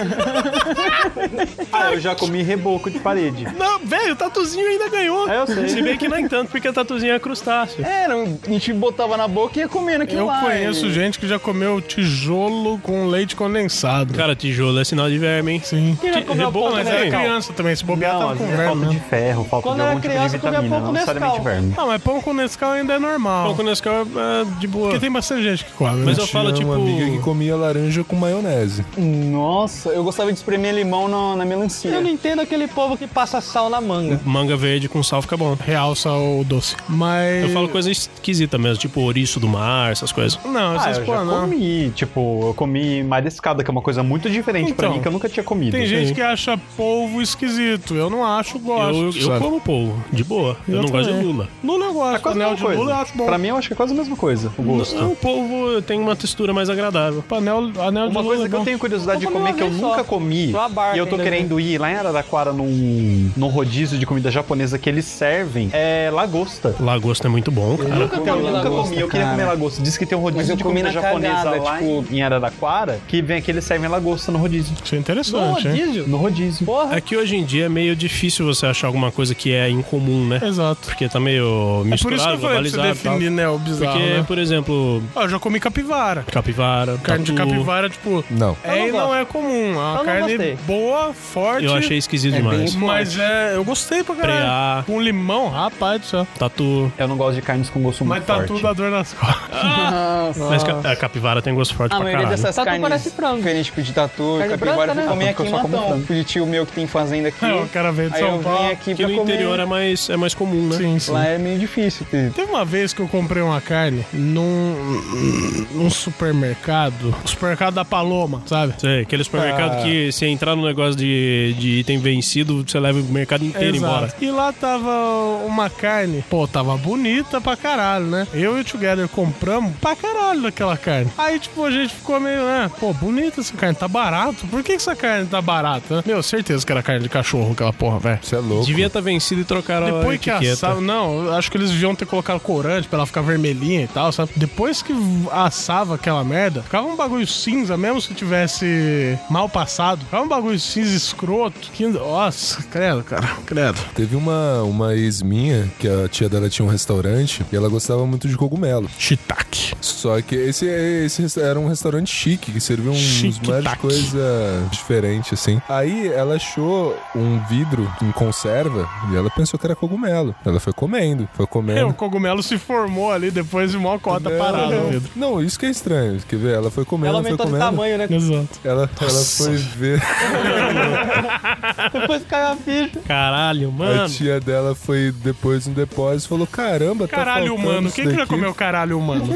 Ah, eu já comi reboco de parede. Não, velho, o tatuzinho ainda ganhou. É, eu sei. Se bem que nem tanto, porque a tatuzinha é crustáceo. Era, a gente botava na boca e ia comendo aquilo Eu lá. conheço e- gente que já comeu tijolo com leite condensado. Cara, tijolo é sinal de verme, hein? Sim. Quem já comeu Reboco, Mas era Nescau? criança também, se bobear Não, tava com é verme falta de mesmo. ferro, falta Quando de eu algum era tipo de criança, eu comia vitamina, pouco não necessariamente Nescau. verme. Ah, mas pão com Nescau ainda é normal. Pão com Nescau é, é de boa. Porque tem bastante gente que come. Mas né? eu falo, Tinha tipo... uma amiga que comia laranja com maionese. Nossa, eu gostava de espremer limão na, na melancia. Eu não entendo aquele povo que passa sal na manga. Manga verde com sal fica bom. Realça o doce. Mas. Eu falo coisa esquisita mesmo, tipo ouriço do mar, essas coisas. Não, Ah, essas eu pô, já não. comi, tipo, eu comi mariscada, que é uma coisa muito diferente pra Então, mim, que eu nunca tinha comido. Tem gente que acha polvo esquisito. Eu não acho, gosto. Eu, eu como polvo, de boa. Eu, Eu não gosto de também. lula. Lula eu gosto. É quase a Anel mesma de coisa. lula eu acho bom. Pra mim, eu acho que é quase a mesma coisa, o gosto. Não, o polvo tem uma textura mais agradável. Anel, anel de Uma lula coisa é que eu tenho curiosidade de Eu comer que eu vez nunca só. comi barca e eu tô querendo ir lá em Araraquara num, num rodízio de comida japonesa que eles servem é lagosta. Lagosta é muito bom, cara. Nunca comi Eu comi nunca lagosta, comi, eu queria cara. comer lagosta. Diz que tem um rodízio eu de comi comida japonesa cagada, lá tipo- em, Araraquara que vem aqui eles servem lagosta no rodízio. Isso é No interessante, hein? rodízio? No rodízio. Porra. É que hoje em dia é meio difícil você achar alguma coisa que é incomum, né? Exato. Porque tá meio É por isso que misturado, eu falei pra você globalizado tal. definir, né, o bizarro, Porque, né? Por exemplo, Ah, eu já comi capivara. capivara, Carne de tatu, capivara, tipo, Não. é não e não é comum. É uma Eu carne boa, forte. Eu achei esquisito É demais. bem- Mas é, eu gostei pra caralho. Preá. Com limão, rapaz do céu. Tatu. Eu não gosto de carnes com gosto Mas muito forte. tudo dá dor nas costas. Nossa. Mas a capivara tem gosto forte A pra maioria caralho. dessas Tatu carnes parece frango. diferentes, tipo de tatu, Carne capivara, branca, eu fui né? aqui eu em só como Matão. de tio meu que tem fazenda aqui. o cara veio de São eu Paulo. aqui Que no interior é mais, é mais comum, né? Sim, sim. Lá é meio difícil. ter. Teve uma vez que eu comprei uma carne num, num supermercado, o supermercado da Paloma, sabe? Sei, aquele supermercado Ah. que se entrar no negócio de, de item vencido, você leva o mercado inteiro Exato. embora. E lá tava uma carne, pô, tava bonita pra caralho, né? Eu e o Together compramos pra caralho daquela carne. Aí, tipo, a gente ficou meio, né? Pô, bonita essa carne, tá barato. Por que, que essa carne tá barata? né? Meu, certeza que era carne de cachorro, aquela porra, velho. Você é louco. Devia estar vencido e trocaram a Depois que assava. Não, eu acho que eles deviam ter colocado corante pra ela ficar vermelhinha e tal, sabe? Depois que assava aquela merda, ficava um bagulho cinza, mesmo se tivesse mal passado. Ficava um bagulho cinza escroto. Que, nossa, credo, cara, credo. Teve uma, uma ex minha, que a tia dela tinha um restaurante, e ela gostava muito de cogumelo. Shiitake. Só que esse, esse era um restaurante chique, que servia uns mais coisa diferente, assim. Aí ela achou um vidro em conserva e ela pensou que era cogumelo. Ela foi comendo, foi É, o comendo. cogumelo se formou ali depois de mó cota parada, não, Pedro. não, isso que é estranho. Quer ver? Ela foi comendo, Ela foi aumentou de comendo. tamanho, né? Exato. Ela, ela foi ver. Depois caiu a ficha. Caralho, A mano. tia dela foi depois no depósito e falou: Caramba, tá Caralho faltando humano. isso Quem que já daqui." comeu caralho humano?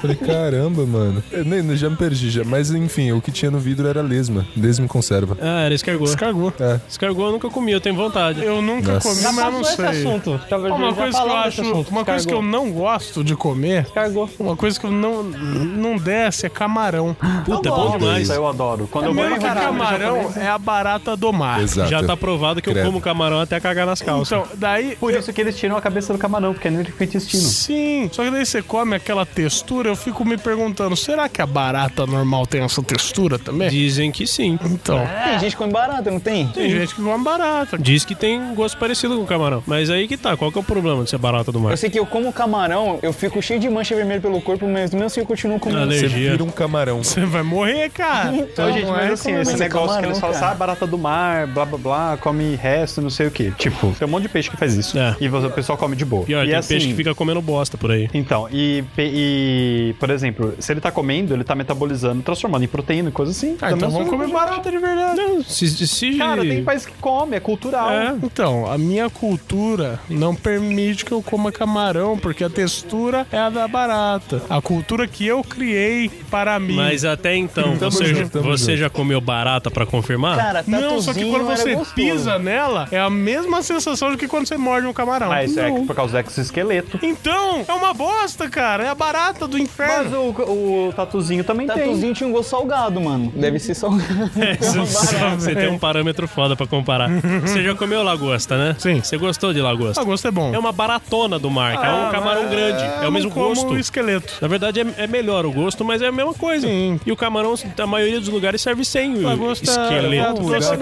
Falei, caramba, mano. Eu nem, já me perdi já. Mas enfim, o que tinha no vidro era lesma. Lesma conserva. Ah, era escargot. Descargou. É. Escargot eu nunca comi, eu tenho vontade. Eu nunca Nossa. comi, Já mas eu não sei. assunto. Já, Uma coisa que eu acho, uma coisa que eu não gosto de comer, Cargou. uma coisa que eu não não desce é camarão. Puta, é bom demais. Isso eu adoro. Quando eu vou em Mesmo que camarão é a barata do mar. Exato. Já tá provado que eu como camarão até cagar nas calças. Então, daí Por isso que eles tiram a cabeça do camarão, porque é nele que fica o intestino. Sim, só que daí você come aquela textura, eu fico me perguntando, será que a barata normal tem essa textura também? Dizem que sim. Então, Tem gente que come barata, não tem? tem gente que come barata. Diz que tem um gosto parecido com camarão. Mas aí que tá, qual que é o problema de ser barata do mar? Eu sei que eu como camarão, eu fico cheio de mancha vermelha pelo corpo, mas mesmo assim eu continuo comendo. Você Alergia. vira um camarão. Você vai morrer, cara. Então, gente, não mas é assim, como- esse é negócio que camarão, eles falam, cara. ah, barata do mar, blá blá blá, come resto, não sei o quê. Tipo, tem um monte de peixe que faz isso. É. E você- o pessoal come de boa. Pior, e tem assim, peixe que fica comendo bosta por aí. Então, e, pe- e por exemplo, se ele tá comendo, ele tá metabolizando, transformando em proteína e coisa assim. Ah, então vamos comer barata de verdade. Não, se, se, Cara, tem país que come, é cultural. É. Então, a minha cultura não permite que eu coma camarão, porque a textura é a da barata. A cultura que eu criei para mim. Mas até então, Tamo você, junto, você junto. já comeu barata pra confirmar? Cara, Não, só que tatuzinho quando você pisa nela, é a mesma sensação de que quando você morde um camarão. Mas isso é Não. por causa do exoesqueleto. Então, é uma bosta, cara. É a barata do Mas inferno. o, o tatuzinho também tem. Tatuzinho tinha um gosto salgado, mano. Deve ser salgado. Você tem um parâmetro foda pra comparar. Você já comeu lagosta, né? Sim. Você gostou de lagosta? A gosto é bom. É uma baratona do mar, que é um camarão grande. É o mesmo como gosto. o esqueleto. Na verdade, é, é melhor o gosto, mas é a mesma coisa. Sim. E o camarão, a maioria dos lugares, serve sem o Lagosta- esqueleto. Lagosta-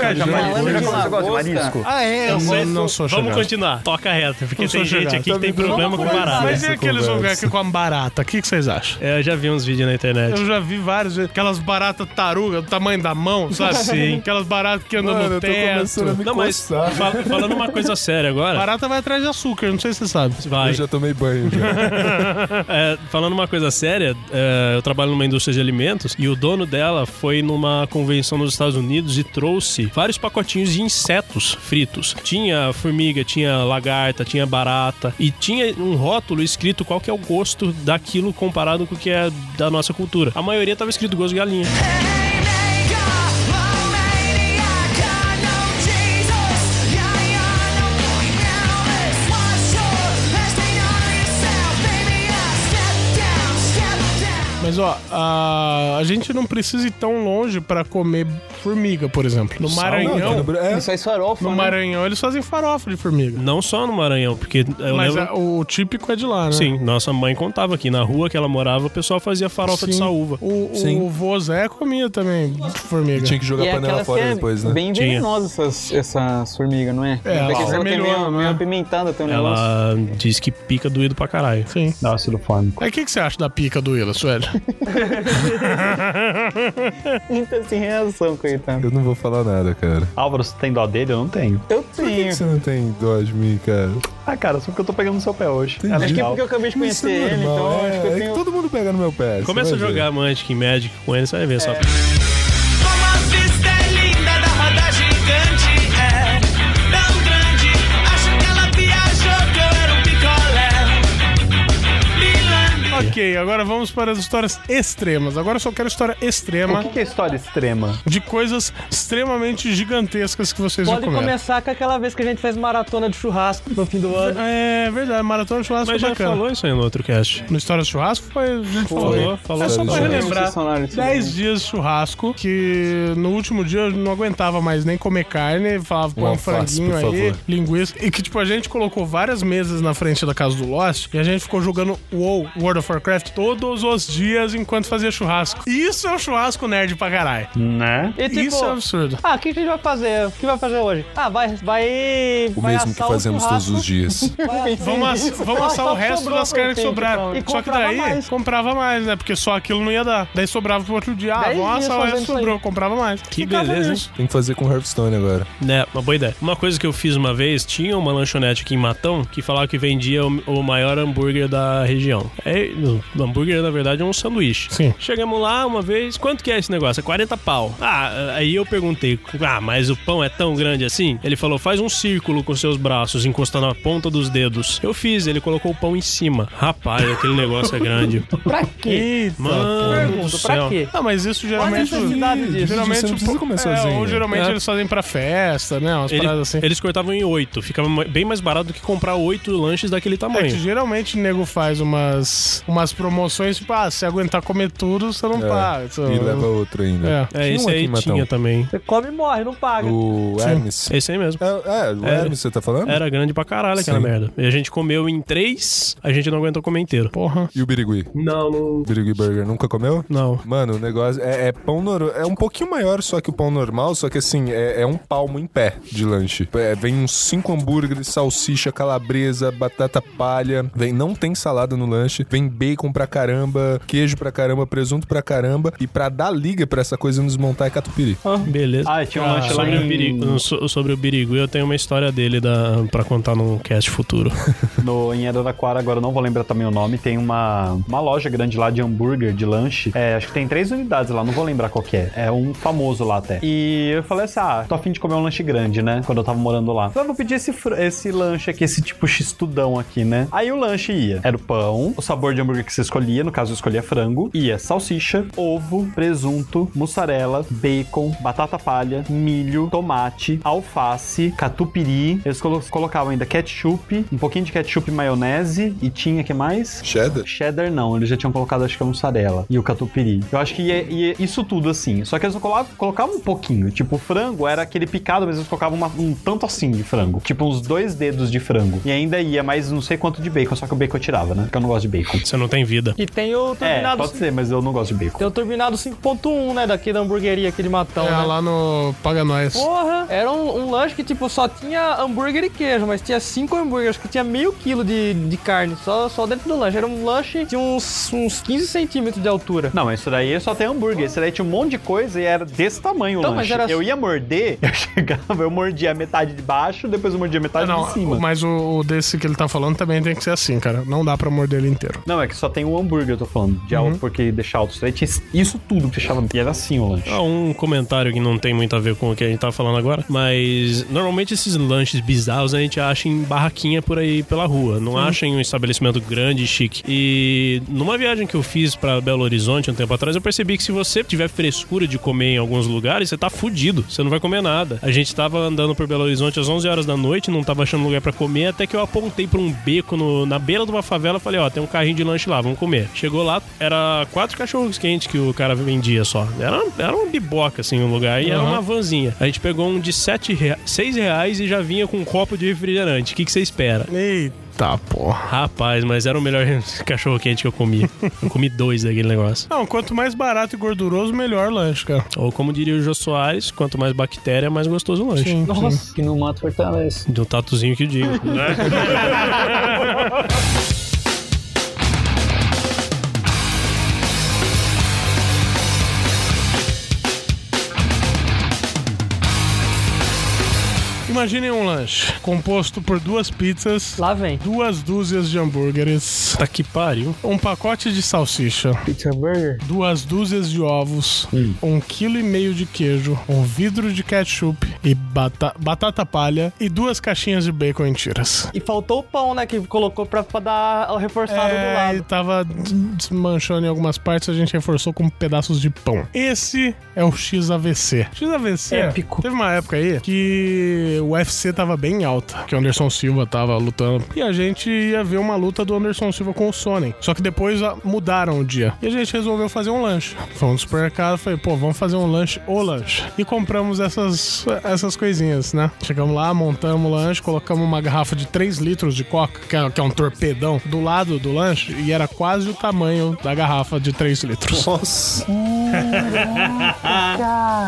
marisco? Ah, é? Eu Mas não sou Vamos chegado. continuar. Toca reto, porque Não tem gente chegado. aqui que tem problema com barata. Mas e aqueles lugares que comem barata? O que, que vocês acham? É, eu já vi uns vídeos na internet. Eu já vi vários, aquelas baratas taruga do tamanho da mão, sabe? Sim. Aquelas baratas que andam Mano, no teto. Não, mas falando uma coisa séria agora. Barata vai atrás de açúcar, não sei se você sabe. Vai. Eu já tomei banho já. É, falando uma coisa séria, é, eu trabalho numa indústria de alimentos e o dono dela foi numa convenção nos Estados Unidos e trouxe vários pacotinhos de insetos fritos. Tinha formiga, tinha lagarta, tinha barata e tinha um rótulo escrito qual que é o gosto daquilo comparado com o que é da nossa cultura. A maioria tava escrito gosto de galinha. Mas ó, a, a gente não precisa ir tão longe pra comer formiga, por exemplo. No Não, Maranhão, no- é, Isso faz farofa, no né? Maranhão eles fazem farofa de formiga. Não só no Maranhão, porque eu Mas lembro... a- o típico é de lá, né? Sim, nossa mãe contava aqui na rua que ela morava, o pessoal fazia farofa de Sim. saúva. O, Sim. o vô Zé comia também de formiga. tinha que jogar E é panela fora é depois, né? bem Tinha. venenosas essas, essas formigas, não é? É, ela ela tem vermelhona, meio, né? meio apimentada até o negócio. Ela diz que pica doído pra caralho. Sim. Dá ácido fórmico. Aí o que, que você acha da pica do Willa, Sueli? Então, sem reação, coitado. Eu não vou falar nada, cara. Álvaro, você tem dó dele? Eu não tenho. Eu Por que, tenho. que você não tem dó de mim, cara? Ah, cara, só porque eu tô pegando no seu pé hoje. É Acho que é porque eu acabei de conhecer é ele, então é, acho que eu é tenho... todo mundo pega no meu pé. Começa a jogar Magic Magic com ele, você vai ver só. Ok, agora vamos para as histórias extremas. Agora eu só quero história O extrema que que é história extrema? de coisas extremamente gigantescas que vocês Pode já comeram. começar com aquela vez que a gente fez maratona de churrasco no fim do ano. É verdade, maratona de churrasco Mas foi já bacana. falou isso aí no outro cast. No História de Churrasco foi, a gente falou. Falou, falou. É só pra relembrar. Vocês falaram isso 10 mesmo. dias de churrasco, que no último dia eu não aguentava mais nem comer carne, falava, põe um franguinho aí, favor. linguiça. E que, tipo, a gente colocou várias mesas na frente da casa do Lost e a gente ficou jogando WoW, World of Warcraft, todos os dias enquanto fazia churrasco. Isso é um churrasco nerd pra caralho. Né? E tipo, Isso é absurdo. ah, o que a gente vai fazer? O que vai fazer hoje? Ah, vai, vai, O vai mesmo que fazemos todos os dias. Vamos, ass- vamos assar o resto das carnes que sobraram. então. E Só que comprava daí mais. comprava mais, né? Porque só aquilo não ia dar. Daí sobrava pro outro dia. Ah, vamos assar o resto que sobrou. Comprava mais. Que Ficava beleza, hein? Tem que fazer com Hearthstone agora. Né, uma boa ideia. Uma coisa que eu fiz uma vez, tinha uma lanchonete aqui em Matão que falava que vendia o, o maior hambúrguer da região. É, o hambúrguer, na verdade, é um sanduíche. Sim. Chegamos lá uma vez, quanto que é esse negócio? É 40 pau. Ah, aí eu perguntei, ah, mas o pão é tão grande assim? Ele falou, faz um círculo com seus braços, encostando a ponta dos dedos. Eu fiz, ele colocou o pão em cima. Rapaz, aquele negócio é grande. Pra quê? Eita, Mano Pergunto, pra quê? Ah, mas isso Qual a geralmente. necessidade disso? Geralmente Você não precisa é. Ou geralmente É. eles fazem pra festa, né? Umas Ele- paradas assim. Eles cortavam em oito, ficava bem mais barato do que comprar oito lanches daquele É tamanho. que geralmente o nego faz umas, umas promoções, tipo, ah, se aguentar comer tudo, você não É, paga. E leva outro ainda. É. É, Tinha esse um aí tinha também. Você come e morre, não paga. O Sim. Hermes. Esse aí mesmo. É, é, o É. Hermes você tá falando? Era grande pra caralho aquela Sim. merda. E a gente comeu em três, a gente não aguentou comer inteiro. Porra. E o Birigui? Não, não. Birigui Burger, nunca comeu? Não. Mano, o negócio é, é pão normal. É um pouquinho maior só que o pão normal, só que assim, é, é um palmo em pé de lanche. É, vem uns cinco hambúrgueres, salsicha, calabresa, batata palha. Vem, não tem salada no lanche. Vem bacon pra caramba, queijo pra caramba, presunto pra caramba. E pra dar liga pra essa coisa nos montar é catupiry. Beleza. Ah, tinha um lanche lá sobre, o em- Birigu, so- sobre o Birigui, eu tenho uma história dele da, pra contar num cast futuro. No, em Araraquara, agora eu não vou lembrar também o nome, tem uma, uma loja grande lá de hambúrguer, de lanche. É, acho que tem três unidades lá, não vou lembrar qual que é. É um famoso lá até. E eu falei assim, ah, tô afim de comer um lanche grande, né? Quando eu tava morando lá. Falei, ah, vou pedir esse, esse lanche aqui, esse tipo x-tudão aqui, né? Aí o lanche ia. Era o pão, o sabor de hambúrguer que você escolhia, no caso eu escolhia frango. Ia salsicha, ovo, presunto, mussarela, bacon, batata palha, milho, tomate, alface, catupiry. Eles colo- colocavam ainda ketchup, um pouquinho de ketchup e maionese. E tinha, que mais? Cheddar? Cheddar não, eles já tinham colocado acho que a mussarela e o catupiry. Eu acho que ia, ia isso tudo assim. Só que eles colocavam, um pouquinho. Tipo, o frango era aquele picado, mas eles colocavam uma- um tanto assim de frango. Tipo, uns dois dedos de frango. E ainda ia mais não sei quanto de bacon, só que o bacon eu tirava, né? Porque eu não gosto de bacon. Você não tem vida. E tem o É, turbinado, pode ser, mas eu não gosto de bacon. tem o turbinado 5.1, né? Daqui da hamburgueria aqui de Matão, É, né? lá no Paga Nós. Porra, era um, um lanche que, tipo, só tinha hambúrguer e queijo, mas tinha cinco hambúrgueres, que tinha meio quilo de, de carne, só, só dentro do lanche. Era um lanche de uns, uns 15 centímetros de altura. Não, mas isso daí só tem hambúrguer. Isso daí tinha um monte de coisa e era desse tamanho o Então, lanche. mas era- Eu ia morder, eu chegava, eu mordia a metade de baixo, depois eu mordia a metade Não, de cima. mas o, o desse que ele tá falando também tem que ser assim, cara. Não dá pra morder ele inteiro. Não, é que só tem o hambúrguer, eu tô falando. De alto, porque deixar alto. Isso daí tinha isso tudo que deixava. E era assim o lanche. Ah, um comentário que não tem muito a ver com o que a gente tá falando agora, mas normalmente esses lanches bizarros a gente acha em barraquinha por aí pela rua, não acha em um estabelecimento grande e chique. E numa viagem que eu fiz pra Belo Horizonte um tempo atrás, eu percebi que se você tiver frescura de comer em alguns lugares, você tá fudido, você não vai comer nada. A gente tava andando por Belo Horizonte às 11 horas da noite, não tava achando lugar pra comer, até que eu apontei pra um beco no- na beira de uma favela, falei, ó, tem um carrinho de lanche lá, vamos comer. Chegou lá, era quatro cachorros quentes que o cara vendia só. Era, era uma biboca, assim, o lugar, e era uma vanzinha. A gente pegou um de sete rea... seis reais e já vinha com um copo de refrigerante. O que que você espera? Eita, porra. Rapaz, mas era o melhor cachorro quente que eu comi. Eu comi dois daquele negócio. Não, quanto mais barato e gorduroso, melhor lanche, cara. Ou como diria o Jô Soares, quanto mais bactéria, mais gostoso o lanche. Sim, sim. Nossa, que no mato fortalece. De um tatuzinho que digo. Imaginem um lanche composto por duas pizzas, Lá vem. duas dúzias de hambúrgueres, tá que pariu. um pacote de salsicha, Pizza Burger? duas dúzias de ovos, Hum. um quilo e meio de queijo, um vidro de ketchup e bata- batata palha e duas caixinhas de bacon em tiras. E faltou o pão, né? Que colocou pra, pra dar o reforçado do É, e lado. tava desmanchando em algumas partes, a gente reforçou com pedaços de pão. Esse é o XAVC. XAVC. Épico. Teve uma época aí que o UFC tava bem alta, que o Anderson Silva tava lutando. E a gente ia ver uma luta do Anderson Silva com o Sonnen. Só que depois ah, mudaram o dia. E a gente resolveu fazer um lanche. Fomos no supermercado, falei, pô, vamos fazer um lanche, o lanche. E compramos essas, essas coisinhas, né? Chegamos lá, montamos o lanche, colocamos uma garrafa de 3 litros de coca, que é, que é um torpedão, do lado do lanche, e era quase o tamanho da garrafa de 3 litros. Nossa.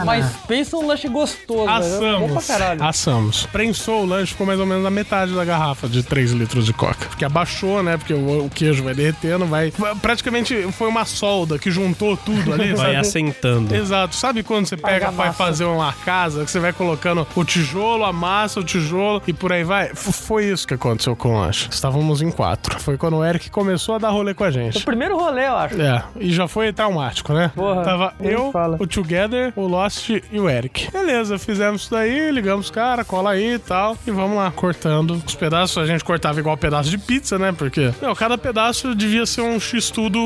Mas pensa um lanche gostoso, velho. É Bom pra Assamos. Prensou o lanche, ficou mais ou menos na metade da garrafa de 3 litros de coca. Porque abaixou, né? Porque o, o queijo vai derretendo, vai. Praticamente foi uma solda que juntou tudo ali. Vai sabe? assentando. Exato. Sabe quando você pega, vai fazer uma casa, que você vai colocando o tijolo, a massa, o tijolo e por aí vai? F- foi isso que aconteceu com o lanche. Estávamos em quatro. Foi quando o Eric começou a dar rolê com a O gente. primeiro rolê, eu acho. É, e já foi traumático, né? Porra, Tava eu, fala. o Together, o Lost e o Eric. Beleza, fizemos isso daí, ligamos os cara, cola aí e tal. E vamos lá, cortando. Os pedaços a gente cortava igual pedaço de pizza, né? Porque, meu, cada pedaço devia ser um x-tudo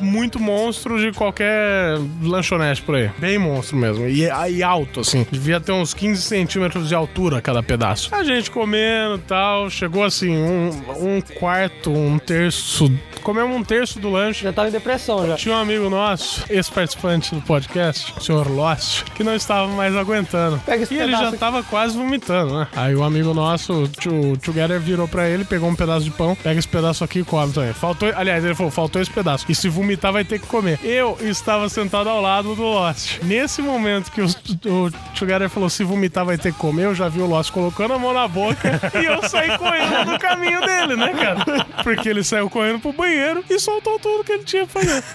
muito monstro de qualquer lanchonete por aí. Bem monstro mesmo. E, e alto, assim. Devia ter uns 15 centímetros de altura cada pedaço. A gente comendo e tal. Chegou assim, um, um quarto, um terço. Comemos um terço do lanche. Já tava em depressão já. Tinha um amigo nosso, ex-participante do podcast, o senhor Lost, que não estava mais aguentando. Pega esse e ele já aqui. tava quase vomitando, né? Aí o amigo nosso, o Together, virou pra ele, pegou um pedaço de pão, pega esse pedaço aqui e come também. Faltou, aliás, ele falou, faltou esse pedaço. E se vomitar, vai ter que comer. Eu estava sentado ao lado do Lost. Nesse momento que o, o Together falou, se vomitar, vai ter que comer, eu já vi o Lost colocando a mão na boca e eu saí correndo do caminho dele, né, cara? Porque ele saiu correndo pro banheiro e soltou tudo que ele tinha pra fazer.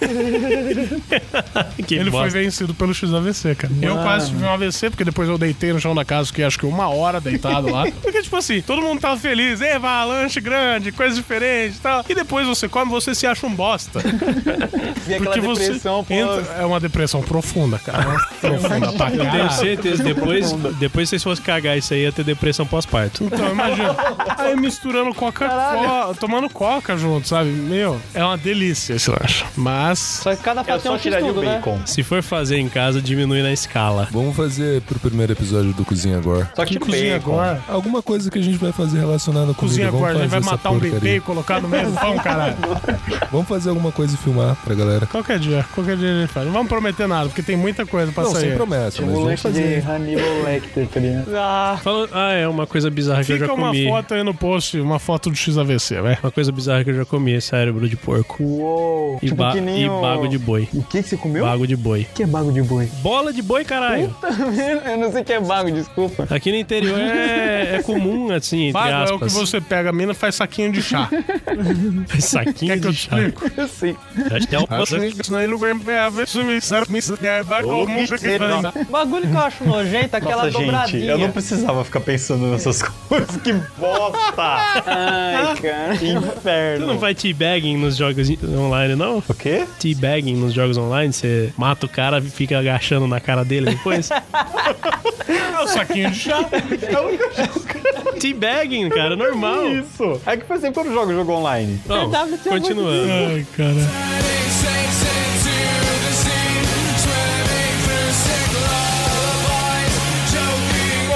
Ele foi bosta. vencido pelo XAVC, cara. Eu quase tive um AVC, porque depois eu deitei no chão da casa, que acho que uma hora deitado lá. Porque, tipo assim, todo mundo tava feliz. Eva, lanche grande, coisa diferente e tal. E depois você come, você se acha um bosta. Aquela Porque você pô. entra- É uma depressão profunda, cara. profunda pra Eu tenho certeza, depois, depois se vocês fossem cagar isso aí, ia ter depressão pós-parto. Então, imagina. Aí misturando Coca-Cola, tomando Coca junto, sabe? Meu, é uma delícia esse lanche. Mas. Só que cada fato só um tiraria o x-tudo, né? bacon. Se for fazer em casa, diminui na escala. Vamos fazer pro primeiro episódio do Cozinha Agora. Só que cozinha bacon. agora? Alguma coisa que a gente vai fazer relacionada com Cozinha agora, Vamos ele vai matar um bebê e colocar no meio do pão, caralho. Vamos fazer alguma coisa e filmar pra galera. Qualquer dia, qualquer dia a gente faz. Não vamos prometer nada, porque tem muita coisa pra Não, sem sair. promessa, Tipo mas vamos fazer. Hannibal Lecter, tá ligado? Ah, Falando, ah, é uma coisa bizarra que eu Fica já uma comi. foto aí no post, uma foto do XAVC, vai. Uma coisa bizarra que eu já comi é cérebro de porco. Uou. E, tipo ba- que nem e o... bago de boi. O que que você comeu? Bago de boi. O que é bago de boi? Bola de boi, caralho. Eu não sei o que é bago, desculpa. Aqui no interior é, é comum, assim, entre Bago é o que aspas. você pega a mina e faz saquinho de chá. Saquinho Quer que eu de chá. explico? Sei. Acho que é o bagulho que eu acho nojento, aquela Nossa, gente, dobradinha. eu não precisava ficar pensando nessas coisas. Que bosta! Ai, cara. Você não Inferno. faz teabagging nos jogos online, não? O quê? Teabagging nos jogos online, você mata o cara e fica agachando na cara dele depois. É o saquinho de chá. Teabagging, cara, normal. Isso! É que que eu não jogo jogo online. Não, muito continuando. Ai, cara.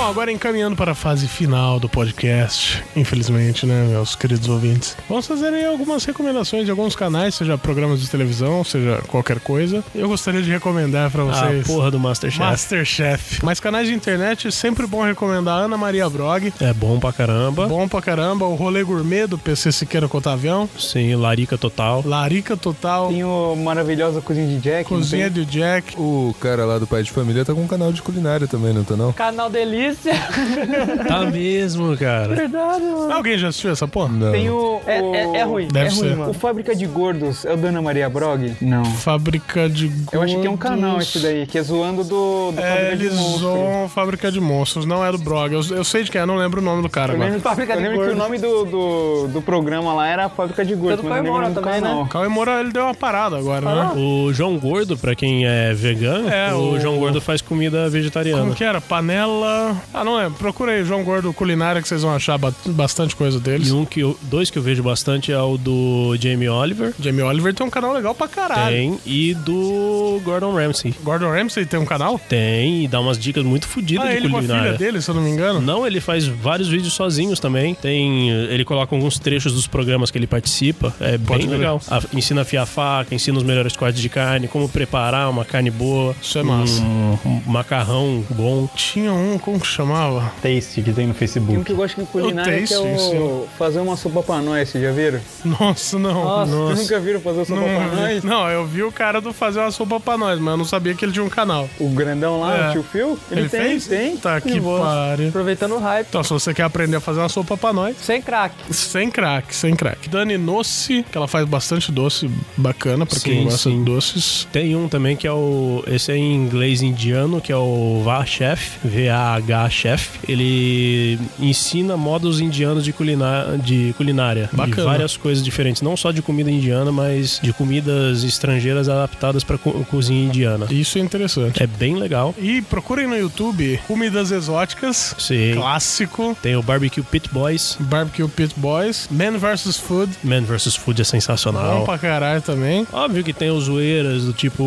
Bom, agora encaminhando para a fase final do podcast, infelizmente, né, meus queridos ouvintes. Vamos fazer aí algumas recomendações de alguns canais, seja programas de televisão, seja qualquer coisa. Eu gostaria de recomendar para Ah, vocês. porra do Masterchef. Masterchef. Mas canais de internet, sempre bom recomendar Ana Maria Brog. É bom pra caramba. Bom pra caramba. O Rolê Gourmet do PC Siqueira Cotavião. Sim, larica total. Larica Total. Tem o maravilhosa cozinha de Jack. Cozinha de Jack. O cara lá do Pai de Família tá com um canal de culinária também, não tá não? Canal Delícia. Tá mesmo, cara. Verdade, mano. Alguém já assistiu essa porra? Não. Tem o... É, o- é, é ruim. Deve é ruim, ser. mano. O Fábrica de Gordos é o Dona Maria Brog? Não. Fábrica de Eu acho que tem um canal Gordos. esse daí, que é zoando do, do É, eles zoam Fábrica de Monstros, não é do Brog. Eu, eu sei de quem é, não lembro o nome do cara Eu agora. lembro, Fábrica eu de lembro que o Gordos. nome do, do, do programa lá era Fábrica de Gordos, do mas eu não lembro o nome do Caio Moura também, canal. Cauê Moura, ele deu uma parada agora, né? O João Gordo, pra quem é vegano, É, o, o- João Gordo faz comida vegetariana. Como que era? Panela. Ah, não lembro. Procura aí, João Gordo Culinária, que vocês vão achar ba- bastante coisa deles. E um que eu, dois que eu vejo bastante é o do Jamie Oliver. Jamie Oliver tem um canal legal pra caralho. Tem. E do Gordon Ramsay. Gordon Ramsay tem um canal? Tem. E dá umas dicas muito fodidas Ah, de ele com a filha culinária. dele, se eu não me engano. Não, ele faz vários vídeos sozinhos também. Tem, ele coloca alguns trechos dos programas que ele participa. É Pode bem crer. legal. A- ensina a afiar a faca, ensina os melhores cortes de carne, como preparar uma carne boa. Isso é massa. Um, um macarrão bom. Tinha um, como que chamava? Taste que tem no Tem um Facebook. que eu gosto de culinária que é Taste, o sim. fazer uma sopa pra nós, vocês já viram? Nossa, não. Nossa, Vocês nunca viram fazer sopa pra Não, nós? não, eu vi o cara do fazer uma sopa pra nós, mas eu não sabia que ele tinha um canal. O grandão lá, É. o tio Phil? Ele, tem, fez? tem. Tá que pariu. Aproveitando o hype. Então, se você quer aprender a fazer uma sopa pra nós, Sem crack. sem crack, sem crack. Dani Nossi, que ela faz bastante doce bacana pra quem Sim, gosta sim. de doces. Tem um também que é o. Esse é em inglês indiano, que é o VA Chef, V-A-H Chef. Ele ensina modos indianos de, culina, de culinária. De Bacana. várias coisas diferentes. Não só de comida indiana, mas de comidas estrangeiras adaptadas pra co- cozinha indiana. Isso é interessante. É bem legal. E procurem no YouTube comidas exóticas. Sim. Clássico. Tem o Barbecue Pit Boys. Barbecue Pit Boys. Man vs. Food. Man vs. Food é Bom sensacional. pra caralho também. Óbvio que tem os zoeiras do tipo.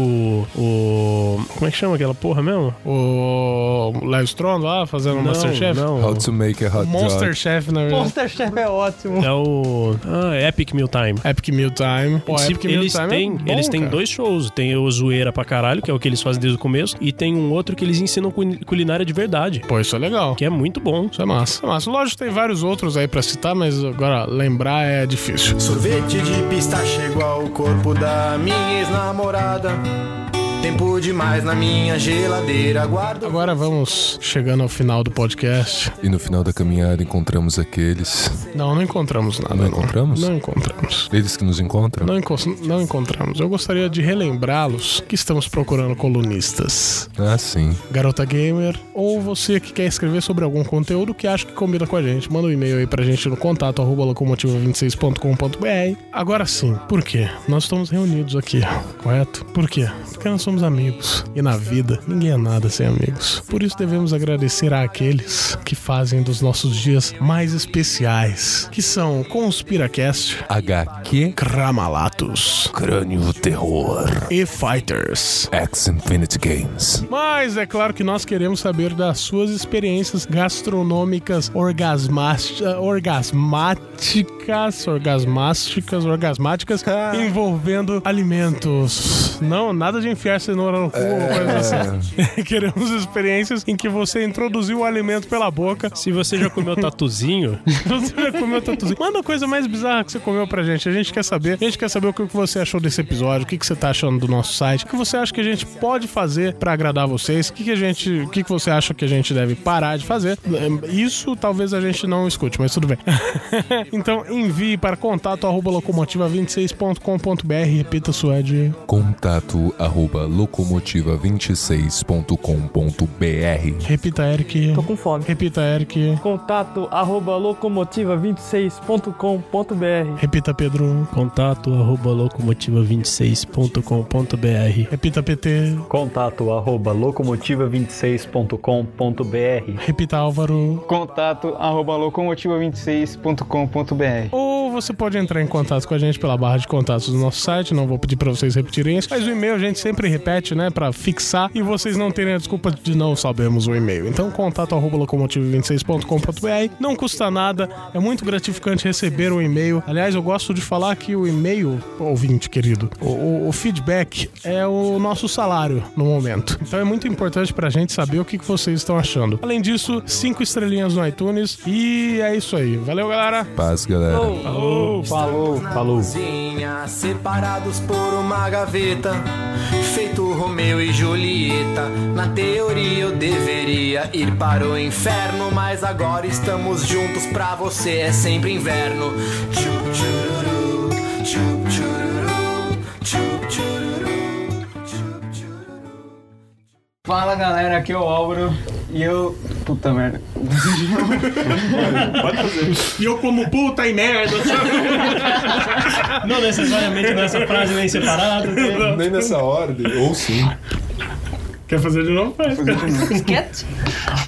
O. Como é que chama aquela porra mesmo? O Live Strong lá, fazendo o Masterchef. Não. How to make a hot Monster dog. Chef, na verdade. Monster Chef é ótimo. É o. Ah, Epic Meal Time. Epic Meal Time. Pô, Epic Meal eles Time têm, é bom, eles têm cara. dois shows. Tem o Zoeira pra caralho, que é o que eles fazem desde o começo, e tem um outro que eles ensinam culi- culinária de verdade, Pô, isso é legal. que é muito bom. Isso é massa. É massa. Lógico, tem vários outros aí pra citar, mas agora lembrar é difícil. Sorvete de pistache igual o corpo da minha ex-namorada. Tempo demais na minha geladeira. Guardo. Agora vamos chegando ao final do podcast. E no final da caminhada encontramos aqueles. Não, não encontramos nada. Não encontramos? Não encontramos. Eles que nos encontram? Não, enco- não encontramos. Eu gostaria de relembrá-los que estamos procurando colunistas. Ah, sim. Garota Gamer, ou você que quer escrever sobre algum conteúdo que acha que combina com a gente, manda um e-mail aí pra gente no contato arroba locomotiva26.com.br. Agora sim, por quê? Nós estamos reunidos aqui, correto? Por quê? Porque nós somos amigos. E na vida, ninguém é nada sem amigos. Por isso devemos agradecer àqueles que fazem dos nossos dias mais especiais, que são Conspiracast, HQ, Kramalatos Crânio Terror, e Fighters. X Infinity Games. Mas é claro que nós queremos saber das suas experiências gastronômicas orgasmáticas, orgasmásticas, orgasmáticas, envolvendo alimentos. Não, nada de enfiar cenoura no cu ou coisa assim. queremos experiências em que você introduziu o alimento pela boca. Se você já comeu tatuzinho, Você já comeu tatuzinho. Manda a coisa mais bizarra que você comeu pra gente. A gente quer saber. A gente quer saber o que você achou desse episódio, o que que você tá achando do nosso site, o que você acha que a gente pode fazer pra agradar vocês, o que, que a gente. O que, que você acha que a gente deve parar de fazer. Isso talvez a gente não escute, mas tudo bem. então envie para contato arroba locomotiva26.com.br. Repita sua de. Contato arroba locomotiva26.com.br. Repita, Eric. Tô com fome. Repita, Eric. Contato arroba locomotiva26.com.br Repita, Pedro. contato arroba locomotiva26.com.br. Repita, PT. Contato arroba locomotiva26.com.br. Repita, Álvaro. Contato arroba locomotiva26.com.br. Ou você pode entrar em contato com a gente pela barra de contatos do nosso site. Não vou pedir pra vocês repetirem isso, mas o e-mail a gente sempre repete, né? Pra fixar e vocês não terem a desculpa de não sabemos o e-mail. Então, contato arroba locomotiva26.com.br. Não custa nada, é muito gratificante receber um e-mail. Aliás, eu gosto de falar que o e-mail, ouvinte querido, o, o- o feedback é o nosso salário no momento. Então é muito importante pra gente saber o que, que vocês estão achando. Além disso, cinco estrelinhas no iTunes e é isso aí. Valeu, galera! Paz, galera. Falou. Falou. Cozinha, separados por uma gaveta, feito Romeu e Julieta. Na teoria eu deveria ir para o inferno, mas agora estamos juntos pra você é sempre inverno. Fala galera, aqui é o Álvaro e eu. Puta merda. E eu como puta e merda. Não necessariamente nessa frase nem separado. Nem nessa ordem, ou sim. Quer fazer de novo? Faz. Esquete?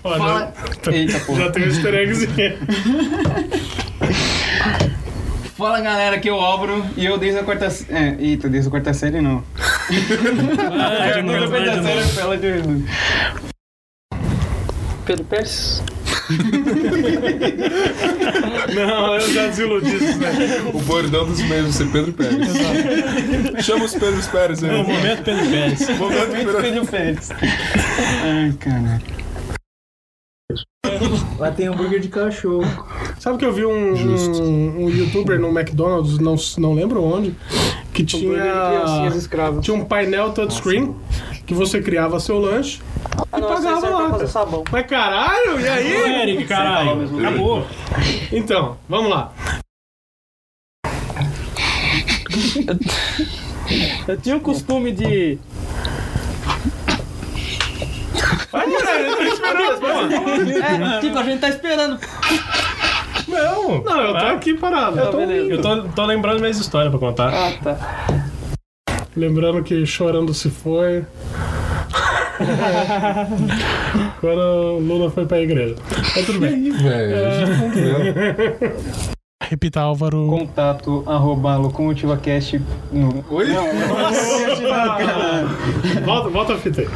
Ó, Fala. já, Eita porra. já tem um easter eggzinho. Fala galera, aqui é o Álvaro e eu desde a quarta. sé- É, eita, desde a quarta série não. Ah, de Desde a novo, de quarta novo. série pela de. Pedro Pérez? Não, eu já desiludi isso, né? O bordão dos meios ser Pedro Pérez. Chama os Pedros Pérez aí. No momento, Pedro Pérez. Momento Pedro- Pedro Pérez. Ai, caralho. Lá tem hambúrguer de cachorro. Sabe que eu vi um, um, um youtuber no McDonald's, não, não lembro onde, que tinha, tinha um painel touchscreen que você criava seu lanche Ah, e não, pagava lá. fazer sabão. Mas caralho, e aí? Eric, caralho. Acabou. Então, vamos lá. Eu tinha o costume de. É, tipo, a gente tá esperando. Não, não, eu tô aqui parado. Tá, beleza. Eu tô, tô lembrando minhas histórias pra contar. Ah, tá. Lembrando que chorando se foi. Quando o Lula foi pra igreja. Mas tudo bem. Repita, Álvaro. Contato arroba locomotivacast no. Oi? Volta, volta a fita aí.